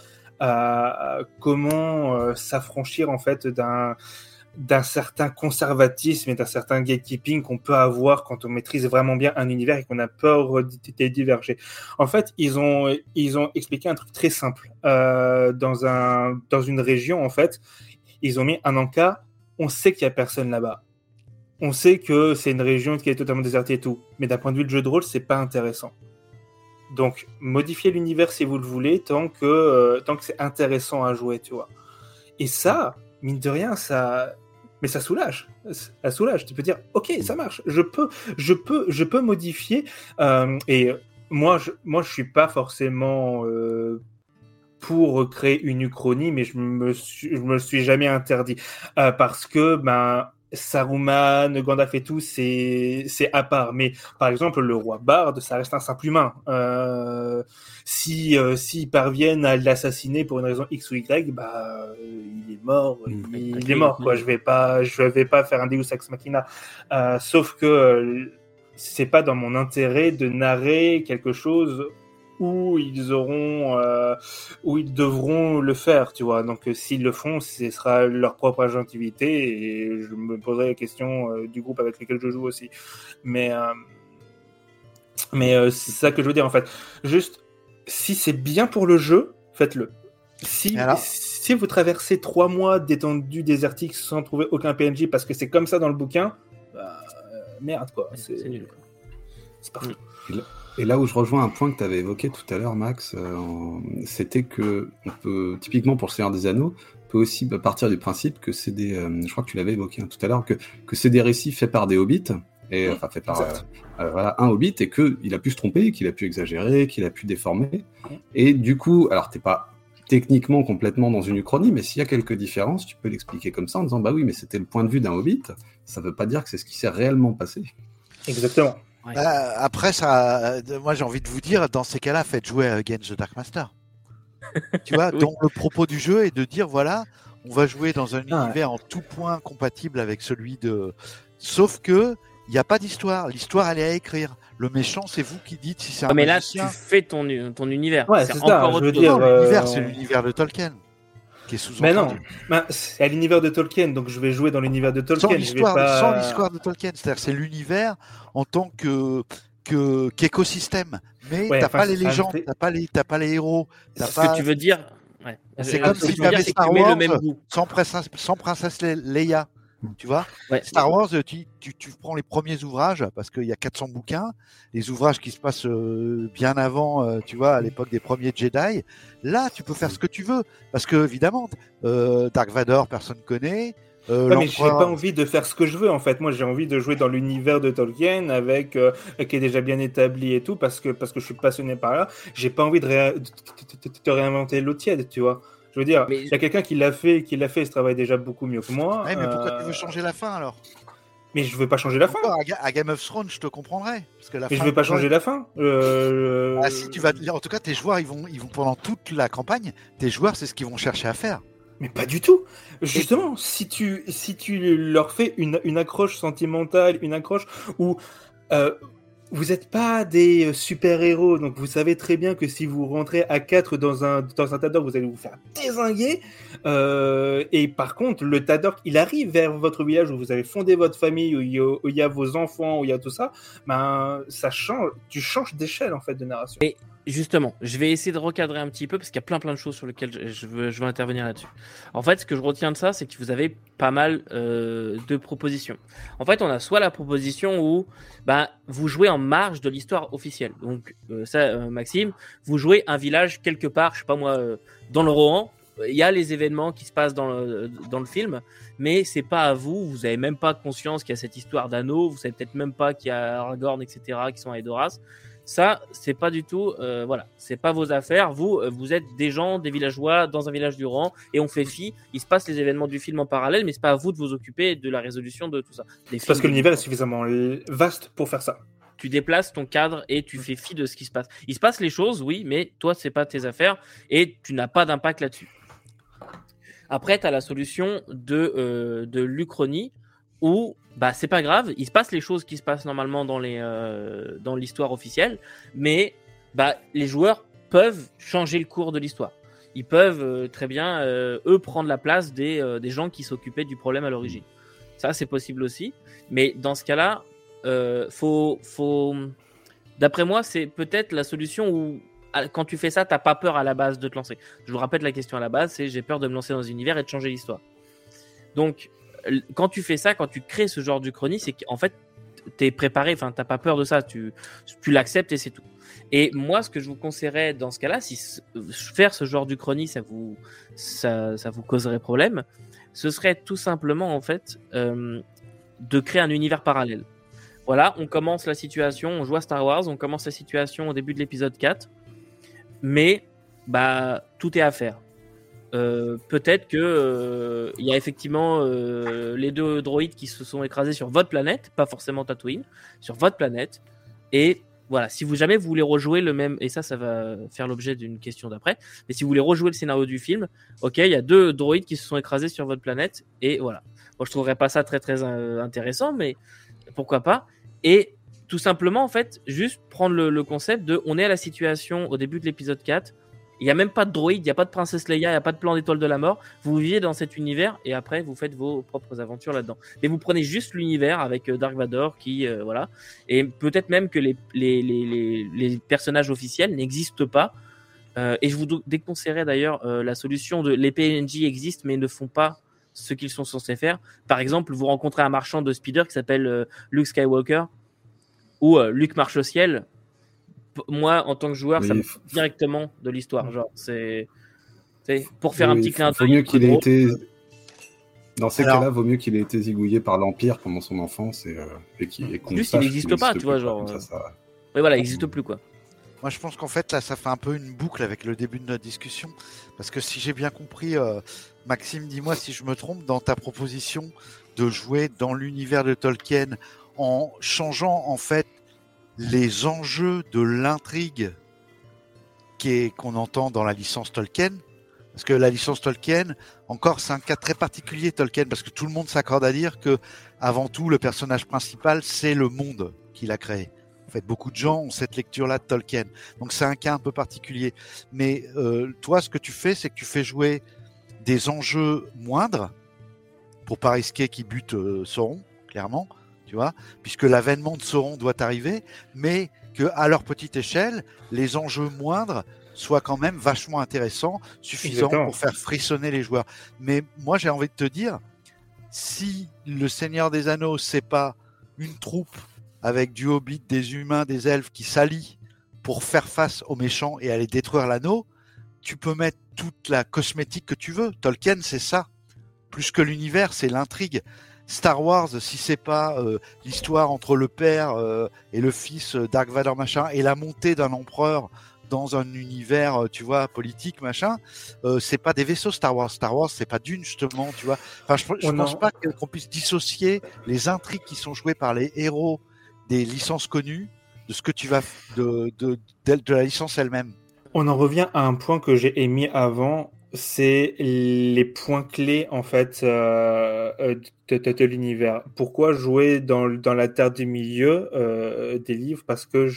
S4: euh, comment euh, s'affranchir en fait d'un d'un certain conservatisme et d'un certain gatekeeping qu'on peut avoir quand on maîtrise vraiment bien un univers et qu'on a peur de diverger. En fait, ils ont ils ont expliqué un truc très simple euh, dans un dans une région en fait, ils ont mis un encart. On sait qu'il y a personne là-bas. On sait que c'est une région qui est totalement désertée et tout, mais d'un point de vue de jeu de rôle, c'est pas intéressant. Donc, modifiez l'univers si vous le voulez, tant que, euh, que c'est intéressant à jouer, tu vois. Et ça, mine de rien, ça, mais ça soulage. Ça soulage. Tu peux dire, ok, ça marche. Je peux, je peux, je peux modifier. Euh, et moi, je, moi, je suis pas forcément euh, pour créer une uchronie, mais je me suis, je me suis jamais interdit Euh, parce que ben Saruman, Gandalf et tout, c'est c'est à part. Mais par exemple, le roi Bard, ça reste un simple humain. Euh, si euh, s'ils parviennent à l'assassiner pour une raison X ou Y, bah euh, il est mort.
S2: Mm.
S4: Il, il est mort quoi. Je vais pas, je vais pas faire un Deus ex machina. Euh, sauf que c'est pas dans mon intérêt de narrer quelque chose où ils auront, euh, où ils devront le faire, tu vois. Donc, euh, s'ils le font, ce sera leur propre agentivité et je me poserai la question euh, du groupe avec lequel je joue aussi. Mais, euh, mais euh, c'est ça que je veux dire en fait. Juste, si c'est bien pour le jeu, faites-le. Si, si vous traversez trois mois d'étendue désertique sans trouver aucun PNJ parce que c'est comme ça dans le bouquin, bah, euh, merde quoi.
S1: C'est
S4: C'est
S1: nul.
S4: c'est parfait.
S2: Et là où je rejoins un point que tu avais évoqué tout à l'heure, Max, euh, c'était que on peut, typiquement pour le Seigneur des Anneaux, on peut aussi bah, partir du principe que c'est des, euh, je crois que tu l'avais évoqué hein, tout à l'heure, que, que c'est des récits faits par des hobbits, et enfin faits par euh, voilà, un hobbit, et que il a pu se tromper, qu'il a pu exagérer, qu'il a pu déformer. Et du coup, alors t'es pas techniquement complètement dans une uchronie, mais s'il y a quelques différences, tu peux l'expliquer comme ça en disant bah oui, mais c'était le point de vue d'un hobbit, ça veut pas dire que c'est ce qui s'est réellement passé.
S4: Exactement.
S3: Euh, après, ça, euh, moi j'ai envie de vous dire, dans ces cas-là, faites jouer à Against the Dark Master. tu vois,
S1: Oui.
S3: donc le propos du jeu est de dire voilà, on va jouer dans un
S4: Ah ouais.
S3: univers en tout point compatible avec celui de. Sauf que il n'y a pas d'histoire. L'histoire, elle est à écrire. Le méchant, c'est vous qui dites si c'est un
S1: mais là, tu fais ton, ton univers.
S4: Ouais,
S1: c'est
S4: ça,
S1: encore
S4: je veux dire, euh,
S3: c'est l'univers de Tolkien qui est sous
S4: Mais non, Ben, c'est à l'univers de Tolkien, donc je vais jouer dans l'univers de Tolkien.
S3: Sans
S4: je vais
S3: l'histoire,
S4: pas-
S3: sans l'histoire de Tolkien, c'est-à-dire c'est l'univers en tant que que qu'écosystème. Mais
S4: Ouais,
S3: t'as
S4: enfin,
S3: pas les légendes, t'as pas les t'as pas les héros, t'as
S1: Ce
S3: pas
S1: que tu veux dire, ouais.
S3: C'est
S1: Euh,
S3: comme si
S1: tu que
S3: Star
S1: mets le
S3: Wars.
S1: même goût.
S3: sans princesse sans princesse Le- Leia. Tu vois
S1: Ouais.
S3: Star Wars, tu, tu, tu prends les premiers ouvrages parce qu'il y a 400 bouquins, les ouvrages qui se passent euh, bien avant, euh, tu vois, à l'époque des premiers Jedi. Là, tu peux faire ce que tu veux parce que évidemment, euh, Dark Vador, personne connaît. Euh,
S4: Ouais, mais j'ai pas envie de faire ce que je veux en fait. Moi, j'ai envie de jouer dans l'univers de Tolkien avec euh, qui est déjà bien établi et tout parce que parce que je suis passionné par là. J'ai pas envie de, ré- de- de- de- de réinventer l'eau tiède, tu vois. Je veux dire, il
S1: Mais-
S4: y a quelqu'un qui l'a fait, qui l'a fait, ce travail déjà beaucoup mieux que moi.
S3: Ouais, mais pourquoi
S4: Euh,
S3: tu veux changer la fin alors?
S4: Mais je veux pas changer la fin.
S3: À, Ga- à Game of Thrones, je te comprendrais. Parce que la
S4: Mais je
S3: fin,
S4: veux pas changer la fin. Euh,
S3: Ah, si tu vas, en tout cas, tes joueurs, ils vont, ils vont pendant toute la campagne, tes joueurs, c'est ce qu'ils vont chercher à faire.
S4: Mais pas du tout. Justement, si tu si tu leur fais une, une accroche sentimentale, une accroche où euh, vous n'êtes pas des super héros, donc vous savez très bien que si vous rentrez à 4 dans un dans un Tador, vous allez vous faire désinguer. Euh, et par contre, le Tador, il arrive vers votre village où vous avez fondé votre famille, où il y a, où il y a vos enfants, où il y a tout ça. Ben ça change. Tu changes d'échelle en fait de narration.
S1: Justement, je vais essayer de recadrer un petit peu parce qu'il y a plein plein de choses sur lesquelles je, veux, intervenir là-dessus. En fait, ce que je retiens de ça, c'est que vous avez pas mal euh, de propositions. En fait, on a soit la proposition où bah, vous jouez en marge de l'histoire officielle. Donc, euh, ça, euh, Maxime, vous jouez un village quelque part, je sais pas moi, dans le Rohan. Il y a les événements qui se passent dans le, dans le film, mais c'est pas à vous. Vous avez même pas conscience qu'il y a cette histoire d'anneau. Vous savez peut-être même pas qu'il y a Aragorn, etc., qui sont à Edoras. Ça, c'est pas du tout, euh, voilà, c'est pas vos affaires. Vous, euh, vous êtes des gens, des villageois dans un village du rang, et on fait fi. Il se passe les événements du film en parallèle, mais c'est pas à vous de vous occuper de la résolution de tout ça.
S4: parce que l'univers est suffisamment vaste pour faire ça.
S1: Tu déplaces ton cadre et tu fais fi de ce qui se passe. Il se passe les choses, oui, mais toi, c'est pas tes affaires et tu n'as pas d'impact là-dessus. Après, tu as la solution de, euh, de l'Uchronie où bah c'est pas grave, il se passe les choses qui se passent normalement dans les euh, dans l'histoire officielle, mais bah les joueurs peuvent changer le cours de l'histoire. Ils peuvent euh, très bien euh, eux prendre la place des, des gens qui s'occupaient du problème à l'origine. Ça c'est possible aussi, mais dans ce cas-là, faut faut d'après moi c'est peut-être la solution où quand tu fais ça, t'as pas peur à la base de te lancer. Je vous rappelle la question à la base, c'est j'ai peur de me lancer dans un univers et de changer l'histoire. Donc quand tu fais ça, quand tu crées ce genre de chronique, c'est qu'en fait, tu es préparé, enfin, t'as pas peur de ça, tu, l'acceptes et c'est tout. Et moi, ce que je vous conseillerais dans ce cas-là, si faire ce genre de chronique, ça vous, ça, vous causerait problème, ce serait tout simplement, en fait, euh, de créer un univers parallèle. Voilà, on commence la situation, on joue à Star Wars, on commence la situation au début de l'épisode 4, mais bah, tout est à faire. Euh, peut-être que euh, il y a effectivement euh, les deux droïdes qui se sont écrasés sur votre planète, pas forcément Tatooine, sur votre planète. Et voilà, si vous jamais vous voulez rejouer le même, et ça, ça va faire l'objet d'une question d'après. Mais si vous voulez rejouer le scénario du film, ok, il y a deux droïdes qui se sont écrasés sur votre planète, et voilà. Moi, je trouverais pas ça très très intéressant, mais pourquoi pas. Et tout simplement, en fait, juste prendre le, le concept de, on est à la situation au début de l'épisode 4 il n'y a même pas de droïde, il n'y a pas de princesse Leia, il n'y a pas de plan d'étoile de la mort. Vous vivez dans cet univers et après vous faites vos propres aventures là-dedans. Et vous prenez juste l'univers avec euh, Dark Vador qui, euh, voilà. Et peut-être même que les personnages officiels n'existent pas. Euh, et je vous déconseillerais d'ailleurs la solution de les PNJ existent mais ne font pas ce qu'ils sont censés faire. Par exemple, vous rencontrez un marchand de speeder qui s'appelle Luke Skywalker ou Luke marche au ciel moi, en tant que joueur, ça me fout directement de l'histoire. Mm. Genre, c'est pour faire un petit clin
S2: d'œil. mieux qu'il ait été. Dans ces cas-là, vaut mieux qu'il ait été zigouillé par l'Empire pendant son enfance et, euh, et qu'il
S1: Juste, il n'existe pas, tu vois, genre. Ça, euh, Oui, voilà, il n'existe plus, quoi.
S3: Moi, je pense qu'en fait, là, ça fait un peu une boucle avec le début de notre discussion. Parce que si j'ai bien compris, euh, Maxime, dis-moi si je me trompe, dans ta proposition de jouer dans l'univers de Tolkien en changeant, en fait, les enjeux de l'intrigue qu'on entend dans la licence Tolkien. Parce que la licence Tolkien, encore, c'est un cas très particulier Tolkien, parce que tout le monde s'accorde à dire que, avant tout, le personnage principal, c'est le monde qu'il a créé. En fait, beaucoup de gens ont cette lecture-là de Tolkien. Donc, c'est un cas un peu particulier. Mais euh, toi, ce que tu fais, c'est que tu fais jouer des enjeux moindres, pour pas risquer qu'il bute euh, Sauron, clairement, tu vois, puisque l'avènement de Sauron doit arriver, mais que à leur petite échelle, les enjeux moindres soient quand même vachement intéressants, suffisants pour faire frissonner les joueurs. Mais moi, j'ai envie de te dire, si le Seigneur des Anneaux, c'est pas une troupe avec du hobbit, des humains, des elfes qui s'allient pour faire face aux méchants et aller détruire l'anneau, tu peux mettre toute la cosmétique que tu veux. Tolkien, c'est ça. Plus que l'univers, c'est l'intrigue. Star Wars, si c'est pas euh, l'histoire entre le père euh, et le fils euh, Dark Vador machin et la montée d'un empereur dans un univers, tu vois, politique machin, c'est pas des vaisseaux Star Wars. Star Wars, c'est pas d'une justement, tu vois. Enfin, je, je pense pas qu'on puisse dissocier les intrigues qui sont jouées par les héros des licences connues de ce que tu vas de de, de la licence elle-même.
S4: On en revient à un point que j'ai émis avant c'est les points clés en fait euh, euh de, l'univers. Pourquoi jouer dans, la terre du milieu euh, des livres? Parce que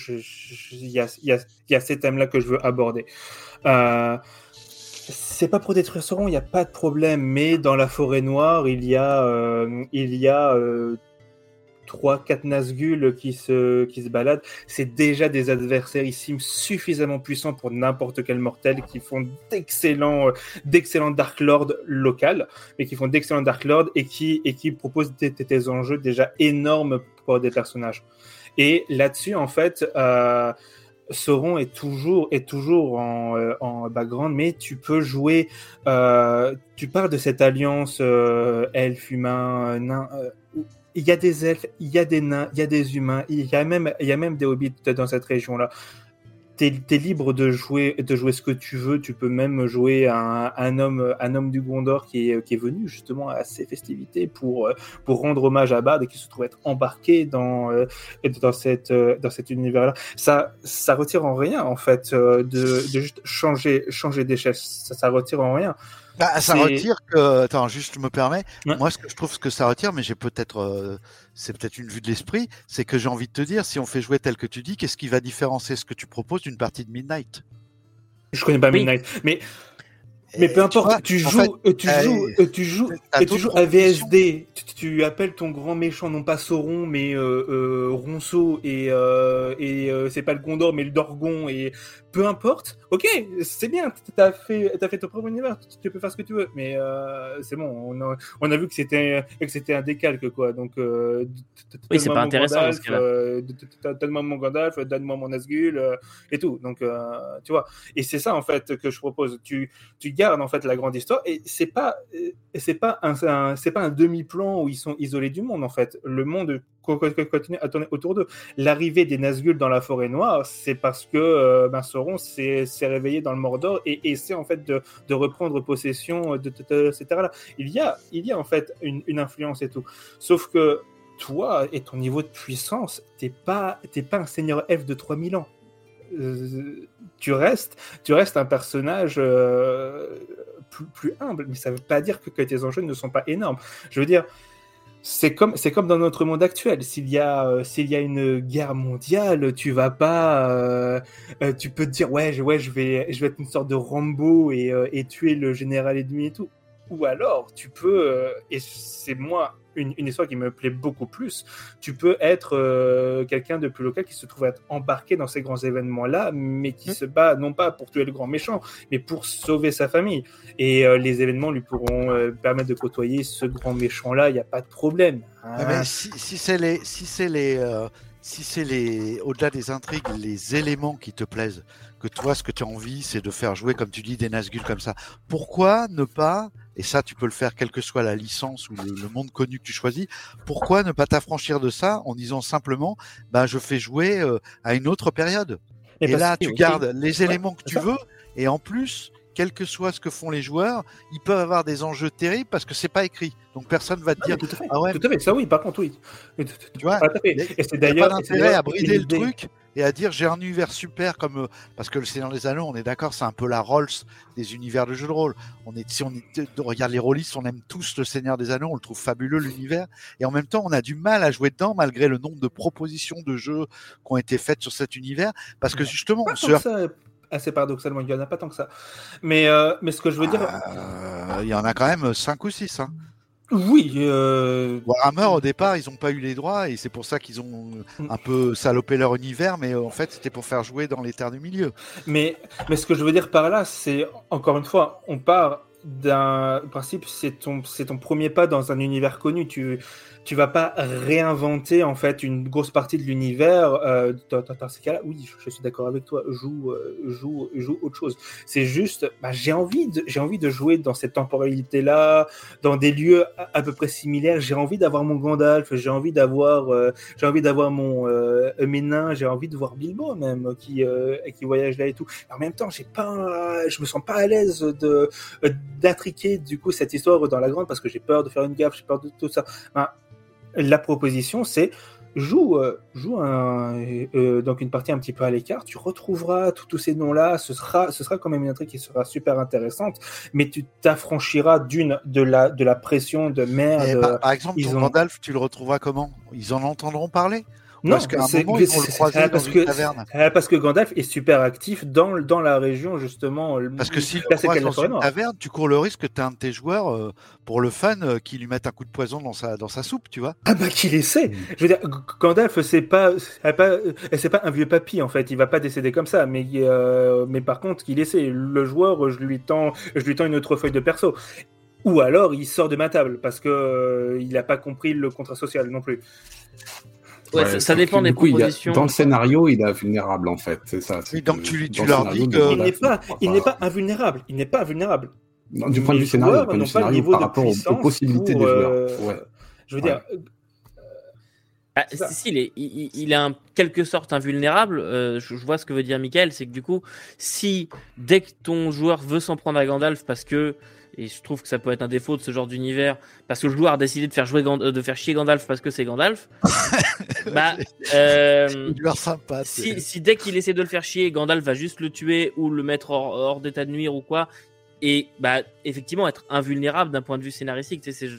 S4: il y a, y, a, ces thèmes-là que je veux aborder. Euh, c'est pas pour détruire Sauron, il n'y a pas de problème, mais dans la forêt noire, il y a, il y a 3 4 Nazgûl qui se qui se baladent, c'est déjà des adversaires ici suffisamment puissants pour n'importe quel mortel qui font d'excellents euh, d'excellents Dark Lord local, mais qui font d'excellents Dark Lord et qui et qui proposent des, des enjeux déjà énormes pour des personnages. Et là-dessus, en fait, euh, Sauron est toujours, est toujours en, euh, en, background, mais tu peux jouer. Tu parles de cette alliance euh, elfe, humain, nain. Euh, il y a des elfes, il y a des nains, il y a des humains, il y a même, il y a même des hobbits dans cette région-là t'es es libre de jouer, de jouer ce que tu veux. Tu peux même jouer un, un homme, un homme du Gondor qui est, qui est venu justement à ces festivités pour, pour rendre hommage à Bard et qui se trouve être embarqué dans, dans, cette, dans cet univers-là. Ça, ça retire en rien en fait de, de juste changer, changer d'échelle. Ça, ça retire en rien.
S3: Bah, ça retire que. Attends, juste, je me permets. Ouais. Moi, ce que je trouve ce que ça retire, mais j'ai peut-être. Euh, c'est peut-être une vue de l'esprit, c'est que j'ai envie de te dire, si on fait jouer tel que tu dis, qu'est-ce qui va différencier ce que tu proposes d'une partie de Midnight?
S4: Je connais pas oui. Midnight, mais. Mais peu importe, tu, vois, tu, joues, en fait, tu, joues, euh, tu joues, tu joues, tu joues à VSD. Tu, tu, appelles ton grand méchant non pas Sauron mais euh, euh, Ronceau et euh, et c'est pas le Gondor mais le Dorgon et peu importe. Ok, c'est bien. T'as fait t'as fait ton propre univers. Tu peux faire ce que tu veux. Mais c'est bon. On a, on a vu que c'était que c'était un décalque quoi. Donc
S1: oui, c'est pas intéressant.
S4: Donne-moi mon Gandalf, donne-moi mon Nazgûl et tout. Donc tu vois. Et c'est ça en fait que je propose. Tu tu gardes en fait la grande histoire et c'est pas c'est pas un, un c'est pas un demi-plan où ils sont isolés du monde en fait. Le monde continue à tourner autour d'eux. L'arrivée des Nazgûl dans la forêt noire, c'est parce que euh, ben, Sauron s'est réveillé dans le Mordor et essaie en fait de, reprendre possession de, de, de, etc. Là. Il y a il y a en fait une, influence et tout. Sauf que toi et ton niveau de puissance, t'es pas t'es pas un seigneur elfe de 3000 ans. Euh, tu restes, tu restes un personnage euh, plus, plus, humble, mais ça ne veut pas dire que, que, tes enjeux ne sont pas énormes. Je veux dire, c'est comme, c'est comme dans notre monde actuel. S'il y a, euh, s'il y a une guerre mondiale, tu vas pas, euh, euh, tu peux te dire ouais, je, ouais, je vais, je vais être une sorte de Rambo et, et tuer le général ennemi et tout. Ou alors, tu peux, et c'est moi une, une, histoire qui me plaît beaucoup plus. Tu peux être euh, quelqu'un de plus local qui se trouve être embarqué dans ces grands événements-là, mais qui mmh. se bat non pas pour tuer le grand méchant, mais pour sauver sa famille. Et euh, les événements lui pourront euh, permettre de côtoyer ce grand méchant-là, il n'y a pas de problème.
S3: Hein. si, si c'est les, si c'est les, si c'est les, au-delà des intrigues, les éléments qui te plaisent, que toi, ce que tu as envie, c'est de faire jouer, comme tu dis, des Nazgûl comme ça. Pourquoi ne pas et ça tu peux le faire quelle que soit la licence ou le, le monde connu que tu choisis, pourquoi ne pas t'affranchir de ça en disant simplement, bah, je fais jouer euh, à une autre période? Et, et là, tu gardes les éléments que tu veux, et en plus, quel que soit ce que font les joueurs, ils peuvent avoir des enjeux terribles parce que c'est pas écrit. Donc personne va te dire
S4: ah, tout à fait, ah ouais, tout à fait. ça oui, par contre oui.
S3: Tu vois, et c'est d'ailleurs pas d'intérêt à brider le truc et à dire j'ai un univers super comme euh, parce que le Seigneur des Anneaux, on est d'accord, c'est un peu la Rolls des univers de jeux de rôle. On est si on est, regarde les rôlistes, on aime tous le Seigneur des Anneaux, on le trouve fabuleux l'univers et en même temps, on a du mal à jouer dedans malgré le nombre de propositions de jeux qui ont été faites sur cet univers parce que justement,
S4: on se assez paradoxalement, il n'y en a pas tant que ça. Mais, euh, mais ce que je veux dire.
S3: Euh, il y en a quand même 5 ou 6. Hein.
S4: Oui. Euh...
S3: Warhammer, au départ, ils n'ont pas eu les droits et c'est pour ça qu'ils ont un peu salopé leur univers, mais en fait, c'était pour faire jouer dans les terres du milieu.
S4: Mais, mais ce que je veux dire par là, c'est, encore une fois, on part d'un principe, c'est ton, ton premier pas dans un univers connu. Tu tu vas pas réinventer en fait une grosse partie de l'univers. Euh, dans, ces cas-là, oui, je, suis d'accord avec toi. Joue, euh, joue, joue autre chose. C'est juste, bah, j'ai envie de, j'ai envie de jouer dans cette temporalité-là, dans des lieux à, peu près similaires. J'ai envie d'avoir mon Gandalf, j'ai envie d'avoir, euh, j'ai envie d'avoir mon Ménin, j'ai envie de voir Bilbo même qui, qui voyage là et tout. En même temps, j'ai pas, je me sens pas à l'aise de d'intriquer du coup cette histoire dans la grande parce que j'ai peur de faire une gaffe, j'ai peur de tout ça. Enfin, la proposition, c'est joue, euh, joue un, euh, donc une partie un petit peu à l'écart, tu retrouveras tous ces noms-là, ce sera, ce sera quand même une intrigue qui sera super intéressante, mais tu t'affranchiras d'une de la, de la pression de merde.
S3: Par, par, exemple, ton ont... Gandalf, tu le retrouveras comment? Ils en entendront parler?
S4: Non, parce, que, parce, que, parce que Gandalf est super actif dans, dans la région, justement.
S3: Parce que si tu dans une taverne, tu cours le risque que tu as un de tes joueurs, euh, pour le fan, euh, qui lui mette un coup de poison dans sa, dans sa soupe, tu vois.
S4: Ah bah qu'il essaie. Je veux dire, Gandalf, c'est pas, pas, c'est pas un vieux papy, en fait. Il va pas décéder comme ça. Mais, euh, mais par contre, qu'il essaie. Le joueur, je lui, tends, je lui tends une autre feuille de perso. Ou alors, il sort de ma table, parce que il n'a pas compris le contrat social non plus.
S1: Ouais, ça, dépend des propositions.
S2: dans le scénario, il est vulnérable en fait, c'est ça.
S3: donc tu, tu leur dis qu'il
S4: n'est pas, il n'est pas invulnérable. Il n'est pas invulnérable.
S2: du point de vue scénario, du scénario par rapport aux, possibilités des joueurs. Euh,
S4: je veux dire.
S1: Ah, si, il est, il, est en quelque sorte invulnérable. Euh, je, vois ce que veut dire Michael, c'est que du coup, si dès que ton joueur veut s'en prendre à Gandalf parce que et je trouve que ça peut être un défaut de ce genre d'univers parce que le joueur a décidé de faire jouer de faire chier Gandalf parce que c'est Gandalf. bah, euh,
S3: sympa.
S1: Si, si, dès qu'il essaie de le faire chier, Gandalf va juste le tuer ou le mettre hors, d'état de nuire ou quoi, et bah effectivement être invulnérable d'un point de vue scénaristique, tu sais,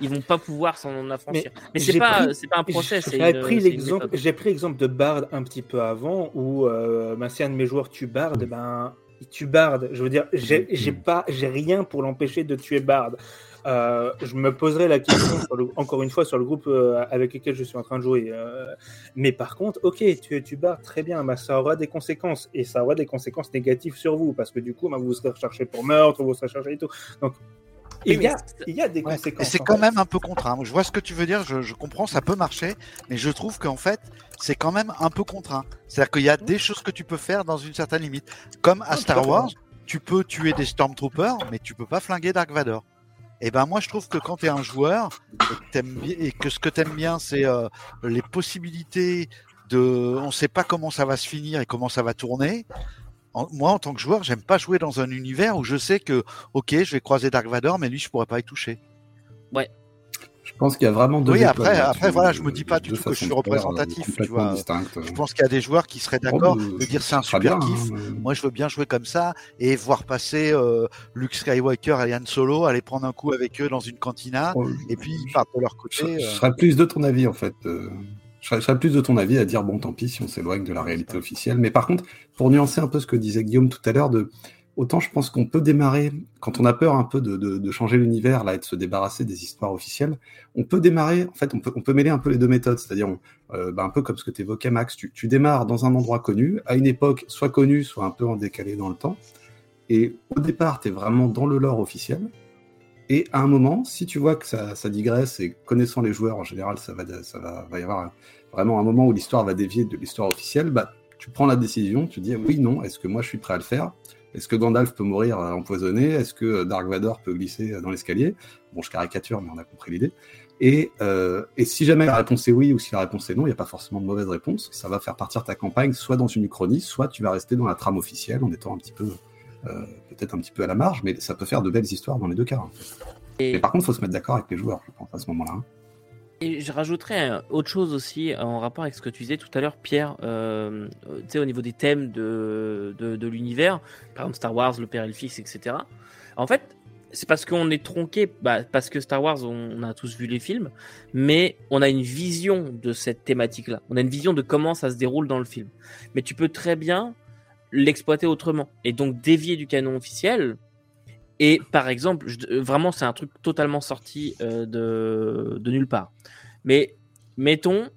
S1: ils vont pas pouvoir s'en affranchir. Mais, c'est pas, c'est pas un procès.
S4: J'ai pris l'exemple, j'ai pris l'exemple de Bard un petit peu avant où euh, ben, si un de mes joueurs tue Bard, ben il tue Bard. Je veux dire, j'ai pas, j'ai rien pour l'empêcher de tuer Bard. Euh, je me poserai la question encore une fois sur le groupe euh, avec lequel je suis en train de jouer. Euh, mais par contre, ok, tu, tu Bard, très bien, bah, ça aura des conséquences et ça aura des conséquences négatives sur vous parce que du coup, bah, vous serez recherché pour meurtre, vous serez recherché et tout. Donc il y, a, il y a des conséquences.
S3: Et c'est quand même un peu contraint. Je vois ce que tu veux dire, je, je comprends, ça peut marcher, mais je trouve qu'en fait, c'est quand même un peu contraint. C'est-à-dire qu'il y a des choses que tu peux faire dans une certaine limite. Comme à Star Wars, tu peux tuer des Stormtroopers, mais tu peux pas flinguer Dark Vador. Et eh ben moi je trouve que quand tu es un joueur et que, ce que tu aimes bien c'est euh, les possibilités de on sait pas comment ça va se finir et comment ça va tourner moi, en tant que joueur, j'aime pas jouer dans un univers où je sais que, ok, je vais croiser Dark Vador, mais lui, je pourrais pas y toucher.
S1: Ouais.
S2: Je pense qu'il y a vraiment deux.
S3: Oui, après, après, voilà, je me dis pas du tout que je suis représentatif. Tu vois. Je pense qu'il y a des joueurs qui seraient d'accord oh, de dire c'est un super kiff. Hein, moi, je veux bien jouer comme ça et voir passer euh, Luke Skywalker et Yann Solo, aller prendre un coup avec eux dans une cantina, oh, et puis ils partent de leur côté.
S2: Je, je, euh. serais plus de ton avis, en fait. Euh, je serais plus de ton avis à dire bon tant pis si on s'éloigne de la réalité officielle. Mais par contre, pour nuancer un peu ce que disait Guillaume tout à l'heure, de autant je pense qu'on peut démarrer quand on a peur un peu de, changer l'univers là et de se débarrasser des histoires officielles. On peut démarrer, en fait, on peut, on peut mêler un peu les deux méthodes, c'est-à-dire euh, bah, un peu comme ce que tu évoquais Max. Tu, tu démarres dans un endroit connu, à une époque soit connue, soit un peu en décalé dans le temps. Et au départ, tu es vraiment dans le lore officiel. Et à un moment, si tu vois que ça, digresse et connaissant les joueurs en général, ça va, ça va, y avoir vraiment un moment où l'histoire va dévier de l'histoire officielle, bah, tu prends la décision, tu dis oui, non, est-ce que moi je suis prêt à le faire? Est-ce que Gandalf peut mourir empoisonné? Est-ce que Dark Vador peut glisser dans l'escalier? Bon, je caricature, mais on a compris l'idée. Et, euh, et, si jamais la réponse est oui ou si la réponse est non, il n'y a pas forcément de mauvaise réponse. Ça va faire partir ta campagne soit dans une uchronie, soit tu vas rester dans la trame officielle en étant un petit peu, euh, peut-être un petit peu à la marge, mais ça peut faire de belles histoires dans les deux cas. En fait. Mais par contre, il faut se mettre d'accord avec les joueurs, je pense, à ce moment-là. Hein.
S1: Et je rajouterais autre chose aussi en rapport avec ce que tu disais tout à l'heure, Pierre, euh, tu sais, au niveau des thèmes de, de, l'univers, par exemple Star Wars, le Père et le Fils, etc. En fait, c'est parce qu'on est tronqué, bah, parce que Star Wars, on, a tous vu les films, mais on a une vision de cette thématique-là. On a une vision de comment ça se déroule dans le film. Mais tu peux très bien l'exploiter autrement et donc dévier du canon officiel et par exemple, vraiment, c'est un truc totalement sorti euh, de, de, nulle part. Mais mettons,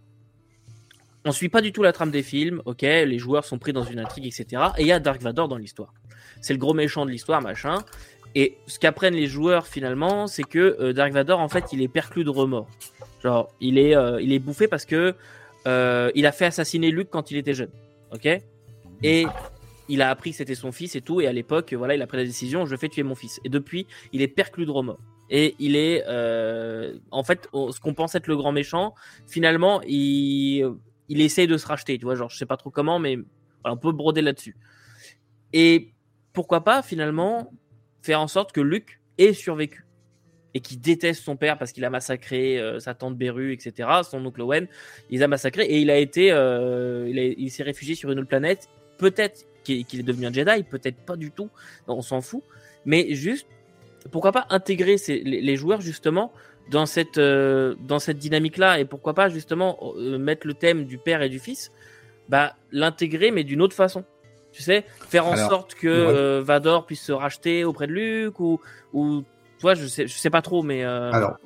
S1: on suit pas du tout la trame des films, ok, les joueurs sont pris dans une intrigue, etc. Et il y a Dark Vador dans l'histoire. C'est le gros méchant de l'histoire, machin. Et ce qu'apprennent les joueurs finalement, c'est que euh, Dark Vador, en fait, il est perclus de remords. Genre, il est, euh, il est bouffé parce que il a fait assassiner Luke quand il était jeune, ok. Et il a appris que c'était son fils et tout, et à l'époque, voilà, il a pris la décision, je fais tuer mon fils. Et depuis, il est perclus de remords. Et il est, euh, en fait, ce qu'on pense être le grand méchant, finalement, il, il essaye de se racheter, tu vois, genre, je sais pas trop comment, mais on peut broder là-dessus. Et pourquoi pas, finalement, faire en sorte que Luke ait survécu et qui déteste son père parce qu'il a massacré euh, sa tante Beru, etc., son oncle Owen, il a massacré et il a été, euh, il s'est réfugié sur une autre planète. Peut-être qu'il est devenu un Jedi, peut-être pas du tout, on s'en fout, mais juste, pourquoi pas intégrer les, joueurs justement dans cette, euh, dans cette dynamique-là et pourquoi pas justement euh, mettre le thème du père et du fils, bah, l'intégrer mais d'une autre façon. Tu sais, faire en sorte que euh, Vador puisse se racheter auprès de Luke ou, ou toi, je sais, je sais pas trop, mais.
S2: Alors,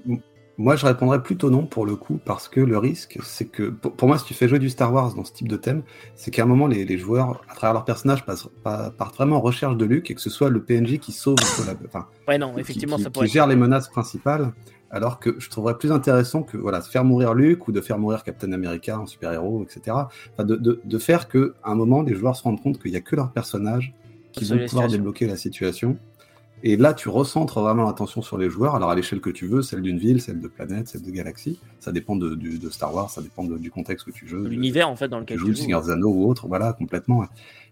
S2: moi, je répondrais plutôt non pour le coup, parce que le risque, c'est que, pour, moi, si tu fais jouer du Star Wars dans ce type de thème, c'est qu'à un moment, les, joueurs, à travers leur personnage, passent, partent vraiment en recherche de Luke et que ce soit le PNJ qui sauve, la, enfin,
S1: ouais, non, effectivement,
S2: qui,
S1: ça
S2: qui gère les menaces principales. Alors que je trouverais plus intéressant que voilà, faire mourir Luke ou de faire mourir Captain America, un super-héros, etc. Enfin, de, de, de, faire que, à un moment, les joueurs se rendent compte qu'il n'y a que leur personnage qui vont pouvoir débloquer la situation. Et là, tu recentres vraiment l'attention sur les joueurs, alors à l'échelle que tu veux, celle d'une ville, celle de planète, celle de galaxie. Ça dépend de, de Star Wars, ça dépend du contexte que tu joues.
S1: L'univers, en fait, dans lequel
S2: tu joues. Seigneur Zano ou autre, voilà, complètement.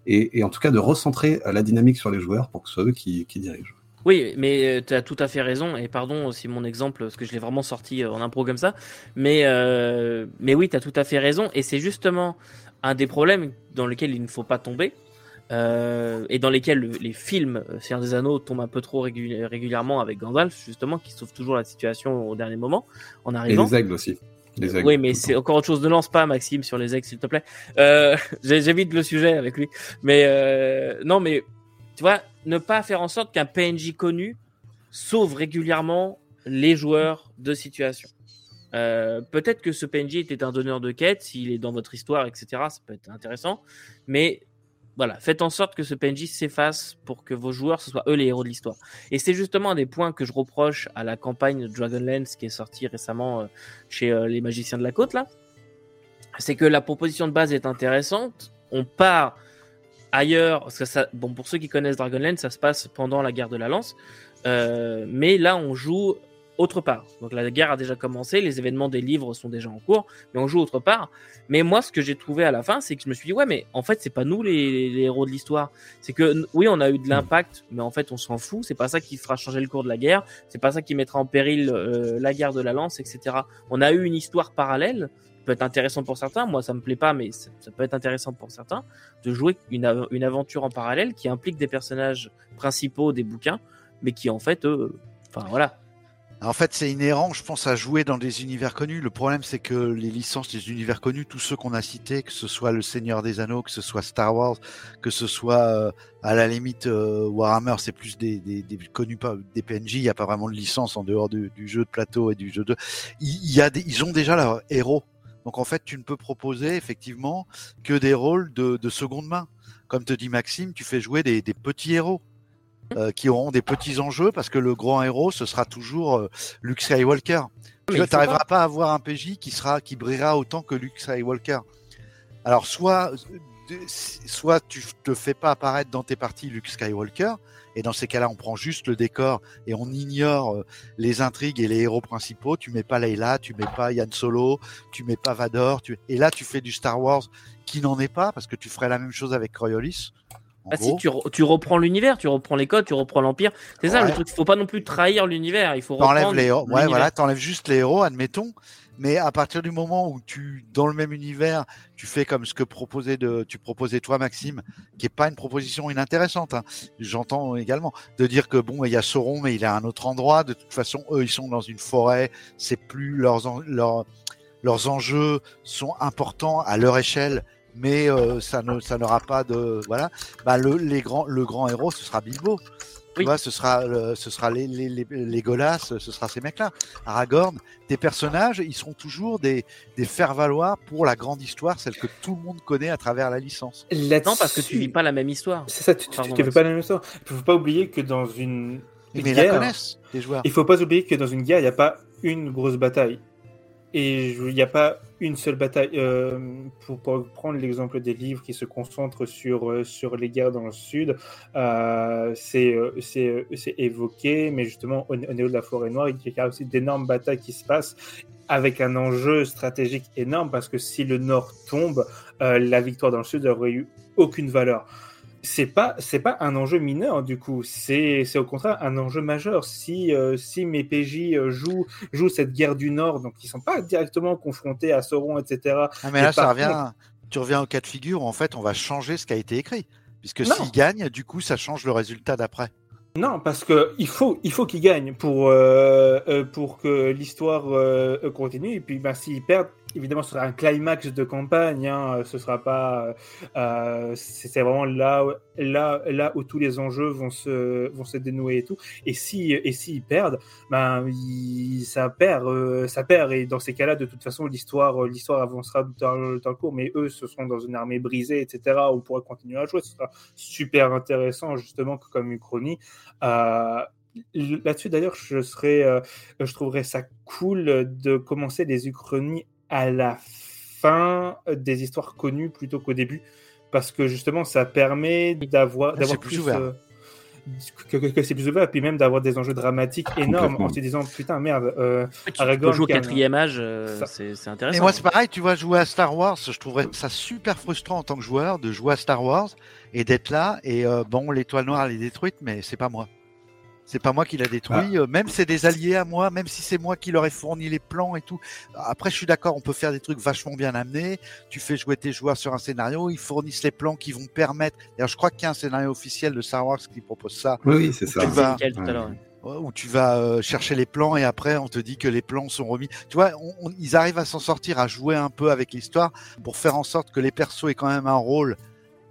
S2: Et, et, en tout cas, de recentrer la dynamique sur les joueurs pour que ce soit eux qui, qui dirigent.
S1: Oui, mais tu as tout à fait raison. Et pardon aussi mon exemple, parce que je l'ai vraiment sorti en impro comme ça. Mais, euh, mais oui, tu as tout à fait raison. Et c'est justement un des problèmes dans lesquels il ne faut pas tomber. Euh, et dans lesquels les films euh, Seigneur des Anneaux tombent un peu trop régulièrement avec Gandalf, justement, qui sauve toujours la situation au dernier moment en arrivant.
S2: Et les aigles aussi. Les aigles,
S1: oui, mais c'est encore autre chose. Ne lance pas, Maxime, sur les aigles, s'il te plaît. Euh, J'évite le sujet avec lui. Mais euh, non, mais tu vois, ne pas faire en sorte qu'un PNJ connu sauve régulièrement les joueurs de situation. Euh, peut-être que ce PNJ était un donneur de quête, s'il est dans votre histoire, etc. Ça peut être intéressant. Mais voilà, faites en sorte que ce PNJ s'efface pour que vos joueurs, ce soient eux les héros de l'histoire. Et c'est justement un des points que je reproche à la campagne Dragonlance qui est sortie récemment euh, chez euh, les magiciens de la côte, là. C'est que la proposition de base est intéressante. On part ailleurs, parce que ça, bon, pour ceux qui connaissent Dragonlance, ça se passe pendant la guerre de la lance. Euh, mais là, on joue autre part. Donc la guerre a déjà commencé, les événements des livres sont déjà en cours, mais on joue autre part. Mais moi, ce que j'ai trouvé à la fin, c'est que je me suis dit, ouais, mais en fait, c'est pas nous les, héros de l'histoire. C'est que, oui, on a eu de l'impact, mais en fait, on s'en fout. C'est pas ça qui fera changer le cours de la guerre. C'est pas ça qui mettra en péril euh, la guerre de la lance, etc. On a eu une histoire parallèle, peut être intéressant pour certains. Moi, ça me plaît pas, mais ça, peut être intéressant pour certains de jouer une, une aventure en parallèle qui implique des personnages principaux des bouquins, mais qui en fait, enfin voilà,
S3: en fait, c'est inhérent, je pense, à jouer dans des univers connus. Le problème, c'est que les licences des univers connus, tous ceux qu'on a cités, que ce soit Le Seigneur des Anneaux, que ce soit Star Wars, que ce soit euh, à la limite euh, Warhammer, c'est plus des, connus pas des PNJ. Il n'y a pas vraiment de licence en dehors du, jeu de plateau et du jeu de. Y a des, ils ont déjà leurs héros. Donc en fait, tu ne peux proposer effectivement que des rôles de, de seconde main. Comme te dit Maxime, tu fais jouer des petits héros. Euh, qui auront des petits enjeux parce que le grand héros ce sera toujours euh, Luke Skywalker. tu n'arriveras pas. à avoir un PJ qui sera qui brillera autant que Luke Skywalker. Alors soit soit tu te fais pas apparaître dans tes parties Luke Skywalker et dans ces cas-là on prend juste le décor et on ignore euh, les intrigues et les héros principaux. Tu mets pas Leila, tu mets pas Yann Solo, tu mets pas Vador, tu... et là tu fais du Star Wars qui n'en est pas parce que tu ferais la même chose avec Coriolis.
S1: Ah si, tu, tu reprends l'univers, tu reprends les codes, tu reprends l'empire. C'est ça le truc. Il faut pas non plus trahir l'univers. Il faut reprendre.
S3: les héros. Ouais, voilà, t'enlèves juste les héros, admettons. Mais à partir du moment où tu, dans le même univers, tu fais comme ce que proposais de, tu proposais toi, Maxime, qui est pas une proposition inintéressante. Hein. J'entends également de dire que bon, il y a Sauron, mais il est à un autre endroit. De toute façon, eux, ils sont dans une forêt. C'est plus leurs, leurs, leurs enjeux sont importants à leur échelle mais euh, ça ne ça n'aura pas de voilà. Bah le les grands le grand héros ce sera Bilbo. Tu vois ce sera ce sera les les les, Golas ce sera ces mecs là Aragorn des personnages ils seront toujours des des faire valoir pour la grande histoire celle que tout le monde connaît à travers la licence.
S1: Non parce que tu vis pas la même histoire.
S4: C'est ça tu, tu, vis pas la même histoire. Il faut pas oublier que dans une,
S3: mais guerre, la connaissent les joueurs.
S4: il faut pas oublier que dans une guerre il n'y a pas une grosse bataille et il n'y a pas une seule bataille. Euh, pour, prendre l'exemple des livres qui se concentrent sur, euh, sur les guerres dans le sud, euh, c'est évoqué, mais justement au, niveau de la forêt noire, il y a aussi d'énormes batailles qui se passent avec un enjeu stratégique énorme parce que si le nord tombe, la victoire dans le sud n'aurait eu aucune valeur c'est pas c'est pas un enjeu mineur du coup. C'est c'est au contraire un enjeu majeur. Si euh, si mes PJ jouent jouent cette guerre du Nord donc ils sont pas directement confrontés à Sauron etc
S3: ah, mais là ça revient tu reviens au cas de figure où en fait on va changer ce qui a été écrit. Puisque s'ils gagnent du coup ça change le résultat d'après.
S4: Non, parce que il faut, il faut qu'ils gagnent pour, euh, euh, pour que l'histoire euh, continue. Et puis, ben, s'ils perdent, évidemment, ce sera un climax de campagne. Hein, ce sera pas. Euh, c'est vraiment là, là, là où tous les enjeux vont se, vont se dénouer et tout. Et si, et s'ils perdent, ben, il, ça perd, euh, ça perd. Et dans ces cas-là, de toute façon, l'histoire, l'histoire avancera dans le temps court. Mais eux, ce seront dans une armée brisée, etc. On pourra continuer à jouer. Ce sera super intéressant, justement, comme. Euh, Là-dessus, d'ailleurs, je euh, je trouverais ça cool de commencer les Uchronies à la fin des histoires connues plutôt qu'au début, parce que justement, ça permet d'avoir
S3: Ah,
S4: d'avoir
S3: c'est plus
S4: plus,
S3: ouvert.
S4: euh, que, que- que c'est plus ouvert, et puis même d'avoir des enjeux dramatiques énormes en se disant putain merde. euh,
S1: Tu
S4: Aragorn
S1: jouer au
S4: un-
S1: quatrième âge, euh, c'est c'est
S3: Et
S1: intéressant.
S3: moi, c'est pareil, tu vois, jouer à Star Wars, je trouverais ça super frustrant en tant que joueur de jouer à Star Wars et d'être là. Et euh, bon, l'étoile noire, elle est détruite, mais c'est pas moi. C'est pas moi qui l'a détruit. Euh, Même c'est des alliés à moi, même si c'est moi qui leur ai fourni les plans et tout. Après, je suis d'accord, on peut faire des trucs vachement bien amenés. Tu fais jouer tes joueurs sur un scénario, ils fournissent les plans qui vont permettre. D'ailleurs, je crois qu'il y a un scénario officiel de Star Wars qui propose ça.
S2: Oui, oui, c'est ça.
S3: Tu vas-
S1: Nickel, tout à
S2: Ouais.
S1: l'heure.
S3: Ouais, où tu vas euh, chercher les plans et après on te dit que les plans sont remis. Tu vois, on- on- ils arrivent à s'en sortir, à jouer un peu avec l'histoire pour faire en sorte que les persos aient quand même un rôle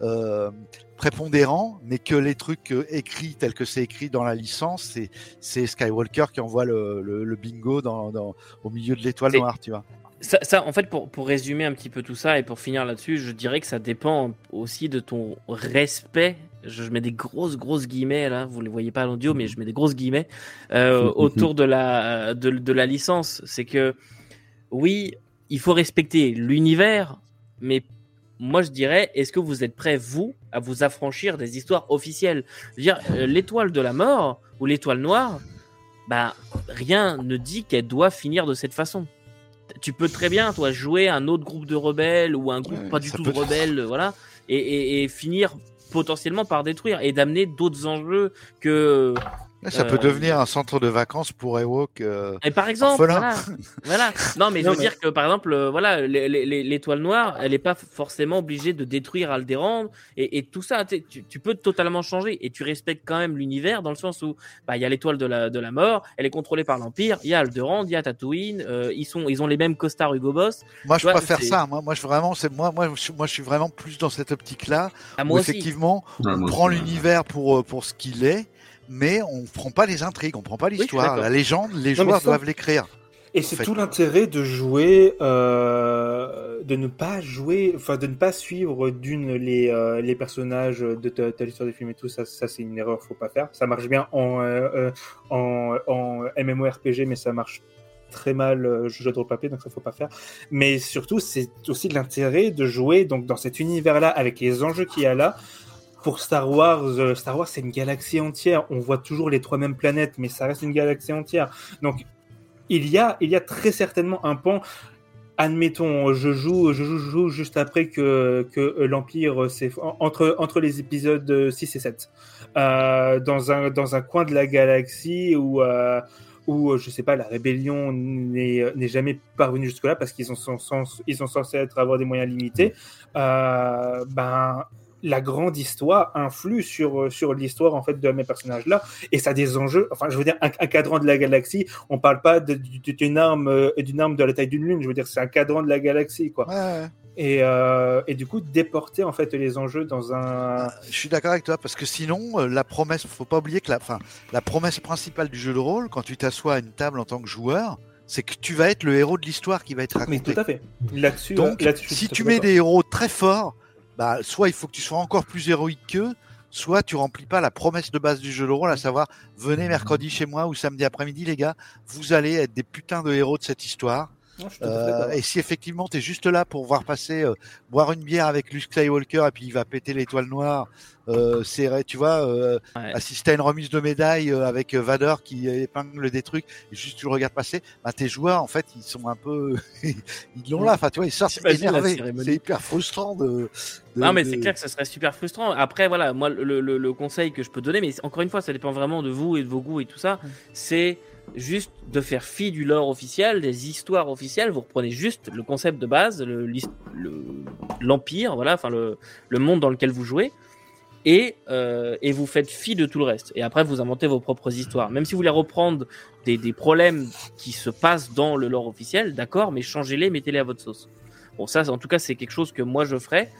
S3: euh, prépondérant, mais que les trucs euh, écrits tels que c'est écrit dans la licence, c'est c'est Skywalker qui envoie le, le, le bingo dans, dans, au milieu de l'étoile noire, tu vois.
S1: Ça, ça, en fait, pour, pour résumer un petit peu tout ça et pour finir là-dessus, je dirais que ça dépend aussi de ton respect. Je, je mets des grosses, grosses guillemets là, vous les voyez pas à l'audio, mais je mets des grosses guillemets euh, autour de la, de, de la licence. C'est que, oui, il faut respecter l'univers, mais moi je dirais, est-ce que vous êtes prêts, vous, à vous affranchir des histoires officielles? Je veux dire, euh, l'étoile de la mort ou l'étoile noire, bah, rien ne dit qu'elle doit finir de cette façon tu peux très bien, toi, jouer un autre groupe de rebelles ou un groupe
S3: Ouais,
S1: pas du tout de rebelles, voilà, et, et- et finir potentiellement par détruire et d'amener d'autres enjeux que.
S3: Ça
S1: Euh,
S3: peut devenir un centre de vacances pour Ewok. euh,
S1: Et par exemple, voilà, voilà. Non, mais je veux
S4: mais-
S1: dire que par exemple, euh, voilà, l'étoile noire, elle n'est pas forcément obligée de détruire Alderaan et, et tout ça. Tu, peux totalement changer et tu respectes quand même l'univers dans le sens où bah il y a l'étoile de la de la mort, elle est contrôlée par l'Empire. Il y a Alderaan, il y a Tatooine, euh, ils sont ils ont les mêmes costards Hugo Boss.
S3: Moi, je préfère ça. Moi, moi, je vraiment, c'est moi, moi, je, moi, je suis vraiment plus dans cette optique-là. Où
S1: aussi.
S3: effectivement,
S2: Ouais,
S3: on
S2: moi
S3: prend l'univers pour euh, pour ce qu'il est, mais on prend pas les intrigues, on prend pas l'histoire. la légende, les
S4: Non,
S3: joueurs doivent l'écrire.
S4: Et c'est tout l'intérêt de jouer, euh, de ne pas jouer, enfin de ne pas suivre d'une les, euh, les personnages de ta l'histoire des films et tout. Ça, ça c'est une erreur, faut pas faire. Ça marche bien en, euh, en, en MMORPG, mais ça marche très mal jeu de rôle papier, donc ça faut pas faire. Mais surtout, c'est aussi de l'intérêt de jouer donc dans cet univers-là avec les enjeux qu'il y a là. Pour Star Wars, euh, Star Wars c'est une galaxie entière. On voit toujours les trois mêmes planètes, mais ça reste une galaxie entière. Donc il y a, il y a très certainement un pan. Admettons, je joue, je joue, je joue juste après que, que l'Empire, c'est entre, entre les épisodes 6 et 7, euh, dans, un, dans un coin de la galaxie où, euh, où je sais pas, la rébellion n'est jamais parvenue jusque-là parce qu'ils ont, sont, sont- sont censés être, avoir des moyens limités. Euh, ben, la grande histoire influe sur, sur l'histoire en fait de mes personnages là et ça a des enjeux. Enfin je veux dire un, un cadran de la galaxie on parle pas d'une arme euh, d'une arme de la taille d'une lune. Je veux dire c'est un cadran de la galaxie quoi.
S3: Ouais,
S4: et, euh, et du coup déporter en fait les enjeux dans un
S3: Je suis d'accord avec toi parce que sinon, euh, la promesse, faut pas oublier que la, la promesse principale du jeu de rôle, quand tu t'assois à une table en tant que joueur, c'est que tu vas être le héros de l'histoire qui va être
S4: mais
S3: raconté.
S4: tout à fait. Là-dessus
S3: Donc, si tu mets des héros très forts, bah, soit il faut que tu sois encore plus héroïque qu'eux, soit tu remplis pas la promesse de base du jeu de rôle, à savoir venez mercredi chez moi ou samedi après-midi, les gars, vous allez être des putains de héros de cette histoire.
S4: Non,
S3: Euh, et si effectivement tu es juste là pour voir passer, euh, boire une bière avec Luke Skywalker et puis il va péter l'étoile noire, euh, c'est, tu vois, euh,
S1: Ouais.
S3: assister à une remise de médaille euh, avec Vador qui épingle des trucs et juste tu le regardes passer, bah, tes joueurs en fait ils sont un peu, ils l'ont là, enfin tu vois, ils sortent énervés. C'est hyper frustrant de. de-
S1: Non, mais
S3: de-
S1: c'est clair que ça serait super frustrant. Après, voilà, moi, le, le- le conseil que je peux donner, mais encore une fois, ça dépend vraiment de vous et de vos goûts et tout ça, c'est juste de faire fi du lore officiel, des histoires officielles. Vous reprenez juste le concept de base, le- l'his- le- l'empire, voilà, enfin le, monde dans lequel vous jouez. et, euh, et vous faites fi de tout le reste. Et après, vous inventez vos propres histoires. Même si vous voulez reprendre des, problèmes qui se passent dans le lore officiel, d'accord, mais changez-les, mettez-les à votre sauce. Bon, ça, en tout cas, c'est quelque chose que moi je ferais.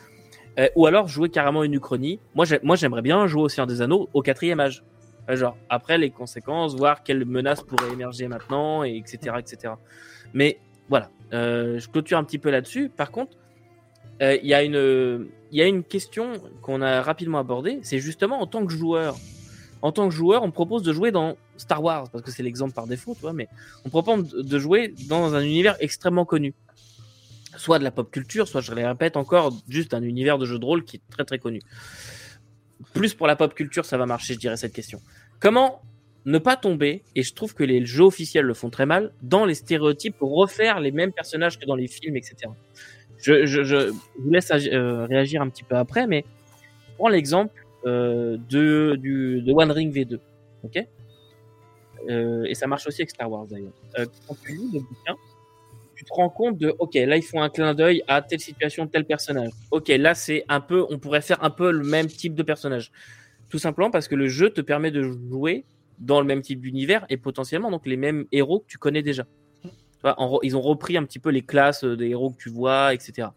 S1: Euh, ou alors jouer carrément une uchronie. Moi, j'aimerais bien jouer au Seigneur des Anneaux au quatrième âge. Euh, Genre, après les conséquences, voir quelles menaces pourraient émerger maintenant, et etc., etc. Mais voilà, euh, je clôture un petit peu là-dessus. Par contre, euh, il y a une, il y a une question qu'on a rapidement abordée. C'est justement en tant que joueur. En tant que joueur, on propose de jouer dans Star Wars parce que c'est l'exemple par défaut, tu. Mais on propose de jouer dans un univers extrêmement connu, soit de la pop culture, soit je le répète encore, juste un univers de jeu de rôle qui est très très connu. Plus pour la pop culture, ça va marcher, je dirais cette question. Comment ne pas tomber, et je trouve que les jeux officiels le font très mal, dans les stéréotypes pour refaire les mêmes personnages que dans les films, etc. Je, vous laisse euh, réagir un petit peu après, mais prends l'exemple euh, de, One Ring V2. ok? Euh, et ça marche aussi avec Star Wars d'ailleurs. Quand tu lis le bouquin, tu te rends compte de, ok, là ils font un clin d'œil à telle situation, tel personnage. Ok, là c'est un peu, on pourrait faire un peu le même type de personnage. Tout simplement parce que le jeu te permet de jouer dans le même type d'univers et potentiellement donc les mêmes héros que tu connais déjà. Tu vois, en re- ils ont repris un petit peu les classes euh, des héros que tu vois, etc.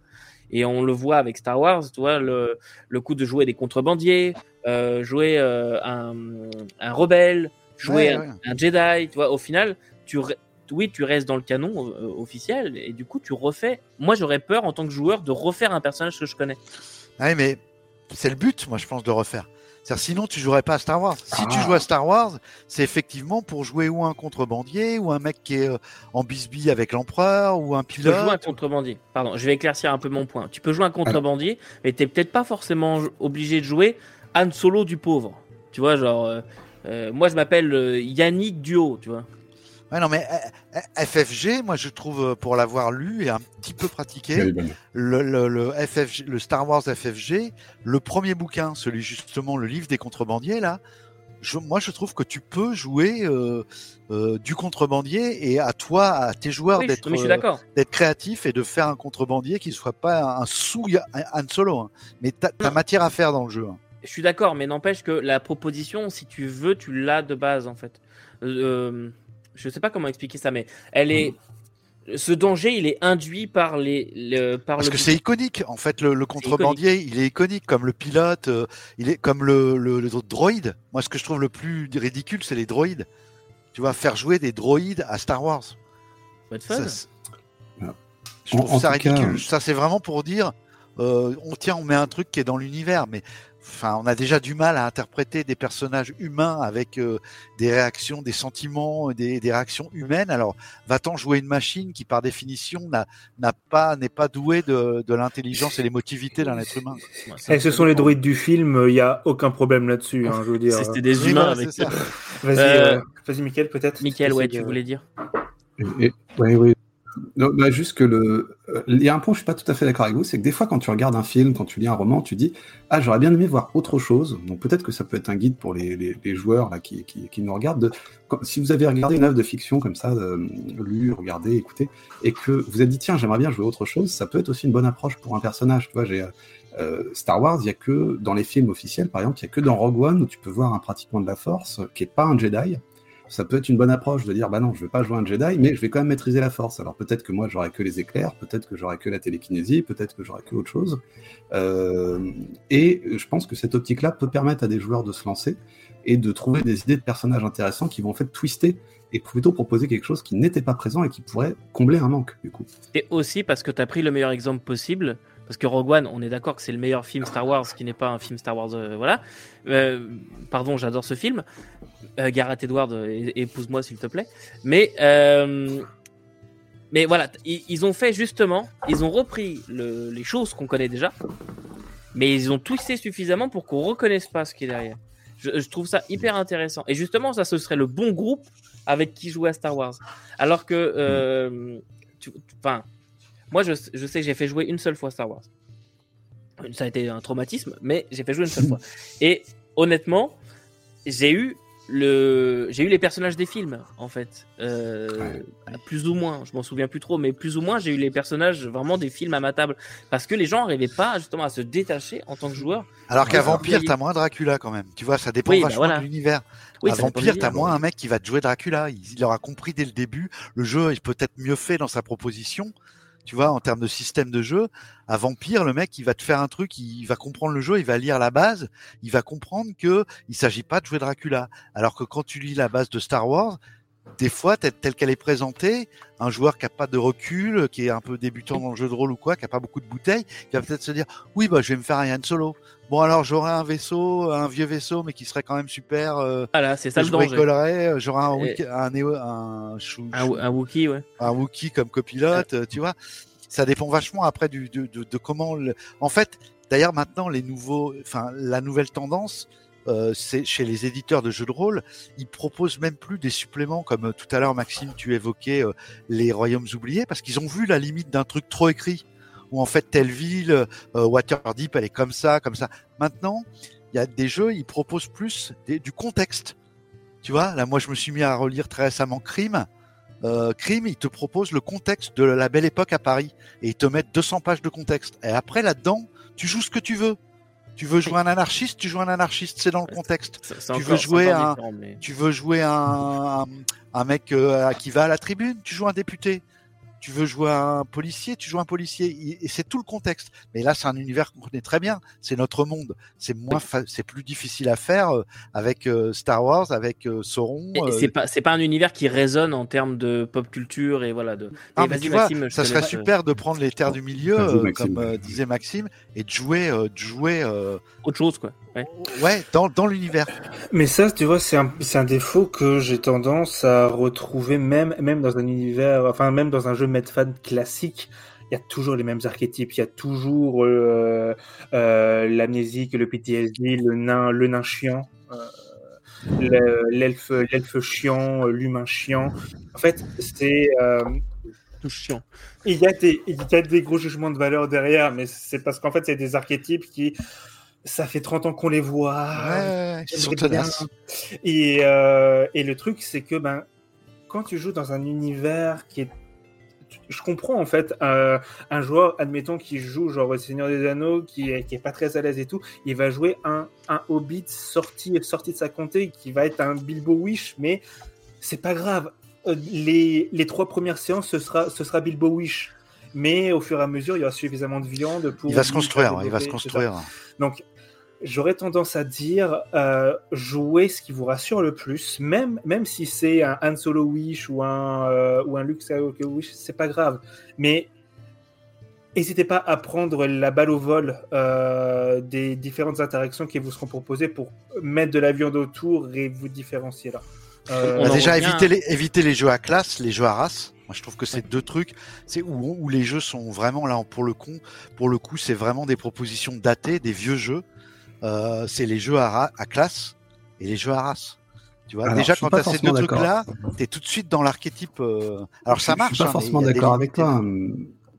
S1: Et on le voit avec Star Wars, tu vois, le, le coup de jouer des contrebandiers, euh, jouer euh, un, un rebelle, jouer
S3: Ouais,
S1: un,
S3: ouais.
S1: un Jedi, tu vois, au final, tu, oui, tu restes dans le canon euh, officiel et du coup, tu refais. Moi, j'aurais peur en tant que joueur de refaire un personnage que je connais.
S3: Ouais, mais c'est le but, moi, je pense, de refaire. C'est-à-dire, sinon, tu jouerais pas à Star Wars. Si tu
S2: Ah.
S3: joues à Star Wars, c'est effectivement pour jouer ou un contrebandier, ou un mec qui est euh, en bisbille avec l'empereur, ou un
S1: Tu peux jouer un
S3: pilote.
S1: contrebandier. Pardon, je vais éclaircir un peu mon point. Tu peux jouer un contrebandier, mais t'es peut-être pas forcément obligé de jouer Han Solo du pauvre. Tu vois, genre, euh, euh, moi je m'appelle euh, Yannick Duo, tu vois.
S3: Ouais, non, mais euh, euh, FFG, moi, je trouve, euh, pour l'avoir lu et un petit peu pratiqué, le, le, le FFG, le Star Wars FFG, le premier bouquin, celui justement, le livre des contrebandiers, là, je, moi je trouve que tu peux jouer euh, euh, du contrebandier et à toi, à tes joueurs
S1: Oui,
S3: d'être
S1: mais je suis
S3: euh,
S1: d'accord.
S3: d'être créatif et de faire un contrebandier qui ne soit pas un sous Han Solo. hein. Mais t'as as
S1: Non.
S3: matière à faire dans le jeu. hein.
S1: Je suis d'accord, mais n'empêche que la proposition, si tu veux, tu l'as de base en fait. Euh, je sais pas comment expliquer ça, mais elle est. Ce danger, il est induit par les, le, par
S3: Parce
S1: le
S3: que c'est iconique. En fait, le, le contrebandier, il est iconique comme le pilote, euh, il est comme le, le, le droïde. Moi, ce que je trouve le plus ridicule, c'est les droïdes. Tu vas faire jouer des droïdes à Star Wars.
S1: Ça
S2: Ah.
S3: je trouve
S2: en
S3: ça
S2: cas,
S3: ridicule. Ça, c'est vraiment pour dire, euh, on tient, on met un truc qui est dans l'univers, mais enfin, on a déjà du mal à interpréter des personnages humains avec euh, des réactions, des sentiments, des, des réactions humaines. Alors, va-t-on jouer une machine qui, par définition, n'a pas, n'est pas douée de, de l'intelligence et l'émotivité d'un être humain
S1: Ouais,
S4: Et ce
S1: ça
S4: sont les droïdes du film, il n'y a aucun problème là-dessus. hein, je veux dire.
S1: C'était des
S3: Oui,
S1: humains
S3: voilà,
S1: avec.
S3: ça.
S4: Vas-y,
S1: Euh,
S4: euh, vas-y, Mickaël, peut-être.
S1: Michael, ouais, tu voulais dire.
S2: Et- et- oui, oui. Non, bah, juste que le. euh, Il y a un point où je suis pas tout à fait d'accord avec vous, c'est que des fois, quand tu regardes un film, quand tu lis un roman, tu dis Ah, j'aurais bien aimé voir autre chose. Donc peut-être que ça peut être un guide pour les, les- joueurs là, qui, qui, nous regardent. De... si vous avez regardé une œuvre de fiction comme ça, euh, lu, regardé, écouté, et que vous êtes dit Tiens, j'aimerais bien jouer autre chose, ça peut être aussi une bonne approche pour un personnage. Tu vois, j'ai. euh, Star Wars, il y a que dans les films officiels, par exemple, il y a que dans Rogue One où tu peux voir un pratiquant de la Force qui est pas un Jedi, ça peut être une bonne approche de dire bah non, je vais pas jouer un Jedi, mais je vais quand même maîtriser la force. Alors peut-être que moi j'aurai que les éclairs, peut-être que j'aurai que la télékinésie, peut-être que j'aurai que autre chose. Euh, et je pense que cette optique-là peut permettre à des joueurs de se lancer et de trouver des idées de personnages intéressants qui vont en fait twister et plutôt proposer quelque chose qui n'était pas présent et qui pourrait combler un manque du coup.
S1: Et aussi parce que tu as pris le meilleur exemple possible. Parce que Rogue One, on est d'accord que c'est le meilleur film Star Wars, qui n'est pas un film Star Wars. euh, voilà. Euh, pardon, j'adore ce film. Euh, Gareth Edward, euh, épouse-moi s'il te plaît. Mais, mais voilà, ils, ont fait justement, ils ont repris le- les choses qu'on connaît déjà, mais ils ont twisté suffisamment pour qu'on reconnaisse pas ce qui est derrière. Je, je trouve ça hyper intéressant. Et justement, ça, ce serait le bon groupe avec qui jouer à Star Wars. Alors que, enfin, moi, je, je sais que j'ai fait jouer une seule fois Star Wars. Ça a été un traumatisme, mais j'ai fait jouer une seule fois. Et honnêtement, j'ai eu le, j'ai eu les personnages des films en fait, euh, plus ou moins. Je m'en souviens plus trop, mais plus ou moins j'ai eu les personnages vraiment des films à ma table parce que les gens n'arrivaient pas justement à se détacher en tant que joueur.
S3: Alors qu'à Vampire, t'as moins Dracula quand même. Tu vois, ça dépend bah vachement de l'univers. Oui, à Vampire, t'as moins un mec qui va te jouer Dracula. Il, il aura compris dès le début. Le jeu est peut-être mieux fait dans sa proposition tu vois, en termes de système de jeu. À Vampire, le mec, il va te faire un truc, il va comprendre le jeu, il va lire la base, il va comprendre que il s'agit pas de jouer Dracula. Alors que quand tu lis la base de Star Wars, des fois, telle qu'elle est présentée, un joueur qui a pas de recul, qui est un peu débutant dans le jeu de rôle ou quoi, qui a pas beaucoup de bouteilles, qui va peut-être se dire, oui, bah, je vais me faire un Yann Solo. Bon, alors, j'aurai un vaisseau, un vieux vaisseau, mais qui serait quand même super. Euh,
S1: voilà, c'est ça le
S3: danger. Euh, j'aurai un, un, un,
S1: un, Wookie, ouais.
S3: Un Wookie comme copilote, euh, tu vois. Ça dépend vachement après du, de, de, de comment. Le... En fait, d'ailleurs, maintenant, les nouveaux, enfin, la nouvelle tendance, euh, chez les éditeurs de jeux de rôle, ils proposent même plus des suppléments comme euh, tout à l'heure Maxime tu évoquais euh, les royaumes oubliés parce qu'ils ont vu la limite d'un truc trop écrit où en fait telle ville Waterdeep elle est comme ça comme ça. Maintenant, il y a des jeux, ils proposent plus du contexte. Tu vois, là moi je me suis mis à relire très récemment Crime. Crime, ils te proposent le contexte de la belle époque à Paris et ils te mettent 200 pages de contexte. Et après là-dedans, tu joues ce que tu veux. Tu veux jouer un anarchiste, tu joues un anarchiste, c'est dans le contexte. tu, veux jouer un, tu veux jouer un, un, mec euh, qui va à la tribune, tu joues un député tu veux jouer un policier, tu joues un policier, et c'est tout le contexte. Mais là, c'est un univers qu'on connaît très bien, c'est notre monde. C'est moins, c'est plus difficile à faire euh, avec euh, Star Wars, avec euh, Sauron.
S1: C'est pas, c'est pas un univers qui résonne en termes de pop culture et voilà. De...
S3: Ah, tu vois, ça serait super de prendre les terres du milieu, comme disait Maxime, et de jouer, de jouer
S1: autre chose, quoi. Ouais,
S3: ouais dans, dans l'univers.
S4: Mais ça, tu vois, c'est un, c'est un défaut que j'ai tendance à retrouver même, même dans un univers, enfin, même dans un jeu Medfan classique. Il y a toujours les mêmes archétypes. Il y a toujours euh, euh, l'amnésique, le PTSD, le nain, le nain chiant. Euh, l'elfe, l'elfe chiant, l'humain chiant. En fait, c'est
S1: tout chiant.
S4: Il y, a des, il y a des gros jugements de valeur derrière, mais c'est parce qu'en fait, c'est des archétypes qui ça fait 30 ans qu'on les voit.
S3: Ouais, ils sont
S4: Et, euh, et le truc, c'est que ben, quand tu joues dans un univers qui est. Je comprends en fait euh, un joueur, admettons, qui joue genre Seigneur des Anneaux, qui est, qui est pas très à l'aise et tout, il va jouer un, un Hobbit sorti, sorti de sa comté, qui va être un Bilbo Wish, mais c'est pas grave. Euh, les, les trois premières séances, ce sera, ce sera Bilbo Wish mais au fur et à mesure, il y aura suffisamment de viande pour.
S3: Il va se construire, il va se construire.
S4: Donc, j'aurais tendance à dire euh, jouez ce qui vous rassure le plus, même, même si c'est un Han Solo Wish ou un, euh, ou un Luke Skywalker Wish, c'est pas grave. Mais n'hésitez pas à prendre la balle au vol euh, des différentes interactions qui vous seront proposées pour mettre de la viande autour et vous différencier là.
S3: On a déjà évité les, éviter les jeux à classe, les jeux à race. Moi, je trouve que c'est deux trucs, c'est où, où les jeux sont vraiment là pour le coup. Pour le coup, c'est vraiment des propositions datées, des vieux jeux. Euh, c'est les jeux à, à, classe et les jeux à race. Tu vois, déjà quand tu as ces deux trucs-là, tu es tout de suite dans l'archétype. Euh... Alors ça marche.
S2: Je suis pas
S3: hein,
S2: forcément d'accord avec toi. Hein.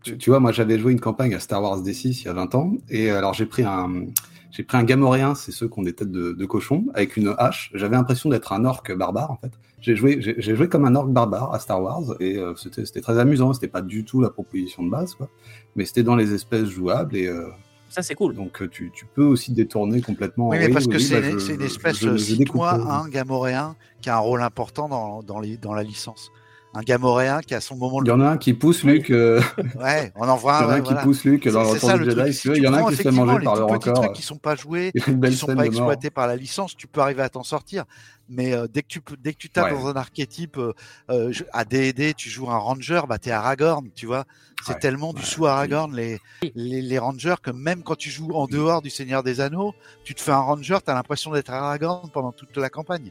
S2: Tu, tu, vois, moi j'avais joué une campagne à Star Wars D6 il y a 20 ans, et alors j'ai pris un, j'ai pris un gamoréen, c'est ceux qui ont des têtes de, de cochon, avec une hache. J'avais l'impression d'être un orc barbare en fait. J'ai joué, j'ai joué comme un orc barbare à Star Wars et euh, c'était très amusant. C'était pas du tout la proposition de base, quoi. Mais c'était dans les espèces jouables et euh,
S1: ça c'est cool.
S2: Donc euh, tu, tu, peux aussi détourner complètement.
S3: Oui, mais parce que c'est bah, une espèce, de toi un gamoréen qui a un rôle important dans, dans, les, dans la licence un gamoréen qui a son moment.
S2: Il y en a un qui pousse Luc. Euh...
S3: Ouais, on en voit un.
S2: Il y en a un qui pousse Luc dans le Retour du Jedi. Si il y en a un qui se fait manger par encore.
S3: trucs qui sont pas joués, qui sont pas exploités par la licence, tu peux arriver à t'en sortir. Mais euh, dès que tu dès que tu tapes ouais. dans un archétype euh, euh à D&D, tu joues un ranger, bah t'es Aragorn, tu vois. C'est ouais. tellement du sous Aragorn les, les, les rangers que même quand tu joues en dehors du Seigneur des Anneaux, tu te fais un ranger, t'as l'impression d'être Aragorn pendant toute la campagne.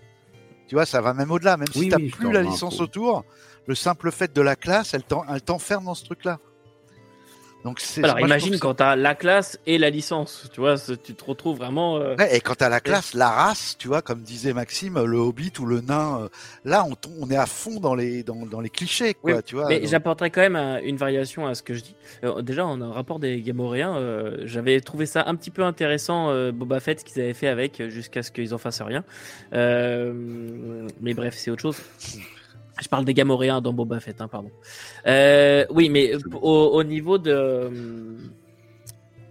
S3: Tu vois, ça va même au-delà, même si oui, t'as oui, plus la licence autour le simple fait de la classe, elle t'enferme dans ce truc-là. Donc.
S1: Alors imagine quand t'as la classe et la licence, tu vois, tu te retrouves vraiment. euh,
S3: Ouais, et quand t'as la classe, la race, tu vois, comme disait Maxime, le hobbit ou le nain, euh, là on, est à fond dans les dans, dans les clichés, quoi,
S1: Oui,
S3: tu vois.
S1: Mais
S3: donc-
S1: j'apporterai quand même un- une variation à ce que je dis. Euh, déjà, en un rapport des Gamoréens, euh, j'avais trouvé ça un petit peu intéressant, euh, Boba Fett, ce qu'ils avaient fait avec, euh, jusqu'à ce qu'ils en fassent rien. Euh, mais bref, c'est autre chose. Je parle des Gamoréens dans Boba Fett, hein, pardon. Euh, oui, mais au, au niveau de.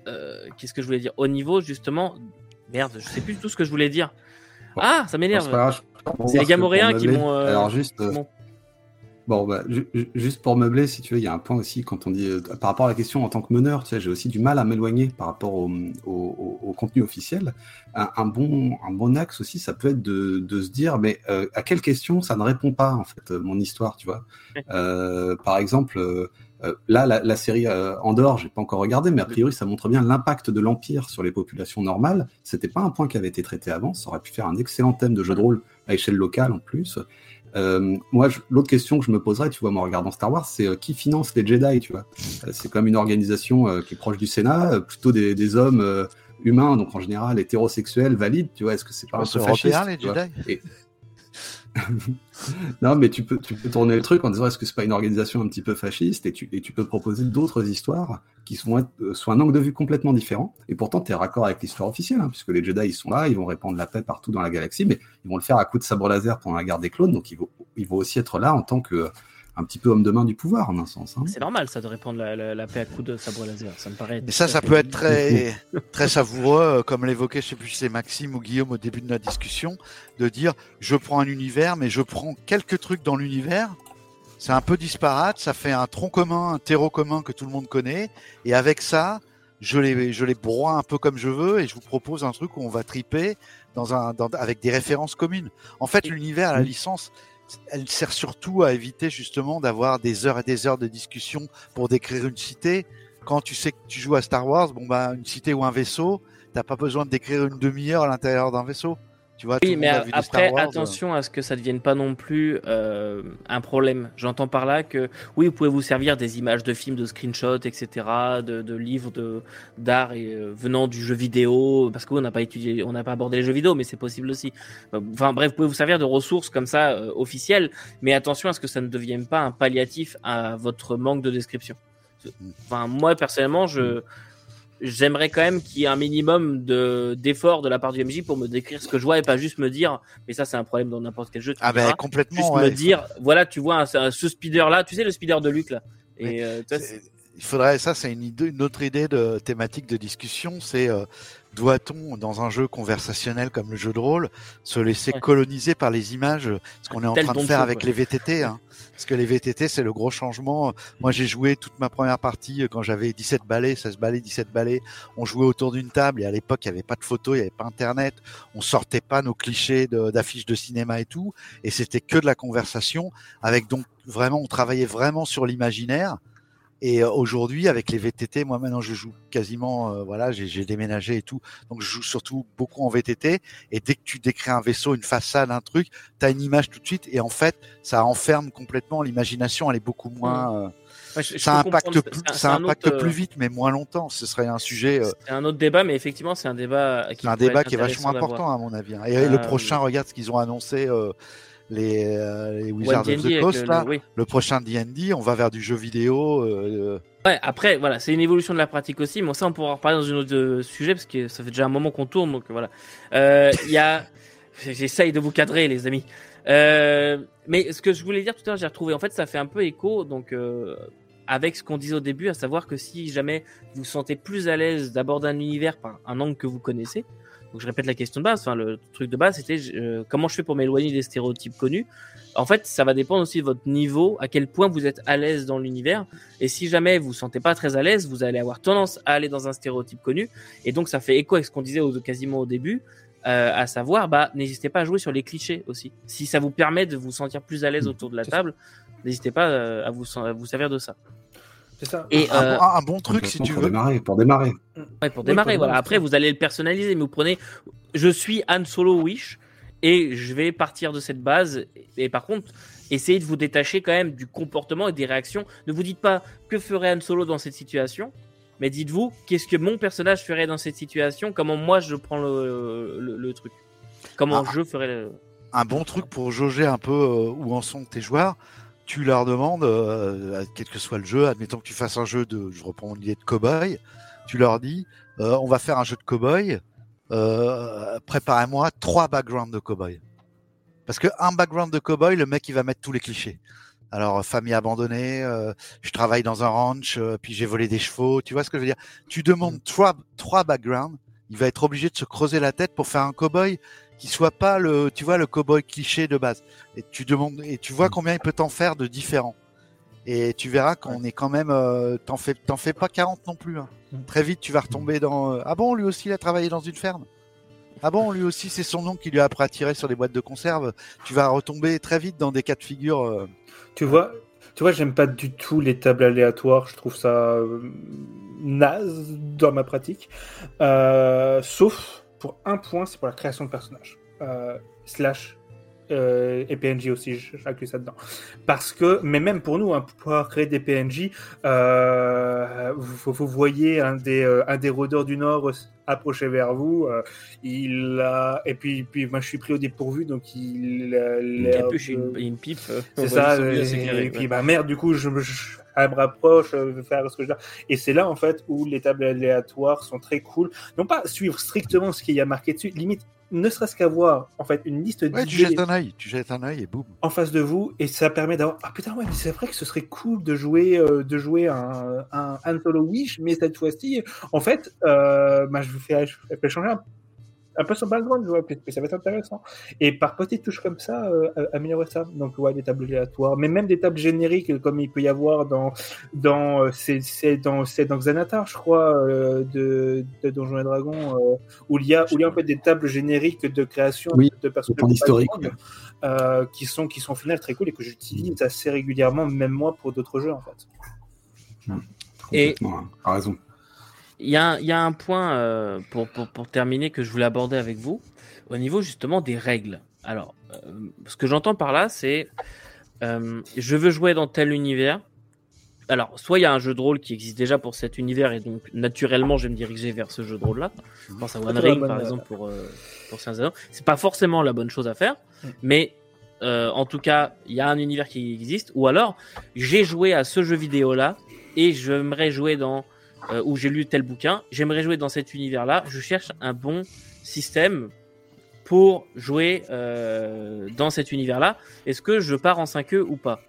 S1: euh, Qu'est-ce que je voulais dire? Au niveau, justement. Merde, je sais plus du tout ce que je voulais dire. Ah, ça m'énerve.
S2: c'est
S1: les Gamoréens
S2: pour
S1: qui m'ont. euh,
S2: Alors juste, euh,
S1: m'ont-
S2: Bon, bah, ju- ju- juste pour meubler, si tu veux, il y a un point aussi quand on dit euh, par rapport à la question en tant que meneur, tu sais, j'ai aussi du mal à m'éloigner par rapport au, au- au- au contenu officiel. Un, un bon, un bon axe aussi, ça peut être de, de se dire, mais euh, à quelle question ça ne répond pas en fait euh, mon histoire, tu vois? Euh, Par exemple, euh, là, la, la série Andorre, j'ai pas encore regardé, mais a priori, ça montre bien l'impact de l'empire sur les populations normales. C'était pas un point qui avait été traité avant. Ça aurait pu faire un excellent thème de jeu de rôle à échelle locale en plus. Euh, moi, l'autre question que je me poserais, tu vois, moi, en regardant Star Wars, c'est euh, qui finance les Jedi, tu vois? Euh, C'est comme une organisation euh, qui est proche du Sénat, plutôt des, des hommes humains, donc en général hétérosexuels, valides, tu vois? Est-ce que c'est pas un peu fasciste
S3: les Jedi.
S2: Non, mais tu peux, tu peux tourner le truc en disant est-ce que c'est pas une organisation un petit peu fasciste et tu, et tu peux proposer d'autres histoires qui sont euh, un angle de vue complètement différent. Et pourtant tu es raccord avec l'histoire officielle hein, puisque les Jedi ils sont là, ils vont répandre la paix partout dans la galaxie, mais ils vont le faire à coup de sabre laser pendant la guerre des clones, donc ils vont, ils vont aussi être là en tant que euh, un petit peu homme de main du pouvoir en un sens. hein.
S1: C'est normal, ça, de répandre la, la- la paix à coups de sabre laser. Ça me paraît.
S3: Mais ça, ça peut être très, très savoureux, euh, comme l'évoquait, je sais plus si c'est Maxime ou Guillaume au début de notre discussion, de dire je prends un univers, mais je prends quelques trucs dans l'univers. C'est un peu disparate, ça fait un tronc commun, un terreau commun que tout le monde connaît, et avec ça, je les, je les broie un peu comme je veux, et je vous propose un truc où on va triper dans un, dans- avec des références communes. En fait, l'univers, la licence, elle sert surtout à éviter justement d'avoir des heures et des heures de discussion pour décrire une cité quand tu sais que tu joues à Star Wars, bon bah une cité ou un vaisseau, t'as pas besoin de décrire une demi-heure à l'intérieur d'un vaisseau. Tu vois,
S1: Oui, mais
S3: a
S1: après,
S3: Wars, euh.
S1: attention à ce que ça ne devienne pas non plus euh, un problème. J'entends par là que, oui, vous pouvez vous servir des images de films, de screenshots, etc., de, de livres d'art et euh, venant du jeu vidéo, parce qu'on n'a pas étudié, on n'a pas abordé les jeux vidéo, mais c'est possible aussi. Enfin bref, vous pouvez vous servir de ressources comme ça euh, officielles, mais attention à ce que ça ne devienne pas un palliatif à votre manque de description. Enfin, moi personnellement, je j'aimerais quand même qu'il y ait un minimum de d'effort de la part du MJ pour me décrire ce que je vois et pas juste me dire mais ça c'est un problème dans n'importe quel jeu tu
S3: Ah ben
S1: verras.
S3: complètement.
S1: juste
S3: ouais.
S1: me dire voilà tu vois un- un- ce speeder là tu sais le speeder de Luc là et euh,
S3: Il faudrait, ça c'est une, idée- une autre idée de thématique de discussion, c'est euh, doit-on dans un jeu conversationnel comme le jeu de rôle se laisser
S1: Ouais.
S3: coloniser par les images, ce qu'on est en train de faire avec
S1: quoi.
S3: les VTT, hein. Parce que les VTT c'est le gros changement. Moi j'ai joué toute ma première partie euh, quand j'avais 17 balais, 16 balais, 17 balais. On jouait autour d'une table et à l'époque il n'y avait pas de photos, il n'y avait pas internet, on sortait pas nos clichés de- d'affiches de cinéma et tout, et c'était que de la conversation avec donc vraiment on travaillait vraiment sur l'imaginaire. Et euh, aujourd'hui, avec les VTT, moi maintenant je joue quasiment, euh, voilà, j'ai déménagé et tout, donc je joue surtout beaucoup en VTT. Et dès que tu décris un vaisseau, une façade, un truc, tu as une image tout de suite. Et en fait, ça enferme complètement l'imagination. Elle est beaucoup moins. euh,
S1: ouais, je- je
S3: ça impacte plus, ça impacte
S1: autre, euh,
S3: plus vite, mais moins longtemps. Ce serait un sujet, euh,
S1: c'est un autre débat mais effectivement c'est un débat qui
S3: c'est un débat qui est vachement important à mon avis. hein. Et le
S1: Euh,
S3: prochain, regarde ce qu'ils ont annoncé. Les, euh, les Wizards of the
S1: avec
S3: Coast,
S1: le-
S3: là,
S1: le- oui.
S3: le prochain D&D, on va vers du jeu vidéo. euh,
S1: Ouais, après, voilà, c'est une évolution de la pratique aussi, mais ça, on pourra en reparler dans un autre euh, sujet, parce que ça fait déjà un moment qu'on tourne, donc voilà. Il y a... J'essaye de vous cadrer, les amis. Mais ce que je voulais dire tout à l'heure, j'ai retrouvé, en fait, ça fait un peu écho, donc, avec ce qu'on disait au début, à savoir que si jamais vous vous sentez plus à l'aise d'aborder un univers par un angle que vous connaissez, donc je répète la question de base, enfin, le truc de base, c'était euh, comment je fais pour m'éloigner des stéréotypes connus? En fait, ça va dépendre aussi de votre niveau, à quel point vous êtes à l'aise dans l'univers. Et si jamais vous vous sentez pas très à l'aise, vous allez avoir tendance à aller dans un stéréotype connu. Et donc, ça fait écho avec ce qu'on disait au, quasiment au début, euh, à savoir, bah, n'hésitez pas à jouer sur les clichés aussi. Si ça vous permet de vous sentir plus à l'aise
S2: Mmh,
S1: autour de la table, n'hésitez pas euh, à vous, à vous servir de ça.
S4: C'est ça.
S1: Et
S3: un,
S1: euh,
S3: bon, un bon truc, si tu
S2: pour
S3: veux.
S2: démarrer, pour démarrer.
S1: ouais, pour
S4: Oui,
S1: démarrer,
S4: pour
S1: voilà.
S4: démarrer,
S1: Après, vous allez le personnaliser, mais vous prenez, je suis Han Solo Wish. et je vais partir de cette base. Et par contre, essayez de vous détacher quand même du comportement et des réactions. Ne vous dites pas que ferait Han Solo dans cette situation, mais dites-vous qu'est-ce que mon personnage ferait dans cette situation, comment moi je prends le, le, truc, comment ah. je ferais. Le...
S3: Un bon truc pour jauger un peu euh, où en sont tes joueurs. Tu leur demandes, euh, quel que soit le jeu, admettons que tu fasses un jeu de, je reprends l'idée de cowboy, tu leur dis, euh, on va faire un jeu de cowboy, préparez-moi trois backgrounds de cowboy. Parce que un background de cowboy, le mec il va mettre tous les clichés. Alors famille abandonnée, euh, je travaille dans un ranch, euh, puis j'ai volé des chevaux. Tu vois ce que je veux dire? Tu demandes mm. trois trois backgrounds, il va être obligé de se creuser la tête pour faire un cowboy qui soit pas le, tu vois, le cowboy cliché de base. Et tu demandes et tu vois combien il peut t'en faire de différents. Et tu verras qu'on est quand même, euh, t'en fais t'en fais pas 40 non plus. Hein. Mm. Très vite tu vas retomber dans ah bon lui aussi il a travaillé dans une ferme? Ah bon, lui aussi, c'est son nom qui lui a appris à tirer sur des boîtes de conserve. Tu vas retomber très vite dans des cas de figure. Euh.
S4: Tu vois, tu vois, j'aime pas du tout les tables aléatoires. Je trouve ça euh, naze dans ma pratique. Euh, sauf pour un point, c'est pour la création de personnages. slash euh, et PNJ aussi, j'inclus ça dedans. Parce que, mais même pour nous, hein, pour pouvoir créer des PNJ, euh, vous, vous, voyez un des, euh, un des rôdeurs du Nord approcher vers vous. Il a, et puis, puis moi je suis pris au dépourvu, donc il a
S1: une, une, pipe.
S4: C'est ça. Et, puis bah merde, du coup je, me rapproche, je vais faire ce que je dois. Et c'est là en fait où les tables aléatoires sont très cool. Non pas suivre strictement ce qu'il y a marqué dessus, limite ne serait-ce qu'avoir en fait une liste
S3: ouais, tu jettes un œil, tu jettes un œil et boum.
S4: En face de vous et ça permet d'avoir ah putain ouais mais c'est vrai que ce serait cool de jouer euh, de jouer un, un Han Solo Wish mais cette fois-ci en fait euh, bah, je vous fais je fais changer un un peu son background, vois, puis, ça va être intéressant. Et par petites touches comme ça, euh, améliorer ça. Donc, ouais, des tables aléatoires, mais même des tables génériques, comme il peut y avoir dans, dans, euh, c'est, dans, c'est dans Xanatar, je crois, euh, de, de Donjons et Dragons, euh, où il y a, où il y a en fait des tables génériques de création de personnages
S2: historiques.
S4: Euh, qui sont, qui sont au final très cool et que j'utilise assez régulièrement, même moi, pour d'autres jeux, en fait.
S2: et, hein. raison.
S1: Il y, a, un point euh, pour, pour, terminer que je voulais aborder avec vous au niveau justement des règles. Alors, euh, ce que j'entends par là, c'est euh, je veux jouer dans tel univers. Alors, soit il y a un jeu de rôle qui existe déjà pour cet univers et donc naturellement je vais me diriger vers ce jeu de rôle-là. Je pense à One Ring par exemple pour pour C'est pas forcément la bonne chose à faire, mm. mais en tout cas, il y a un univers qui existe. Ou alors, j'ai joué à ce jeu vidéo-là et j'aimerais jouer dans euh, où j'ai lu tel bouquin, j'aimerais jouer dans cet univers-là, je cherche un bon système pour jouer euh, dans cet univers-là. Est-ce que je pars en 5e ou pas?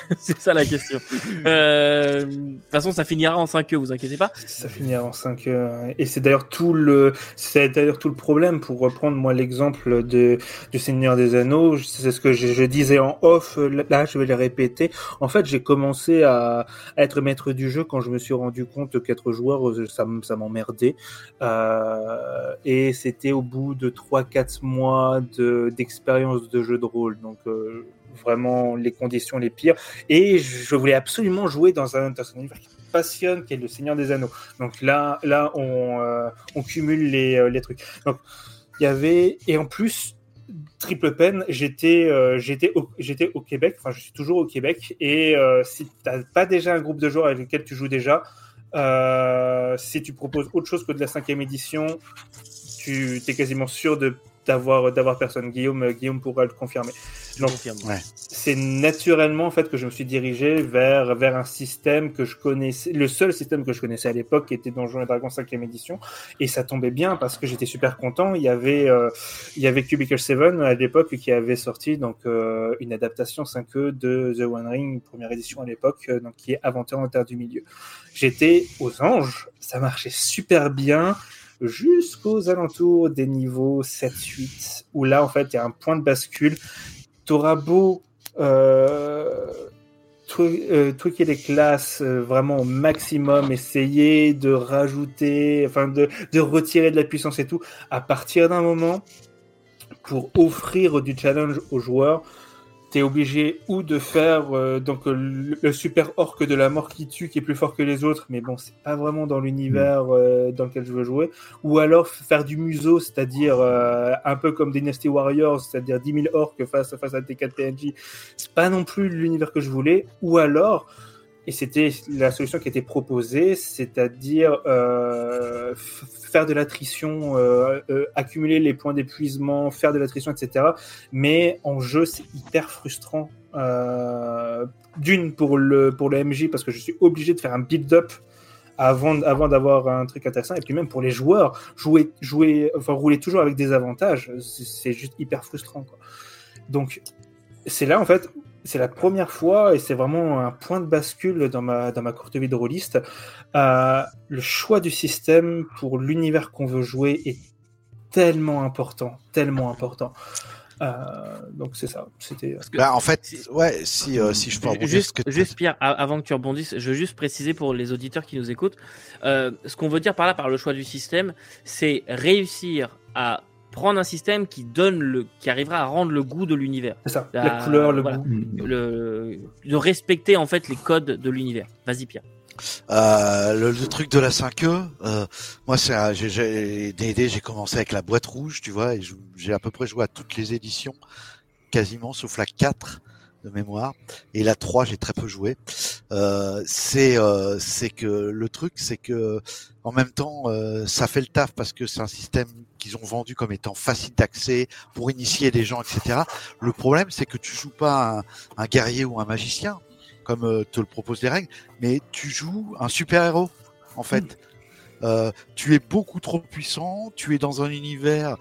S1: c'est ça la question. Euh, de toute façon, ça finira en 5 e vous inquiétez pas.
S4: Ça finira en 5 e Et c'est d'ailleurs tout le, c'est d'ailleurs tout le problème pour reprendre moi l'exemple de du Seigneur des Anneaux. C'est ce que je, disais en off. Là, je vais le répéter. En fait, j'ai commencé à, être maître du jeu quand je me suis rendu compte qu'être joueur, ça, ça m'emmerdait. Euh, et c'était au bout de 3-4 mois de d'expérience de jeu de rôle. Donc euh, vraiment les conditions les pires. Et je voulais absolument jouer dans un, univers qui me passionne, qui est le Seigneur des Anneaux. Donc là, là on, euh, cumule les, euh, les trucs. Donc il y avait, et en plus, triple peine, j'étais euh, au, au Québec, enfin je suis toujours au Québec, et si tu n'as pas déjà un groupe de joueurs avec lequel tu joues déjà, si tu proposes autre chose que de la cinquième édition, tu es quasiment sûr de d'avoir d'avoir personne. Guillaume Guillaume pourra le confirmer. Donc c'est naturellement en fait que je me suis dirigé vers vers un système que je connaissais, le seul système que je connaissais à l'époque qui était Donjons et Dragons 5e édition et ça tombait bien parce que j'étais super content. Il y avait euh, il y avait Cubicle 7 à l'époque qui avait sorti donc euh, une adaptation 5e de The One Ring première édition à l'époque euh, donc qui est Aventure en Terre du Milieu. J'étais aux anges, ça marchait super bien jusqu'aux alentours des niveaux 7-8, où là, en fait, il y a un point de bascule. T'auras beau euh, euh truquer les classes euh, vraiment au maximum, essayer de rajouter, enfin de, de retirer de la puissance et tout, à partir d'un moment, pour offrir du challenge aux joueurs, tu es obligé ou de faire euh, donc le, le super orc de la mort qui tue, qui est plus fort que les autres, mais bon, c'est pas vraiment dans l'univers euh, dans lequel je veux jouer, ou alors faire du museau, c'est-à-dire euh, un peu comme Dynasty Warriors, c'est-à-dire 10 000 orcs face, face à tes 4 PNJ, c'est pas non plus l'univers que je voulais, ou alors et c'était la solution qui était proposée, c'est-à-dire euh, faire de l'attrition, euh, euh, accumuler les points d'épuisement, faire de l'attrition, etc. Mais en jeu, c'est hyper frustrant. D'une pour le pour le MJ parce que je suis obligé de faire un build-up avant avant d'avoir un truc intéressant et puis même pour les joueurs jouer jouer enfin rouler toujours avec des avantages c'est juste hyper frustrant donc c'est là en fait c'est la première fois et c'est vraiment un point de bascule dans ma, dans ma courte vie de rôliste. Euh, le choix du système pour l'univers qu'on veut jouer est tellement important, tellement important. Euh, donc c'est ça. C'était.
S3: Bah, en fait,
S1: si-
S3: ouais, si, euh, si je peux rebondir
S1: Juste,
S3: ce que
S1: juste Pierre, avant que tu rebondisses, je veux juste préciser pour les auditeurs qui nous écoutent, euh, ce qu'on veut dire par là, par le choix du système, c'est réussir à prendre un système qui donne le, qui arrivera à rendre le goût de l'univers,
S4: C'est ça.
S1: La-
S4: La couleur, le
S1: voilà.
S4: goût.
S1: le, de respecter en fait les codes de l'univers. Vas-y Pierre.
S3: Euh, le, le truc de la 5e, euh, moi c'est un- j'ai- j'ai D&D, j'ai commencé avec la boîte rouge, tu vois, et j'ai à peu près joué à toutes les éditions, quasiment, sauf la 4 de mémoire, et la 3 j'ai très peu joué. Euh, c'est euh, c'est que le truc, c'est que en même temps, euh, ça fait le taf parce que c'est un système qu'ils ont vendu comme étant facile d'accès pour initier des gens, etc. Le problème, c'est que tu joues pas un, un guerrier ou un magicien comme euh, te le proposent les règles, mais tu joues un super-héros, en fait. Euh, tu es beaucoup trop puissant, tu es dans un univers.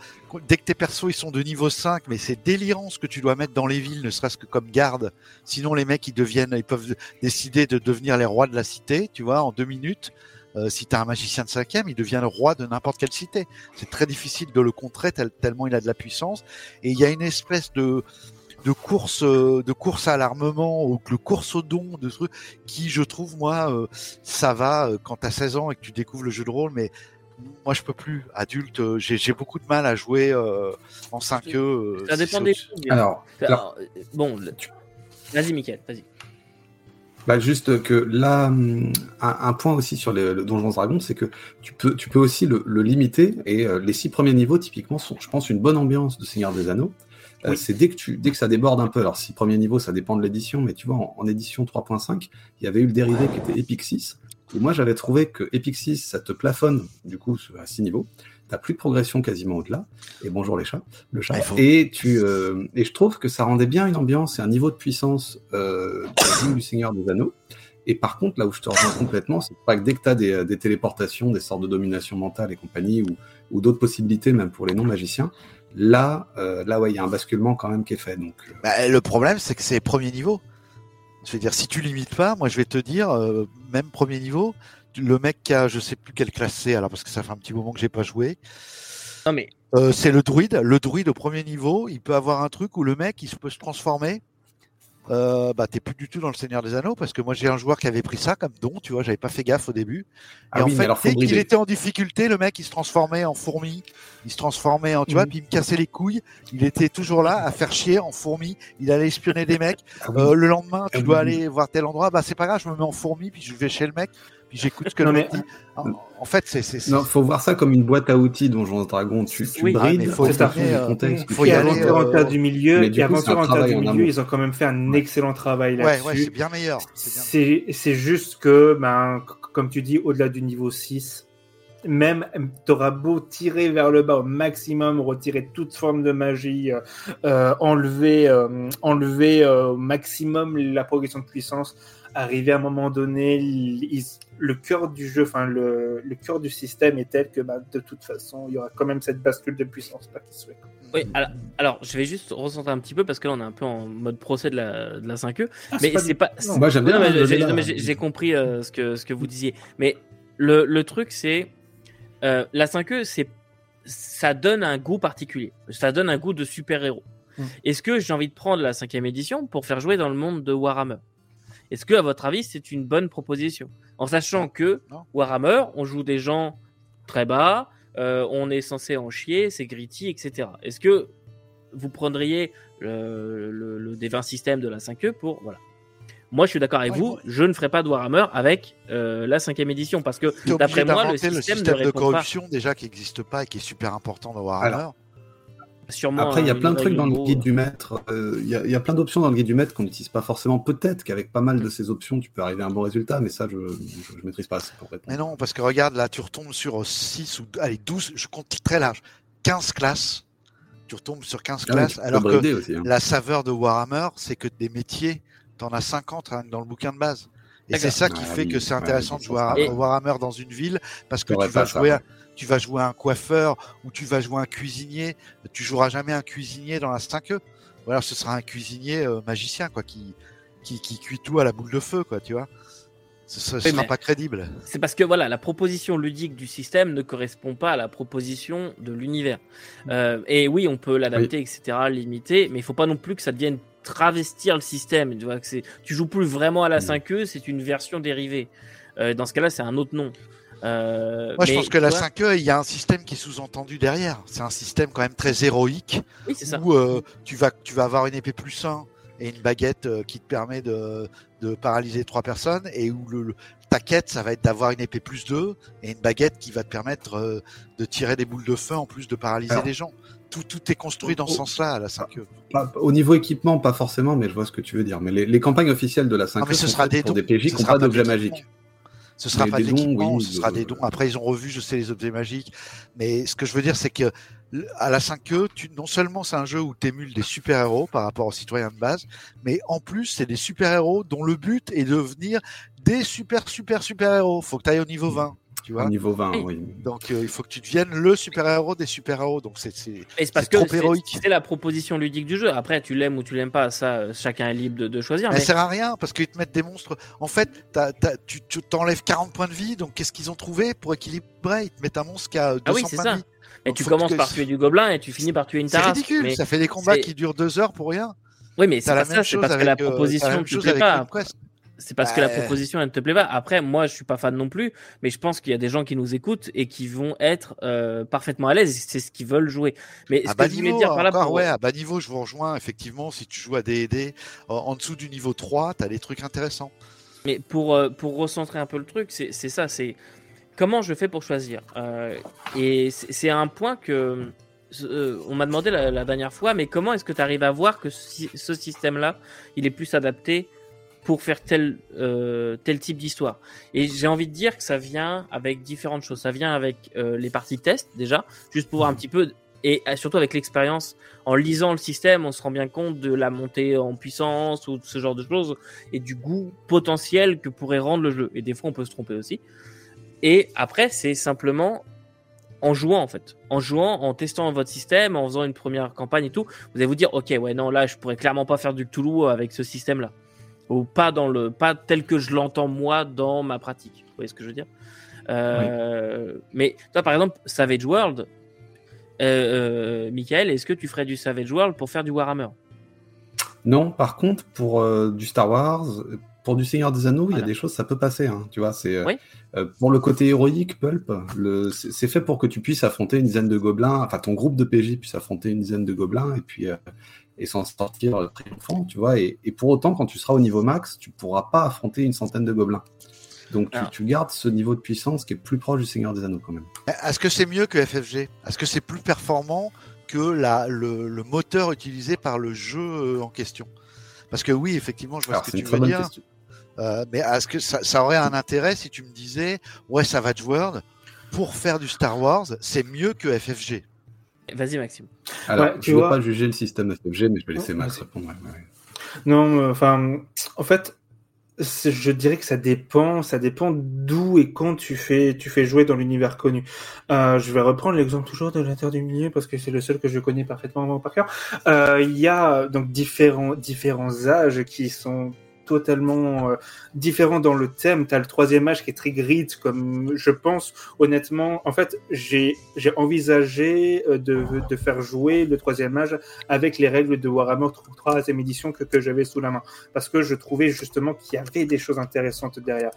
S3: Dès que tes persos ils sont de niveau 5, mais c'est délirant ce que tu dois mettre dans les villes, ne serait-ce que comme garde. Sinon, les mecs ils deviennent, ils peuvent décider de devenir les rois de la cité, tu vois, en deux minutes. Euh, si tu as un magicien de cinquième, il devient le roi de n'importe quelle cité. C'est très difficile de le contrer tel- tellement il a de la puissance. Et il y a une espèce de de course euh, de course à l'armement ou de course au don de trucs qui je trouve moi euh, ça va quand t'as 16 ans et que tu découvres le jeu de rôle mais moi je peux plus adulte j'ai j'ai beaucoup de mal à jouer euh, en 5e euh,
S1: Ça dépend des.
S2: Alors, alors,
S1: Alors, bon, tu- vas-y Mickaël, vas-y.
S2: Bah juste que là, hum, un, un point aussi sur les, le Donjons Dragons, c'est que tu peux, tu peux aussi le, le limiter. Et euh, les six premiers niveaux, typiquement, sont, je pense, une bonne ambiance de Seigneur des Anneaux. Euh. C'est dès que tu, dès que ça déborde un peu. Alors, six premiers niveaux, ça dépend de l'édition, mais tu vois, en, en édition 3.5, il y avait eu le dérivé qui était Epic 6. Et moi, j'avais trouvé que Epic 6, ça te plafonne, du coup, à six niveaux. T'as plus de progression quasiment au-delà. Et bonjour les chats, le chat.
S3: Ah, faut-
S2: Et tu, euh, et je trouve que ça rendait bien une ambiance et un niveau de puissance euh, du Seigneur des Anneaux. Et par contre, là où je te rejoins complètement, c'est pas que dès que tu as des, des téléportations, des sortes de domination mentale et compagnie, ou, ou d'autres possibilités, même pour les non-magiciens, là, euh, là, ouais, il y a un basculement quand même qui est fait. Donc,
S3: Bah, le problème c'est que c'est premier niveau je veux dire si tu limites pas moi je vais te dire même premier niveau le mec qui a je sais plus quelle classe c'est alors parce que ça fait un petit moment que j'ai pas joué
S1: Non mais
S3: Euh, c'est le druide. Le druide au premier niveau, il peut avoir un truc où le mec il peut se transformer. Euh, bah t'es plus du tout dans le Seigneur des Anneaux parce que moi j'ai un joueur qui avait pris ça comme don, tu vois, j'avais pas fait gaffe au début. Et
S2: Ah
S3: en
S2: oui, mais
S3: fait,
S2: alors,
S3: dès qu'il était en difficulté, le mec il se transformait en fourmi, il se transformait en, tu vois,
S2: Mhm.
S3: puis il me cassait les couilles. Il était toujours là à faire chier en fourmi. Il allait espionner des mecs.
S2: ah oui.
S3: Euh, le lendemain, tu
S2: Ah
S3: dois
S2: oui.
S3: aller voir tel endroit. Bah c'est pas grave, je me mets en fourmi, puis je vais chez le mec, puis j'écoute ce que
S4: Non, mais-
S3: dit. En, en fait, c'est
S2: non, faut voir ça comme une boîte à outils Donjons Dragons. Tu, tu
S1: Oui.
S2: brides
S3: faut
S2: du
S3: euh,
S2: contexte.
S3: faut y aller, euh,
S4: en terre du milieu,
S2: mais du
S4: et
S2: un
S4: en terre du milieu, ils ont quand même fait un
S2: Ouais.
S4: excellent travail
S3: ouais,
S4: là-dessus.
S3: ouais, c'est bien meilleur. c'est
S4: juste que, ben, comme tu dis, au-delà du niveau 6, même t'auras beau tirer vers le bas au maximum, retirer toute forme de magie, euh, euh, enlever, euh, enlever euh, au maximum la progression de puissance, arriver à un moment donné, il- le cœur du jeu, enfin le, le cœur du système est tel que, ben, de toute façon, il y aura quand même cette bascule de puissance, pas qu'il soit.
S1: Oui, alors, alors, je vais juste recentrer un petit peu parce que là on est un peu en mode procès de la, de la 5e.
S4: Ah,
S1: mais c'est pas.
S4: non.
S2: Moi, j'aime bien.
S1: J'ai- compris euh, ce, que, ce que vous disiez. Mais le, le truc, c'est. euh, la 5e, c'est. Ça donne un goût particulier. Ça donne un goût de super-héros.
S4: Mm.
S1: Est-ce que j'ai envie de prendre la 5e édition pour faire jouer dans le monde de Warhammer? Est-ce que, à votre avis, c'est une bonne proposition? En sachant que
S3: Non.
S1: Warhammer, on joue des gens très bas, euh, on est censé en chier, c'est gritty, etc. Est-ce que vous prendriez le, le, le D20 système de la 5e pour voilà. Moi, je suis d'accord avec
S3: Ouais,
S1: vous.
S3: ouais.
S1: Je ne ferai pas de Warhammer avec euh, la cinquième édition parce que d'après moi, le système,
S3: le système
S1: ne
S3: de corruption déjà qui n'existe pas et qui est super important dans Warhammer.
S2: Alors.
S1: Sûrement.
S2: Après, il y a
S1: un
S2: plein de trucs dans le guide du maître. euh, Il y, a- il y a plein d'options dans le guide du maître qu'on n'utilise pas forcément. Peut-être qu'avec pas mal de ces options, tu peux arriver à un bon résultat, mais ça, je ne maîtrise pas assez pour répondre.
S3: Mais non, parce que regarde, là, tu retombes sur 6 ou allez, 12, je compte très large, 15 classes. Tu retombes sur 15
S2: Ah
S3: classes,
S2: tu
S3: alors que
S2: aussi, hein.
S3: la saveur de Warhammer, c'est que des métiers, t'en as 50 rien que dans le bouquin de base. Et c'est ça qui
S2: Ah
S3: fait
S2: oui,
S3: que c'est
S2: ouais,
S3: intéressant de jouer à Warhammer dans une ville parce que tu vas
S2: pas ça,
S3: jouer,
S2: ouais.
S3: Tu vas jouer un coiffeur ou tu vas jouer un cuisinier. Tu joueras jamais un cuisinier dans la 5e. Ou alors ce sera un cuisinier euh, magicien quoi qui, qui qui cuit tout à la boule de feu quoi, tu vois. Ce, ce
S1: Oui,
S3: sera pas crédible.
S1: C'est parce que voilà, la proposition ludique du système ne correspond pas à la proposition de l'univers. Euh, et oui, on peut l'adapter, etc., limiter, mais il faut pas non plus que ça devienne travestir le système. Tu vois que c'est, tu joues plus vraiment à la
S2: Mm.
S1: 5e, c'est une version dérivée. Euh, dans ce cas-là, c'est un autre nom. Euh,
S3: Moi, je pense que la
S1: tu vois,
S3: 5e, il y a un système qui est sous-entendu derrière. C'est un système quand même très héroïque
S1: Oui, c'est ça.
S3: où euh, tu vas tu vas avoir une épée plus 1 et une baguette euh, qui te permet de, de paralyser trois personnes et où le, le- ta quête ça va être d'avoir une épée plus 2 et une baguette qui va te permettre euh, de tirer des boules de feu en plus de paralyser
S2: Alors-
S3: des gens. Tout, tout est construit dans ce sens-là à la 5e.
S2: Pas- au niveau équipement, pas forcément, mais je vois ce que tu veux dire. Mais les, les campagnes officielles de la 5
S3: Non, mais ce
S2: sont
S3: sera des
S2: pour des PJ qui n'ont pas magiques.
S3: équipements. Ce sera
S2: Mais
S3: pas de
S2: des dons,
S3: l'équipement,
S2: oui,
S3: ce sera
S2: de-
S3: des dons. Après, ils ont revu, je sais, les objets magiques. Mais ce que je veux dire, c'est que à la 5e, tu, non seulement c'est un jeu où tu émules des super-héros par rapport aux citoyens de base, mais en plus, c'est des super-héros dont le but est de devenir des super, super, super-héros. Faut que tu ailles au niveau 20, tu vois.
S2: Au niveau 20,
S1: Oui.
S2: oui.
S3: Donc, euh, il faut que tu deviennes le super-héros des super-héros. Donc, c'est, c'est...
S1: C'est parce
S3: c'est
S1: que
S3: trop
S1: c'est,
S3: héroïque.
S1: c'est la proposition ludique du jeu. Après, tu l'aimes ou tu l'aimes pas, ça, euh, chacun est libre de, de choisir.
S3: Mais
S1: Mais
S3: ça sert à rien parce qu'ils te mettent des monstres. En fait, tu tu t'enlèves 40 points de vie. Donc, qu'est-ce qu'ils ont trouvé pour équilibrer? Ils te mettent un monstre qui a 200
S1: Ah oui, c'est
S3: points
S1: ça.
S3: de vie.
S1: et
S3: donc
S1: tu commences
S3: que-
S1: par tuer du gobelin et tu finis par tuer une
S3: C'est
S1: tarasse.
S3: ridicule.
S1: Mais-
S3: Ça fait des combats
S1: c'est-
S3: qui durent deux heures pour rien.
S1: Oui, mais c'est pas
S3: la
S1: ça,
S3: même
S1: c'est
S3: chose
S1: parce que la
S3: euh,
S1: proposition ne te plaît pas. C'est parce que la
S3: Bah,
S1: proposition elle ne te plaît pas. Après, moi, je suis pas fan non plus, mais je pense qu'il y a des gens qui nous écoutent et qui vont être euh, parfaitement à l'aise. C'est ce qu'ils veulent jouer. Mais ce
S3: À
S1: que
S3: bas
S1: je
S3: niveau,
S1: dire par là,
S3: encore,
S1: pour-
S3: ouais, à bas niveau, je vous rejoins. Effectivement, si tu joues à D&D, en, en dessous du niveau 3, t'as des trucs intéressants.
S1: mais pour euh, pour recentrer un peu le truc, c'est ça. C'est comment je fais pour choisir. Euh, et c'est un point que euh, on m'a demandé la, la dernière fois. Mais comment est-ce que tu arrives à voir que ce système-là, il est plus adapté pour faire tel euh, tel type d'histoire. Et j'ai envie de dire que ça vient avec différentes choses. Ça vient avec euh, les parties test déjà, juste pour voir un petit peu et euh, surtout avec l'expérience en lisant le système, on se rend bien compte de la montée en puissance ou ce genre de choses et du goût potentiel que pourrait rendre le jeu. Et des fois, on peut se tromper aussi. Et après, c'est simplement en jouant en fait, en jouant, en testant votre système, en faisant une première campagne et tout, vous allez vous dire ok ouais non là je pourrais clairement pas faire du Cthulhu avec ce système là ou pas dans le pas tel que je l'entends moi dans ma pratique. Vous voyez ce que je veux dire? Euh, Mais toi par exemple Savage World, euh, euh, Michael, est-ce que tu ferais du Savage World pour faire du Warhammer?
S2: Non, par contre, pour du Star Wars, pour du Seigneur des Anneaux, il y a des choses, ça peut passer. Hein, tu vois, c'est
S1: Oui.
S2: pour le côté héroïque, Pulp, le, c'est fait pour que tu puisses affronter une dizaine de gobelins, enfin ton groupe de PJ puisse affronter une dizaine de gobelins et puis et s'en sortir triomphant, tu vois. Et, et pour autant, quand tu seras au niveau max, tu pourras pas affronter une centaine de gobelins. Donc tu, gardes ce niveau de puissance qui est plus proche du Seigneur des Anneaux quand même.
S3: Est-ce que c'est mieux que FFG Est-ce que c'est plus performant que la, le, le moteur utilisé par le jeu euh, en question? Parce que oui, effectivement, je vois
S2: Alors
S3: ce que tu veux dire.
S2: question.
S3: Euh, mais est-ce que ça, ça aurait un intérêt si tu me disais, ouais, Savage World, pour faire du Star Wars, c'est mieux que FFG
S1: Vas-y Maxime.
S2: Alors,
S4: Ouais, tu
S2: je ne veux
S4: vois-
S2: pas juger le système FFG, mais je vais laisser
S4: Oh,
S2: Max répondre. ouais, ouais.
S4: Non, euh, enfin, en fait, je dirais que ça dépend, ça dépend d'où et quand tu fais, tu fais jouer dans l'univers connu. Euh, je vais reprendre l'exemple toujours de l'intérieur du milieu parce que c'est le seul que je connais parfaitement par cœur. Euh, Il y a donc différents, différents âges qui sont totalement euh, dans le thème. Tu as le troisième âge qui est très grid, comme je pense honnêtement. En fait, j'ai envisagé euh, de, de faire jouer le troisième âge avec les règles de Warhammer 3e édition que, que j'avais sous la main. Parce que je trouvais justement qu'il y avait des choses intéressantes derrière.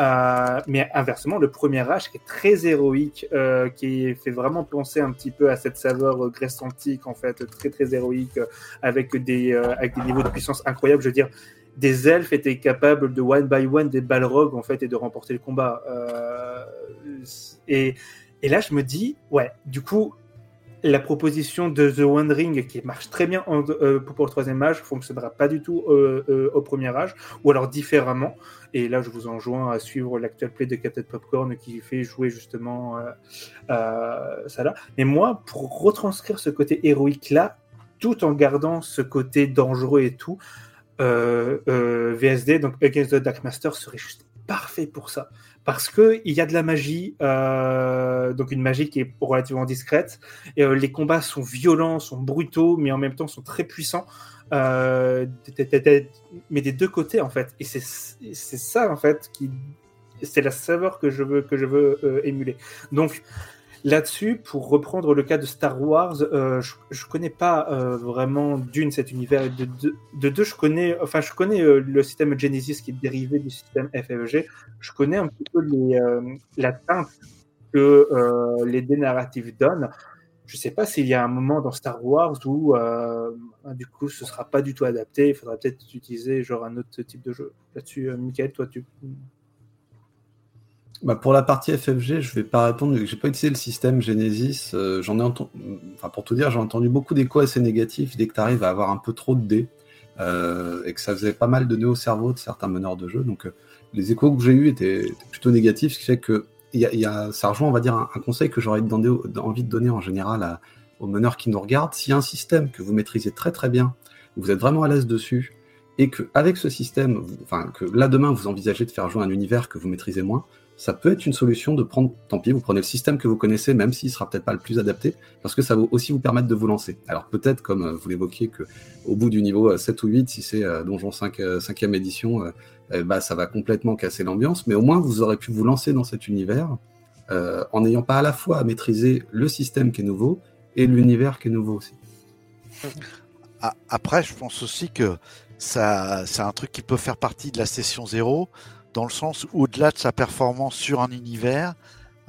S4: Euh, mais inversement, le premier H est très héroïque, euh, qui fait vraiment penser un petit peu à cette saveur grèce antique, en fait, très très héroïque, avec des, avec des niveaux de puissance incroyables. Je veux dire, des elfes étaient capables de one by one des balrogs, en fait, et de remporter le combat. et, et là, je me dis, ouais, du coup, la proposition de The Wandering qui marche très bien euh, pour, le troisième âge fonctionnera pas du tout euh, euh, au premier âge ou alors différemment. Et là, je vous enjoins à suivre l'actuel play de Captain Popcorn qui fait jouer justement ça là. Mais moi, pour retranscrire ce côté héroïque là, tout en gardant ce côté dangereux et tout, VSD, donc Against the Dark Master, serait juste parfait pour ça parce que il y a de la magie, euh, donc une magie qui est relativement discrète. Et, euh, les combats sont violents, sont brutaux, mais en même temps sont très puissants. Euh, mais des deux côtés en fait. Et c'est ça en fait qui, c'est la saveur que je veux que je veux émuler. Donc Là-dessus, pour reprendre le cas de Star Wars, euh, je, je connais pas euh, vraiment d'une cet univers. De, de, deux, je connais, enfin, je connais euh, le système Genesis qui est dérivé du système FFG. Je connais un petit peu les, la teinte que les deux narratifs donnent. Je sais pas s'il y a un moment dans Star Wars où, du coup, ce sera pas du tout adapté. Il faudra peut-être utiliser genre un autre type de jeu. Là-dessus, Michael, toi, tu
S2: bah pour la partie FFG, je vais pas répondre, j'ai pas utilisé le système Genesis. Euh, j'en ai entendu, enfin pour tout dire, j'ai entendu beaucoup d'échos assez négatifs dès que tu arrives à avoir un peu trop de dés euh, et que ça faisait pas mal de nœuds au cerveau de certains meneurs de jeu. Donc euh, les échos que j'ai eus étaient, plutôt négatifs, ce qui fait que ça rejoint, on va dire, un, conseil que j'aurais envie de donner en général aux meneurs qui nous regardent. S'il y a un système que vous maîtrisez très très bien, vous êtes vraiment à l'aise dessus, et que avec ce système, enfin que là demain vous envisagez de faire jouer un univers que vous maîtrisez moins, ça peut être une solution de prendre, tant pis, vous prenez le système que vous connaissez, même s'il sera peut-être pas le plus adapté, parce que ça va aussi vous permettre de vous lancer. Alors peut-être, comme euh, vous l'évoquiez, que au bout du niveau 7 euh, ou 8, si c'est euh, Donjon 5, 5e édition, bah, ça va complètement casser l'ambiance, mais au moins vous aurez pu vous lancer dans cet univers en n'ayant pas à la fois à maîtriser le système qui est nouveau et l'univers qui est nouveau aussi.
S3: Après, je pense aussi que ça, c'est un truc qui peut faire partie de la session 0 dans le sens où au-delà de sa performance sur un univers,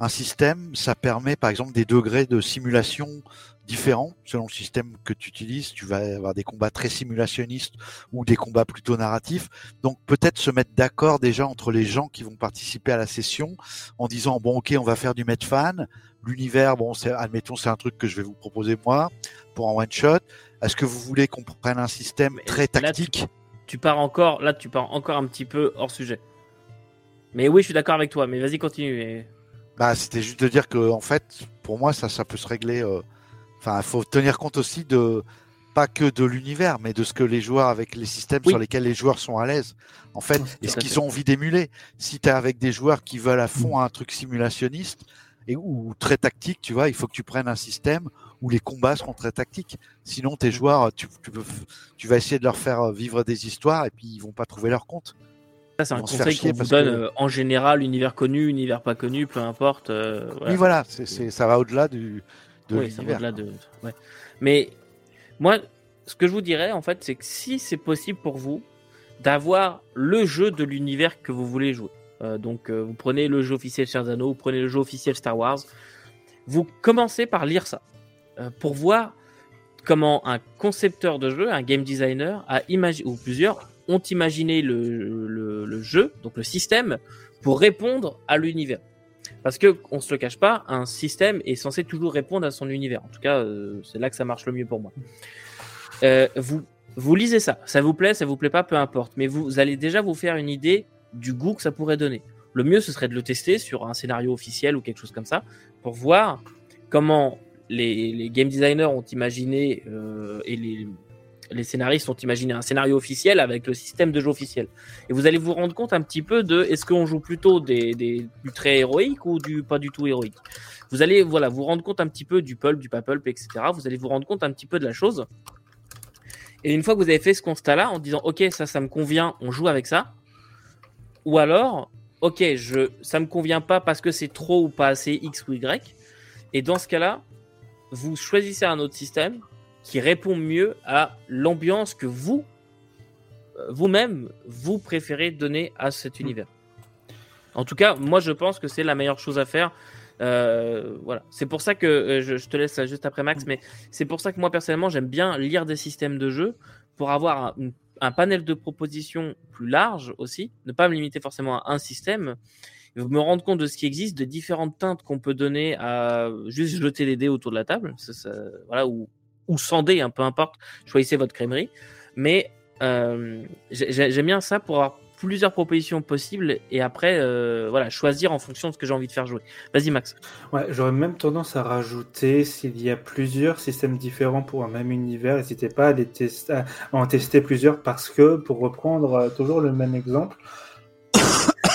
S3: un système, ça permet par exemple des degrés de simulation différents selon le système que tu utilises. Tu vas avoir des combats très simulationnistes ou des combats plutôt narratifs. Donc peut-être se mettre d'accord déjà entre les gens qui vont participer à la session en disant bon ok on va faire du fan L'univers, bon, c'est, admettons, c'est un truc que je vais vous proposer moi pour un one shot. Est-ce que vous voulez qu'on prenne un système très tactique?
S1: tu pars encore, là, tu pars encore un petit peu hors sujet. Mais oui, je suis d'accord avec toi, mais vas-y, continue.
S3: Bah, c'était juste de dire que, en fait, pour moi, ça, ça peut se régler. Euh, enfin, il faut tenir compte aussi de pas que de l'univers, mais de ce que les joueurs avec les systèmes sur lesquels les joueurs sont à l'aise. En fait, et ce qu'ils ont envie d'émuler. Si tu es avec des joueurs qui veulent à fond un truc simulationniste et ou très tactique, tu vois, il faut que tu prennes un système où les combats seront très tactiques. Sinon, tes joueurs, tu, tu, tu vas essayer de leur faire vivre des histoires et puis ils vont pas trouver leur compte.
S1: Ça, c'est un conseil qu'on vous donne euh, en général, univers connu, univers pas connu, peu importe. Euh,
S3: oui, voilà, ça va au-delà du, de l'univers.
S1: de... Mais moi, ce que je vous dirais, en fait, c'est que si c'est possible pour vous d'avoir le jeu de l'univers que vous voulez jouer, euh, donc vous prenez le jeu officiel Sharzano, vous prenez le jeu officiel Star Wars, vous commencez par lire ça pour voir comment un concepteur de jeu, un game designer, a imaginé, ou plusieurs, ont imaginé le, jeu, donc le système, pour répondre à l'univers. Parce que on se le cache pas, un système est censé toujours répondre à son univers. En tout cas, euh, c'est là que ça marche le mieux pour moi. Euh, vous vous lisez ça, ça vous plaît, ça vous plaît pas, peu importe. Mais vous allez déjà vous faire une idée du goût que ça pourrait donner. Le mieux, ce serait de le tester sur un scénario officiel ou quelque chose comme ça, pour voir comment les, game designers ont imaginé euh, et les, les scénaristes ont imaginé un scénario officiel avec le système de jeu officiel. Et vous allez vous rendre compte un petit peu de est-ce qu'on joue plutôt des, des, du très héroïque ou du pas du tout héroïque? Vous allez voilà vous rendre compte un petit peu du pulp, du pas pulp, etc. Vous allez vous rendre compte un petit peu de la chose. Et une fois que vous avez fait ce constat-là, en disant ok ça ça me convient, on joue avec ça. Ou alors ok je ça me convient pas parce que c'est trop ou pas assez x ou y. Et dans ce cas-là, vous choisissez un autre système qui répond mieux à l'ambiance que vous, euh, vous-même, vous préférez donner à cet univers. En tout cas, moi je pense que c'est la meilleure chose à faire. Euh, voilà, c'est pour ça que euh, je, je, te laisse juste après Max, mais c'est pour ça que moi personnellement j'aime bien lire des systèmes de jeu pour avoir un, un, panel de propositions plus large aussi, ne pas me limiter forcément à un système, me rendre compte de ce qui existe, de différentes teintes qu'on peut donner à juste jeter les dés autour de la table, ça, ça, voilà, ou, ou sans dés, hein, peu importe, choisissez votre crèmerie, mais euh, j'aime bien ça pour avoir plusieurs propositions possibles et après euh, voilà choisir en fonction de ce que j'ai envie de faire jouer. Vas-y Max.
S4: Ouais, j'aurais même tendance à rajouter s'il y a plusieurs systèmes différents pour un même univers, n'hésitez pas à en tester plusieurs parce que pour reprendre euh, toujours le même exemple,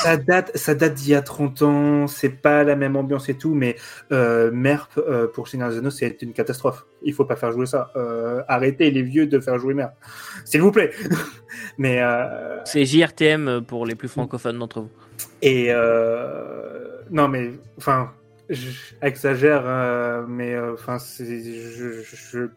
S4: ça date, ça date d'il y a 30 ans, c'est pas la même ambiance et tout, mais euh, MERP euh, pour Seigneur Zeno, c'est une catastrophe. Il faut pas faire jouer ça. Euh, arrêtez les vieux de faire jouer MERP. S'il vous plaît. mais.
S1: C'est JRTM pour les plus francophones d'entre vous.
S4: Et non, mais enfin, j'exagère, mais enfin, je, je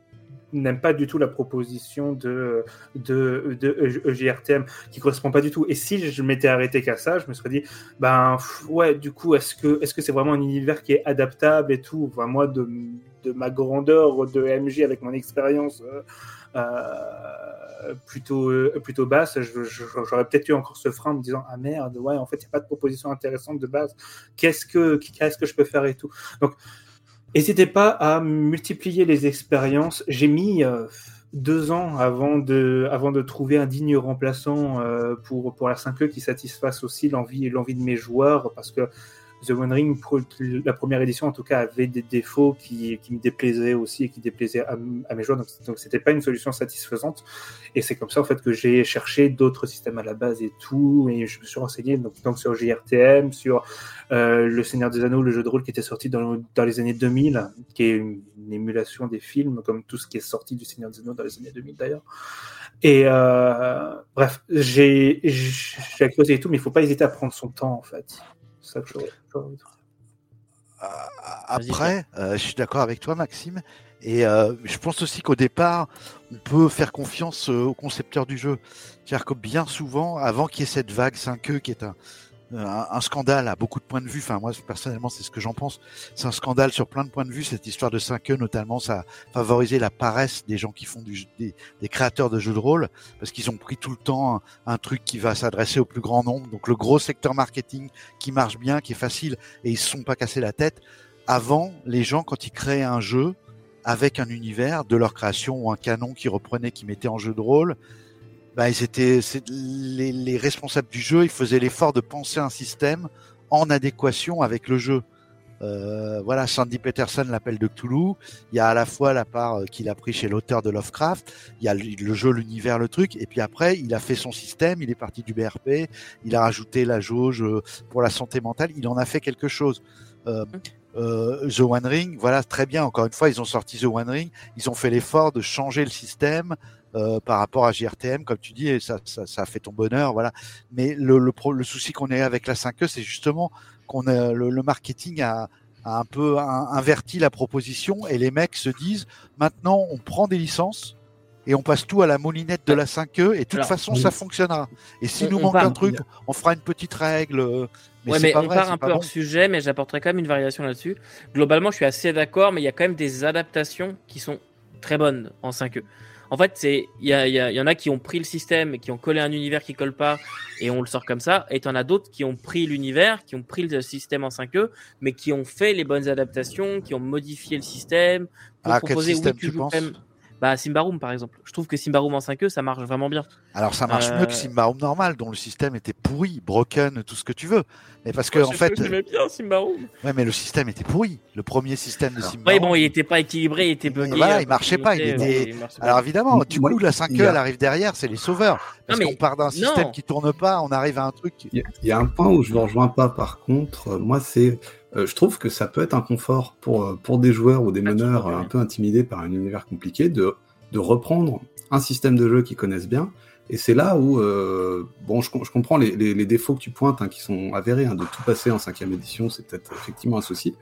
S4: n'aime pas du tout la proposition de, de, de EJRTM qui correspond pas du tout. Et si je m'étais arrêté qu'à ça, je me serais dit, ben ouais, du coup, est-ce que est-ce que c'est vraiment un univers qui est adaptable et tout? Enfin, Moi, de, de ma grandeur de MJ avec mon expérience euh, euh, plutôt euh, plutôt basse, j'aurais peut-être eu encore ce frein en me disant ah merde, ouais, en fait, il n'y a pas de proposition intéressante de base. Qu'est-ce que qu'est-ce que je peux faire et tout? Donc N'hésitez pas à multiplier les expériences. J'ai mis euh, deux ans avant de, avant de trouver un digne remplaçant euh, pour, pour la 5e qui satisfasse aussi l'envie, l'envie de mes joueurs parce que The One Ring, la première édition en tout cas, avait des défauts qui, me déplaisaient aussi et qui déplaisaient à, mes joueurs. Donc, c'était pas une solution satisfaisante. Et c'est comme ça en fait que j'ai cherché d'autres systèmes à la base et tout. Et je me suis renseigné donc, sur JRTM, sur euh, le Seigneur des Anneaux, le jeu de rôle qui était sorti dans, les années 2000, qui est une, émulation des films, comme tout ce qui est sorti du Seigneur des Anneaux dans les années 2000 d'ailleurs. Et euh, bref, j'ai creusé et tout, mais il faut pas hésiter à prendre son temps en fait. Ça que je...
S3: Après, euh, je suis d'accord avec toi, Maxime. Et euh, je pense aussi qu'au départ, on peut faire confiance aux concepteurs du jeu. C'est-à-dire que bien souvent, avant qu'il y ait cette vague 5e qui est un, un, scandale à beaucoup de points de vue. Enfin, moi, personnellement, c'est ce que j'en pense. C'est un scandale sur plein de points de vue. Cette histoire de 5e, notamment, ça a favorisé la paresse des gens qui font des créateurs de jeux de rôle, parce qu'ils ont pris tout le temps un, un truc qui va s'adresser au plus grand nombre. Donc, le gros secteur marketing qui marche bien, qui est facile, et ils se sont pas cassés la tête. Avant, les gens, quand ils créaient un jeu avec un univers de leur création ou un canon qui reprenait, qui mettait en jeu de rôle, bah, ils étaient les, les, responsables du jeu, ils faisaient l'effort de penser un système en adéquation avec le jeu. Euh, voilà, Sandy Peterson, l'appel de Cthulhu. Il y a à la fois la part euh, qu'il a pris chez l'auteur de Lovecraft, il y a le, le jeu, l'univers, le truc, et puis après, il a fait son système, il est parti du BRP, il a rajouté la jauge euh, pour la santé mentale, il en a fait quelque chose. Euh, euh, The One Ring, voilà, très bien. Encore une fois, ils ont sorti The One Ring, ils ont fait l'effort de changer le système, euh, par rapport à JRTM, comme tu dis, et ça, ça, ça fait ton bonheur, voilà. Mais le, le, pro, le souci qu'on a avec la 5e, c'est justement qu'on a le, le marketing a, a, un peu inverti la proposition et les mecs se disent maintenant on prend des licences et on passe tout à la moulinette de la 5e et de toute Alors, façon oui. ça fonctionnera. Et si nous manque part, un truc, on fera une petite règle.
S1: Mais, ouais, mais on vrai, part un peu bon. hors sujet, mais j'apporterai quand même une variation là-dessus. Globalement, je suis assez d'accord, mais il y a quand même des adaptations qui sont très bonnes en 5e. En fait, c'est il y, y, y, en a qui ont pris le système et qui ont collé un univers qui colle pas et on le sort comme ça. Et en as d'autres qui ont pris l'univers, qui ont pris le système en 5e, mais qui ont fait les bonnes adaptations, qui ont modifié le système
S3: pour ah, proposer quel système oui, tu, tu penses même
S1: bah, Simbaroum, par exemple. Je trouve que Simbaroum en 5e, ça marche vraiment bien.
S3: Alors, ça marche euh... mieux que Simbaroum normal, dont le système était pourri, broken, tout ce que tu veux. Mais parce que,
S1: ouais,
S3: en fait.
S1: J'aimais bien Simbaroum.
S3: Ouais, mais le système était pourri. Le premier système de Simbaroum.
S1: Oui, bon, il était pas équilibré, il était bugué.
S3: Voilà, il marchait pas. Il était... Il Alors, évidemment, du coup, la 5e, a... elle arrive derrière, c'est les sauveurs. Parce qu'on part d'un système non. qui tourne pas, on arrive à un truc.
S2: Il y, y, a un point où je ne rejoins pas, par contre. Moi, c'est. Euh, je trouve que ça peut être un confort pour, euh, pour des joueurs ou des meneurs un peu intimidés par un univers compliqué de de reprendre un système de jeu qu'ils connaissent bien. Et c'est là où, euh, bon, je, je comprends les, les, les, défauts que tu pointes, hein, qui sont avérés, hein, de tout passer en cinquième édition, c'est peut-être effectivement un souci.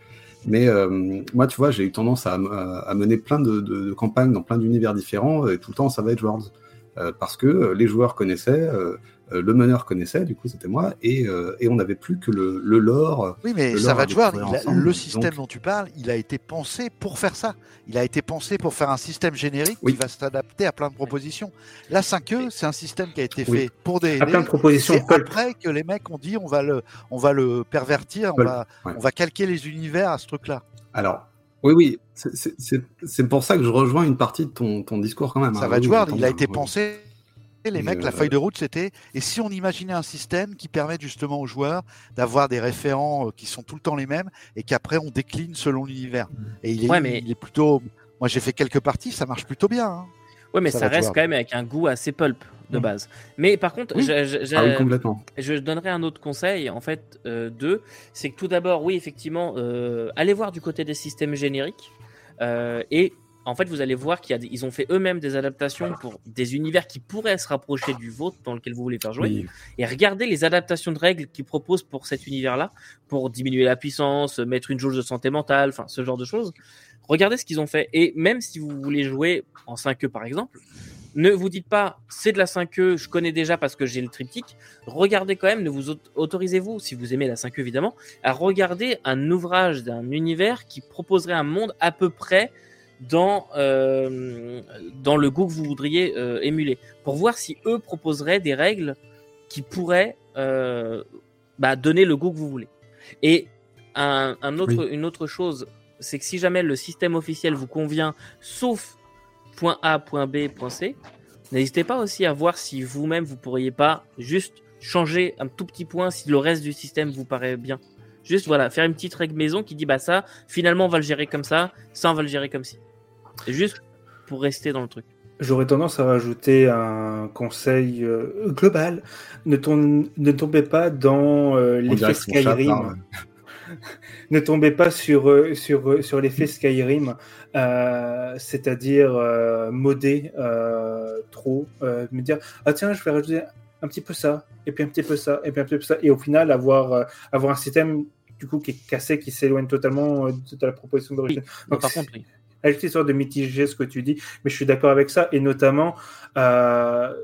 S2: Mais euh, moi, tu vois, j'ai eu tendance à, à, mener plein de, de, de, campagnes dans plein d'univers différents, et tout le temps, ça va être Worlds. parce que les joueurs connaissaient euh, le meneur connaissait, du coup c'était moi, et, euh, et on n'avait plus que le, le lore.
S3: Oui, mais ça va te voir, le système dont tu parles, il a été pensé pour faire ça. Il a été pensé pour faire un système générique qui va s'adapter à plein de propositions. La 5e, c'est un système qui a été fait pour des.
S4: À plein de propositions.
S3: C'est après que les mecs ont dit on va le, on va le pervertir, on va, on va calquer les univers à ce truc-là.
S2: Alors, oui, oui, c'est pour ça que je rejoins une partie de ton, ton discours quand même.
S3: Ça
S2: hein.
S3: va te voir, il a été pensé les mecs, la euh, feuille de route, c'était et si on imaginait un système qui permet justement aux joueurs d'avoir des référents euh, qui sont tout le temps les mêmes et qu'après on décline selon l'univers. Mmh. Et il est, il est plutôt. Moi, j'ai fait quelques parties, ça marche plutôt bien. Hein.
S1: Ouais, mais ça, reste quand même avec un goût assez pulp de mmh. base. Mais par contre, ah je, donnerais un autre conseil, en fait, euh, deux, c'est que tout d'abord, oui, effectivement, allez voir du côté des systèmes génériques et en fait, vous allez voir qu'ils ont fait eux-mêmes des adaptations pour des univers qui pourraient se rapprocher du vôtre dans lequel vous voulez faire jouer. Et regardez les adaptations de règles qu'ils proposent pour cet univers-là, pour diminuer la puissance, mettre une jauge de santé mentale, enfin ce genre de choses. Regardez ce qu'ils ont fait. Et même si vous voulez jouer en 5e par exemple, ne vous dites pas c'est de la 5e, je connais déjà parce que j'ai le triptyque. Regardez quand même, ne vous autorisez-vous, si vous aimez la 5e évidemment, à regarder un ouvrage d'un univers qui proposerait un monde à peu près dans, euh, dans le goût que vous voudriez euh, émuler, pour voir si eux proposeraient des règles qui pourraient euh, bah, donner le goût que vous voulez. Et un, un autre, une autre chose, c'est que si jamais le système officiel vous convient, sauf point A, point B, point C, n'hésitez pas aussi à voir si vous-même vous pourriez pas juste changer un tout petit point si le reste du système vous paraît bien. Juste voilà, faire une petite règle maison qui dit bah ça, finalement on va le gérer comme ça, ça on va le gérer comme ci. Juste pour rester dans le truc.
S4: J'aurais tendance à rajouter un conseil euh, global. Ne, ne, tombez pas dans euh, l'effet Skyrim. ne tombez pas sur, euh, sur, sur l'effet Skyrim, c'est-à-dire modder trop, me dire ah tiens je vais rajouter un petit peu ça et puis un petit peu ça et puis un petit peu ça et au final avoir avoir un système du coup qui est cassé qui s'éloigne totalement de la proposition d'origine.
S1: par contre, oui
S4: juste histoire de mitiger ce que tu dis, mais je suis d'accord avec ça, et notamment, euh,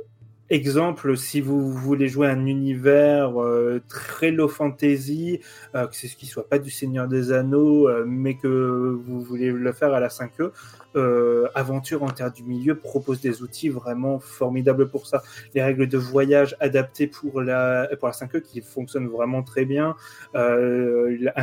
S4: exemple, si vous voulez jouer un univers euh, très low fantasy, euh, que c'est ce qui soit pas du Seigneur des Anneaux, euh, mais que vous voulez le faire à la 5e, euh, Aventure en Terre du Milieu propose des outils vraiment formidables pour ça. Les règles de voyage adaptées pour la, pour la 5e qui fonctionnent vraiment très bien. Euh, un,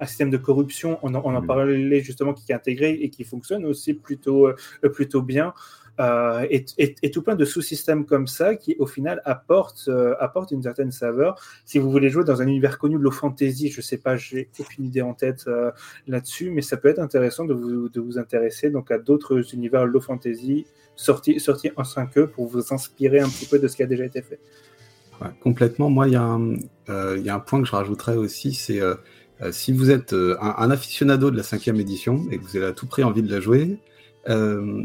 S4: un, système de corruption, on en, on en parlait justement, qui est intégré et qui fonctionne aussi plutôt, euh, plutôt bien. Euh, et, et, tout plein de sous-systèmes comme ça qui, au final, apportent, euh, apportent une certaine saveur. Si vous voulez jouer dans un univers connu de low fantasy, je sais pas, j'ai aucune idée en tête euh, là-dessus, mais ça peut être intéressant de vous, de vous intéresser donc à d'autres univers low fantasy sortis, sortis en 5e pour vous inspirer un petit peu de ce qui a déjà été fait.
S2: Complètement. Moi, il y, euh, y, a un point que je rajouterais aussi, c'est euh, si vous êtes un, un, aficionado de la cinquième édition et que vous avez à tout prix envie de la jouer, euh,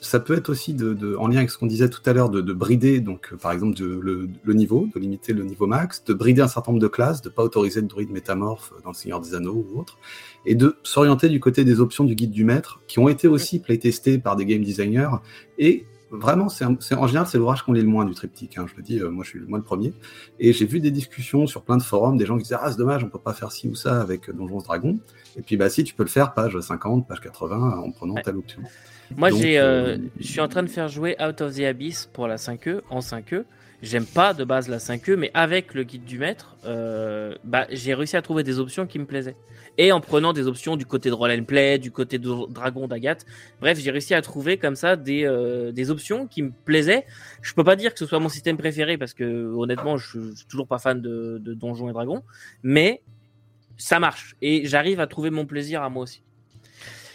S2: ça peut être aussi de, de, en lien avec ce qu'on disait tout à l'heure, de, de, brider, donc euh, par exemple de, le, le, niveau, de limiter le niveau max, de brider un certain nombre de classes, de pas autoriser de druide métamorphe dans le Seigneur des Anneaux ou autre, et de s'orienter du côté des options du guide du maître, qui ont été aussi playtestées par des game designers et vraiment, c'est en général, c'est l'ouvrage qu'on lit le moins du triptyque. Hein. Je me dis, euh, moi, je suis moi le premier. Et j'ai vu des discussions sur plein de forums, des gens qui disaient, ah, c'est dommage, on peut pas faire ci ou ça avec Donjons Dragons. Et puis, bah, si, tu peux le faire, page 50, page 80, en prenant telle option.
S1: Moi, euh, je suis en train de faire jouer Out of the Abyss pour la 5e, en 5e. J'aime pas de base la 5e, mais avec le guide du maître, euh, bah, j'ai réussi à trouver des options qui me plaisaient. Et en prenant des options du côté de Roll and Play, du côté de Dragon d'Agathe. Bref, j'ai réussi à trouver comme ça des, euh, des options qui me plaisaient. Je peux pas dire que ce soit mon système préféré parce que honnêtement, je, je suis toujours pas fan de, de Donjons et Dragons. Mais ça marche. Et j'arrive à trouver mon plaisir à moi aussi.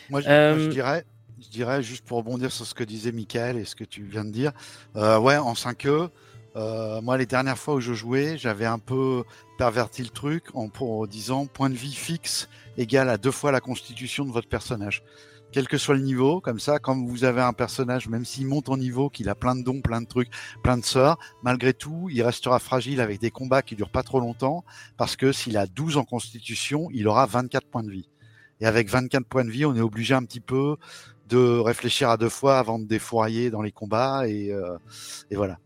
S3: Moi, je, euh... moi, je dirais, je dirais, juste pour rebondir sur ce que disait Michael et ce que tu viens de dire, ouais, en 5e, euh, moi, les dernières fois où je jouais, j'avais un peu perverti le truc en, disant point de vie fixe égale à deux fois la constitution de votre personnage. Quel que soit le niveau, comme ça, quand vous avez un personnage, même s'il monte en niveau, qu'il a plein de dons, plein de trucs, plein de sorts, malgré tout, il restera fragile avec des combats qui durent pas trop longtemps, parce que s'il a 12 en constitution, il aura 24 points de vie. Et avec 24 points de vie, on est obligé un petit peu de réfléchir à deux fois avant de défourailler dans les combats et, euh, et voilà.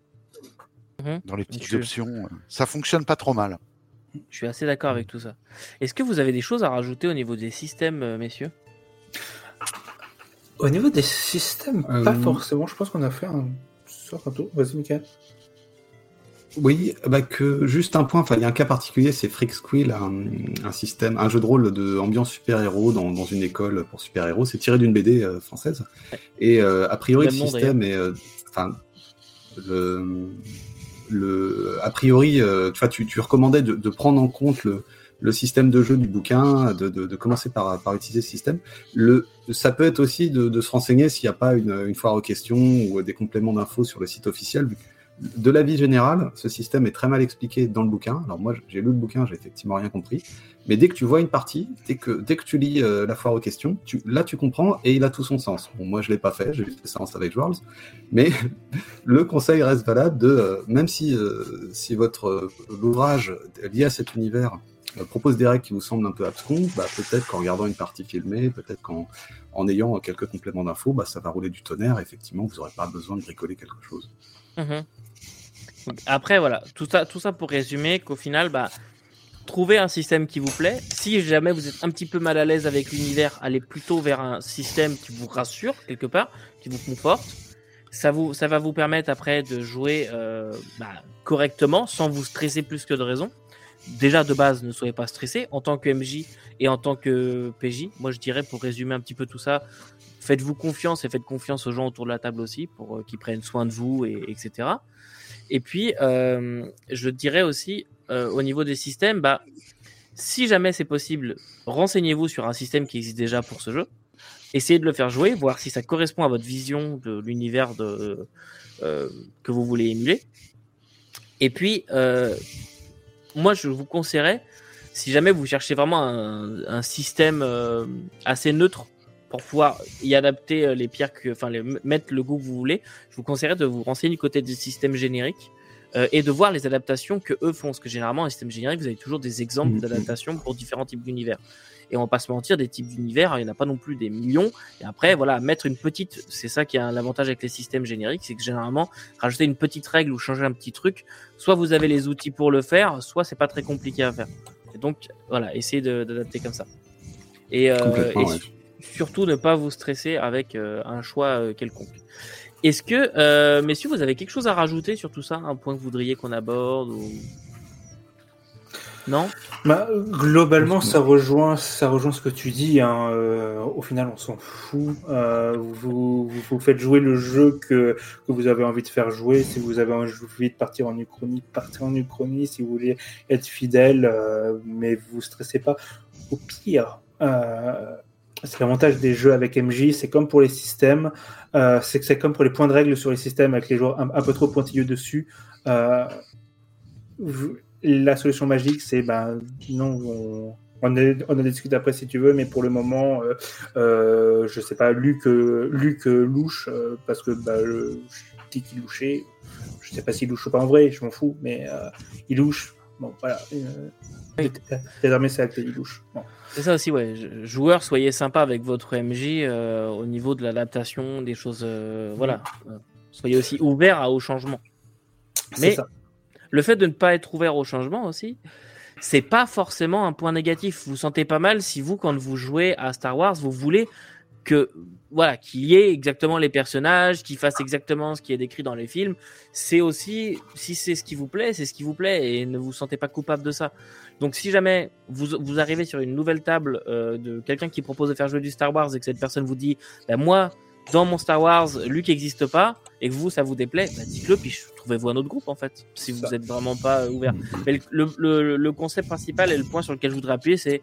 S1: Mhm.
S3: Dans les petites
S1: Je-
S3: options, ça fonctionne pas trop mal.
S1: Je suis assez d'accord avec tout ça. Est-ce que vous avez des choses à rajouter au niveau des systèmes, euh, messieurs?
S4: Au niveau des systèmes,
S2: Euh,
S4: pas forcément. Je pense qu'on a fait un sort un tour. Vas-y, Mickaël.
S2: Oui, bah que juste un point, enfin il y a un cas particulier, c'est Freak Squill, un, un système, un jeu de rôle de ambiance super-héros dans, dans une école pour super-héros. C'est tiré d'une BD euh, française. Et euh, a priori le système est, euh, enfin le, le, a priori, euh, tu tu recommandais de, de prendre en compte le, le système de jeu du bouquin, de, de, de commencer par, par utiliser ce système. Le, ça peut être aussi de, de se renseigner s'il n'y a pas une, une foire aux questions ou des compléments d'infos sur le site officiel. De l'avis général, ce système est très mal expliqué dans le bouquin. Alors moi, j'ai lu le bouquin, j'ai effectivement rien compris. Mais dès que tu vois une partie, dès que, dès que tu lis euh, la foire aux questions, là tu comprends et il a tout son sens. Moi je l'ai pas fait, j'ai fait séance avec Worlds, mais le conseil reste valable de, euh, même si, euh, si votre euh, l'ouvrage lié à cet univers propose des règles qui vous semblent un peu abscons, bah, peut-être qu'en regardant une partie filmée, peut-être qu'en en ayant quelques compléments d'infos, bah, ça va rouler du tonnerre. Effectivement, vous n'aurez pas besoin de bricoler quelque chose.
S1: Mhm. Après, voilà, tout ça, tout ça pour résumer qu'au final, bah, trouvez un système qui vous plaît. Si jamais vous êtes un petit peu mal à l'aise avec l'univers, allez plutôt vers un système qui vous rassure quelque part, qui vous conforte. Ça, vous, ça va vous permettre après de jouer euh, bah, correctement, sans vous stresser plus que de raison. Déjà de base, ne soyez pas stressé en tant que MJ et en tant que PJ. Moi, je dirais pour résumer un petit peu tout ça, faites-vous confiance et faites confiance aux gens autour de la table aussi pour euh, qu'ils prennent soin de vous et etc. Et puis, euh, je dirais aussi, euh, au niveau des systèmes, bah, si jamais c'est possible, renseignez-vous sur un système qui existe déjà pour ce jeu. Essayez de le faire jouer, voir si ça correspond à votre vision de l'univers de, euh, que vous voulez émuler. Et puis, moi, je vous conseillerais, si jamais vous cherchez vraiment un, système assez neutre pour pouvoir y adapter euh, les pierres, que, enfin, les, mettre le goût que vous voulez, je vous conseillerais de vous renseigner du côté des systèmes génériques euh, et de voir les adaptations que eux font. Parce que généralement, un système générique, vous avez toujours des exemples
S2: Mhm.
S1: d'adaptations pour différents types d'univers. Et on va pas se mentir, des types d'univers, il n'y en a pas non plus des millions. Et après, voilà, mettre une petite, c'est ça qui a l'avantage avec les systèmes génériques, c'est que généralement, rajouter une petite règle ou changer un petit truc, soit vous avez les outils pour le faire, soit c'est pas très compliqué à faire. Et donc, voilà, essayez d'adapter comme ça. Et, euh,
S2: Complètement,
S1: et
S2: ouais.
S1: Su- surtout ne pas vous stresser avec euh, un choix euh, quelconque. Est-ce que, euh, messieurs, vous avez quelque chose à rajouter sur tout ça? Un point que vous voudriez qu'on aborde ou... Non?
S4: Bah, globalement, ça rejoint, ça rejoint ce que tu dis. hein. Au final, on s'en fout. Vous, faites jouer le jeu que, vous avez envie de faire jouer. Si vous avez envie de partir en Uchronie, partez en Uchronie. Si vous voulez être fidèle, euh, mais vous stressez pas. Au pire, c'est l'avantage des jeux avec MJ. C'est comme pour les systèmes. Euh, c'est que c'est comme pour les points de règle sur les systèmes avec les joueurs un, peu trop pointilleux dessus. Euh, la solution magique, c'est ben non, on, en discute après si tu veux, mais pour le moment, euh, euh, je sais pas, Luc, Luc louche parce que bah, je, dis qu'il louchait. Je sais pas s'il louche ou pas en vrai, je m'en fous, mais il louche. Bon, voilà. Euh,
S1: Oui.
S4: Désormais, c'est acté, il louche. Bon.
S1: C'est ça aussi, ouais. Joueurs, soyez sympa avec votre MJ euh, au niveau de l'adaptation, des choses. euh, voilà. Euh, Soyez aussi ouverts à- au changement.
S4: C'est
S1: Mais
S4: ça.
S1: le fait de ne pas être ouvert au changement aussi, c'est pas forcément un point négatif. Vous vous sentez pas mal si vous, quand vous jouez à Star Wars, vous voulez que voilà qu'il y ait exactement les personnages, qu'ils fassent exactement ce qui est décrit dans les films. C'est aussi si c'est ce qui vous plaît, c'est ce qui vous plaît et ne vous sentez pas coupable de ça. Donc si jamais vous, vous arrivez sur une nouvelle table euh, de quelqu'un qui propose de faire jouer du Star Wars et que cette personne vous dit bah, moi dans mon Star Wars Luke n'existe pas et que vous ça vous déplaît, bah, dites-le puis trouvez-vous un autre groupe en fait si vous
S4: Ça.
S1: êtes vraiment pas ouvert. Mais le, le, le concept principal et le point sur lequel je voudrais appuyer, c'est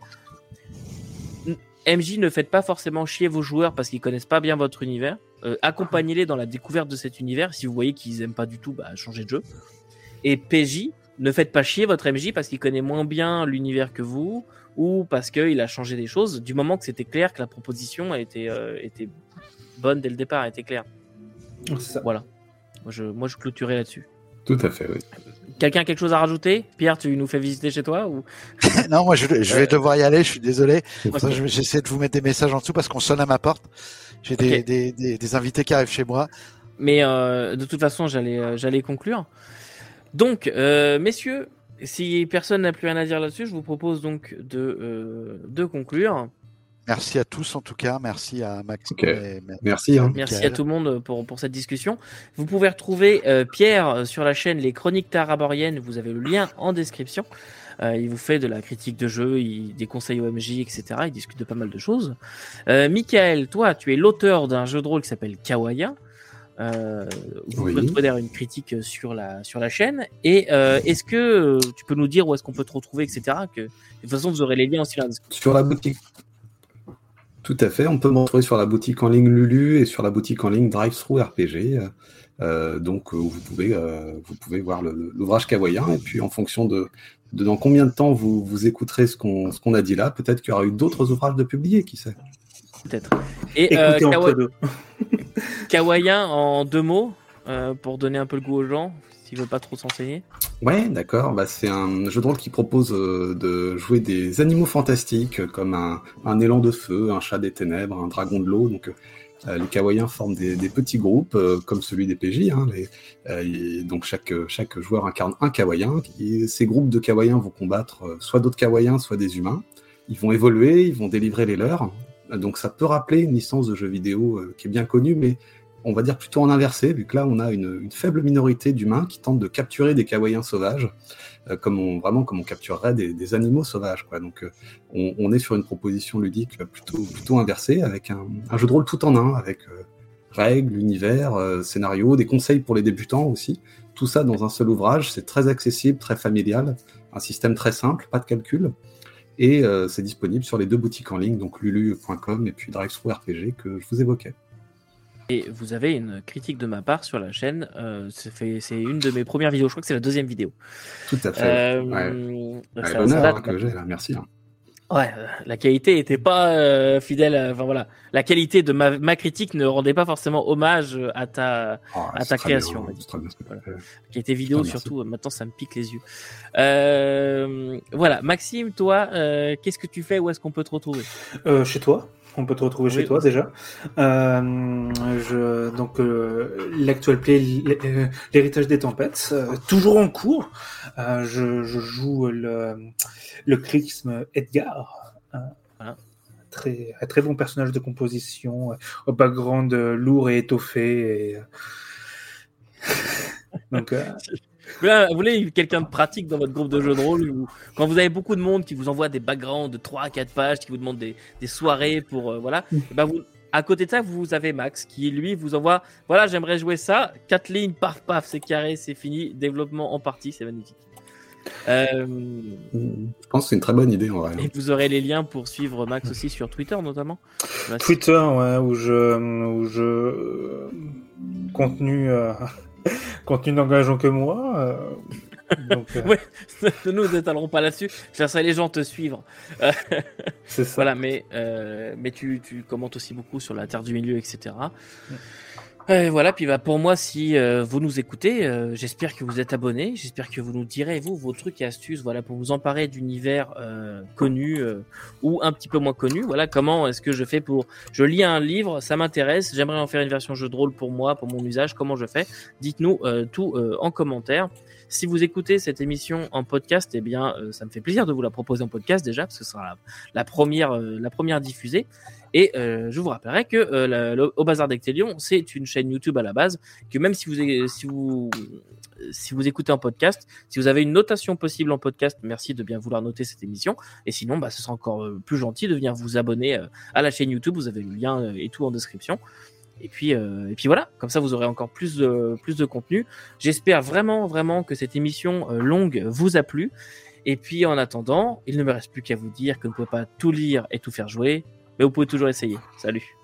S1: MJ ne faites pas forcément chier vos joueurs parce qu'ils connaissent pas bien votre univers. Euh, Accompagnez-les dans la découverte de cet univers. Si vous voyez qu'ils aiment pas du tout, bah, changez de jeu. Et PJ, ne faites pas chier votre MJ parce qu'il connaît moins bien l'univers que vous ou parce qu'il a changé des choses. Du moment que c'était clair que la proposition a été, euh, était bonne dès le départ, était claire.
S4: Ça.
S1: Voilà. Moi, je, moi, je clôturais là-dessus.
S2: Tout à fait, oui.
S1: Quelqu'un a quelque chose à rajouter Pierre, tu nous fais visiter chez toi ou
S3: non, moi je, je vais
S1: Euh,
S3: devoir y aller, je suis désolé.
S2: Ok.
S3: Ça, je- J'essaie de vous mettre des messages en dessous parce qu'on sonne à ma porte. J'ai des, des, des, invités qui arrivent chez moi.
S1: Mais euh, de toute façon, j'allais euh, j'allais conclure. Donc, euh, messieurs, si personne n'a plus rien à dire là-dessus, je vous propose donc de, de conclure.
S3: Merci à tous en tout cas, merci à Max.
S2: merci. Hein.
S1: Merci à tout le monde pour, pour cette discussion. Vous pouvez retrouver Pierre sur la chaîne Les Chroniques Taraboriennes, vous avez le lien en description. Euh, il vous fait de la critique de jeu, il, des conseils OMJ, etc. Il discute de pas mal de choses. Euh, Michael, toi, tu es l'auteur d'un jeu de rôle qui s'appelle Kawaya. Euh, vous pouvez trouver une critique sur la sur la chaîne. Et euh, est-ce que tu peux nous dire où est-ce qu'on peut te retrouver, etc. Que de toute façon vous aurez les liens aussi là.
S2: Sur la boutique. Tout à fait. On peut me retrouver sur la boutique en ligne Lulu et sur la boutique en ligne Drive-Thru RPG. Euh, donc vous pouvez vous pouvez voir l'ouvrage kawaïen et puis en fonction de dans combien de temps vous, vous écouterez ce qu'on qu'on a dit là, peut-être qu'il y aura eu d'autres ouvrages de publier, qui sait.
S1: Peut-être. Et euh, Kawa... Kawaïen en deux mots, euh, pour donner un peu le goût aux gens, s'ils ne veulent pas trop s'enseigner.
S2: Ouais, d'accord. Bah, c'est un jeu de rôle qui propose euh, de jouer des animaux fantastiques, comme un, élan de feu, un chat des ténèbres, un dragon de l'eau. Donc, euh, les Kawaïens forment des, petits groupes, euh, comme celui des PJ. Hein, euh, donc chaque, joueur incarne un Kawaïen. Ces groupes de Kawaïens vont combattre soit d'autres Kawaïens, soit des humains. Ils vont évoluer, ils vont délivrer les leurs. Donc ça peut rappeler une licence de jeu vidéo qui est bien connue, mais on va dire plutôt en inversé, vu que là on a une, faible minorité d'humains qui tentent de capturer des kawaïens sauvages, euh, comme on, vraiment comme on capturerait des, animaux sauvages. Donc euh, on, est sur une proposition ludique plutôt, inversée, avec un, jeu de rôle tout en un, avec euh, règles, univers, scénario, des conseils pour les débutants aussi. Tout ça dans un seul ouvrage, c'est très accessible, très familial, un système très simple, pas de calcul. Et c'est disponible sur les deux boutiques en ligne, donc lulu.com et puis RPG que je vous évoquais.
S1: Et vous avez une critique de ma part sur la chaîne. Euh, c'est une de mes premières vidéos. Je crois que c'est la deuxième vidéo.
S2: Tout à fait. Euh, ouais. Hein, que j'ai Merci. Hein.
S1: Ouais, euh, la qualité n'était pas euh, fidèle. Enfin voilà, la qualité de ma, ma, critique ne rendait pas forcément hommage à ta oh, à ta création. Bien, voilà. La qualité vidéo surtout. Maintenant, ça me pique les yeux. Euh, voilà, Maxime, toi, qu'est-ce que tu fais? Où est-ce qu'on peut te retrouver?
S4: Chez toi on peut te retrouver chez toi déjà. Euh, je, donc euh, l'actuel play, euh, l'héritage des tempêtes, toujours en cours. Je, joue le, le chrisme Edgar. Très, très bon personnage de composition, au background lourd et étoffé. Et...
S1: donc, vous voulez quelqu'un de pratique dans votre groupe de jeux de rôle quand vous avez beaucoup de monde qui vous envoie des backgrounds de 3 à 4 pages, qui vous demande des, soirées pour. Euh, voilà. Mm. Ben vous, à côté de ça, vous avez Max qui, lui, vous envoie voilà, j'aimerais jouer ça. 4 lignes, paf, paf, c'est carré, c'est fini. Développement en partie, c'est magnifique.
S2: Euh, je pense que c'est une très bonne idée en vrai.
S1: Et vous aurez les liens pour suivre Max aussi sur Twitter notamment.
S4: Twitter, ouais, où je, où je contenu. Euh, contenu n'engageant que moi.
S1: Euh, donc, euh... ouais, nous n'étalerons pas là-dessus. Je laisserai les gens te suivre. c'est ça. Voilà, mais, euh, mais tu, tu, commentes aussi beaucoup sur la Terre du Milieu, etc. Euh, voilà, puis bah, pour moi, si euh, vous nous écoutez, euh, j'espère que vous êtes abonnés, j'espère que vous nous direz, vous, vos trucs et astuces, voilà, pour vous emparer d'univers connus ou un petit peu moins connus. Voilà, comment est-ce que je fais pour... Je lis un livre, ça m'intéresse, j'aimerais en faire une version jeu de rôle pour moi, pour mon usage, comment je fais? Dites-nous tout en commentaire. Si vous écoutez cette émission en podcast, eh bien, ça me fait plaisir de vous la proposer en podcast déjà, parce que ce sera la, première, la première diffusée. Et euh, je vous rappellerai que euh, au Bazar d'Ectelion, c'est une chaîne YouTube à la base, que même si vous, si vous, si vous écoutez en podcast, si vous avez une notation possible en podcast, merci de bien vouloir noter cette émission. Et sinon, bah, ce sera encore euh, plus gentil de venir vous abonner à la chaîne YouTube. Vous avez le lien et tout en description. Et puis, et puis voilà, comme ça vous aurez encore plus de, plus de contenu. J'espère vraiment, vraiment que cette émission longue vous a plu. Et puis en attendant, il ne me reste plus qu'à vous dire que vous ne pouvez pas tout lire et tout faire jouer mais vous pouvez toujours essayer. Salut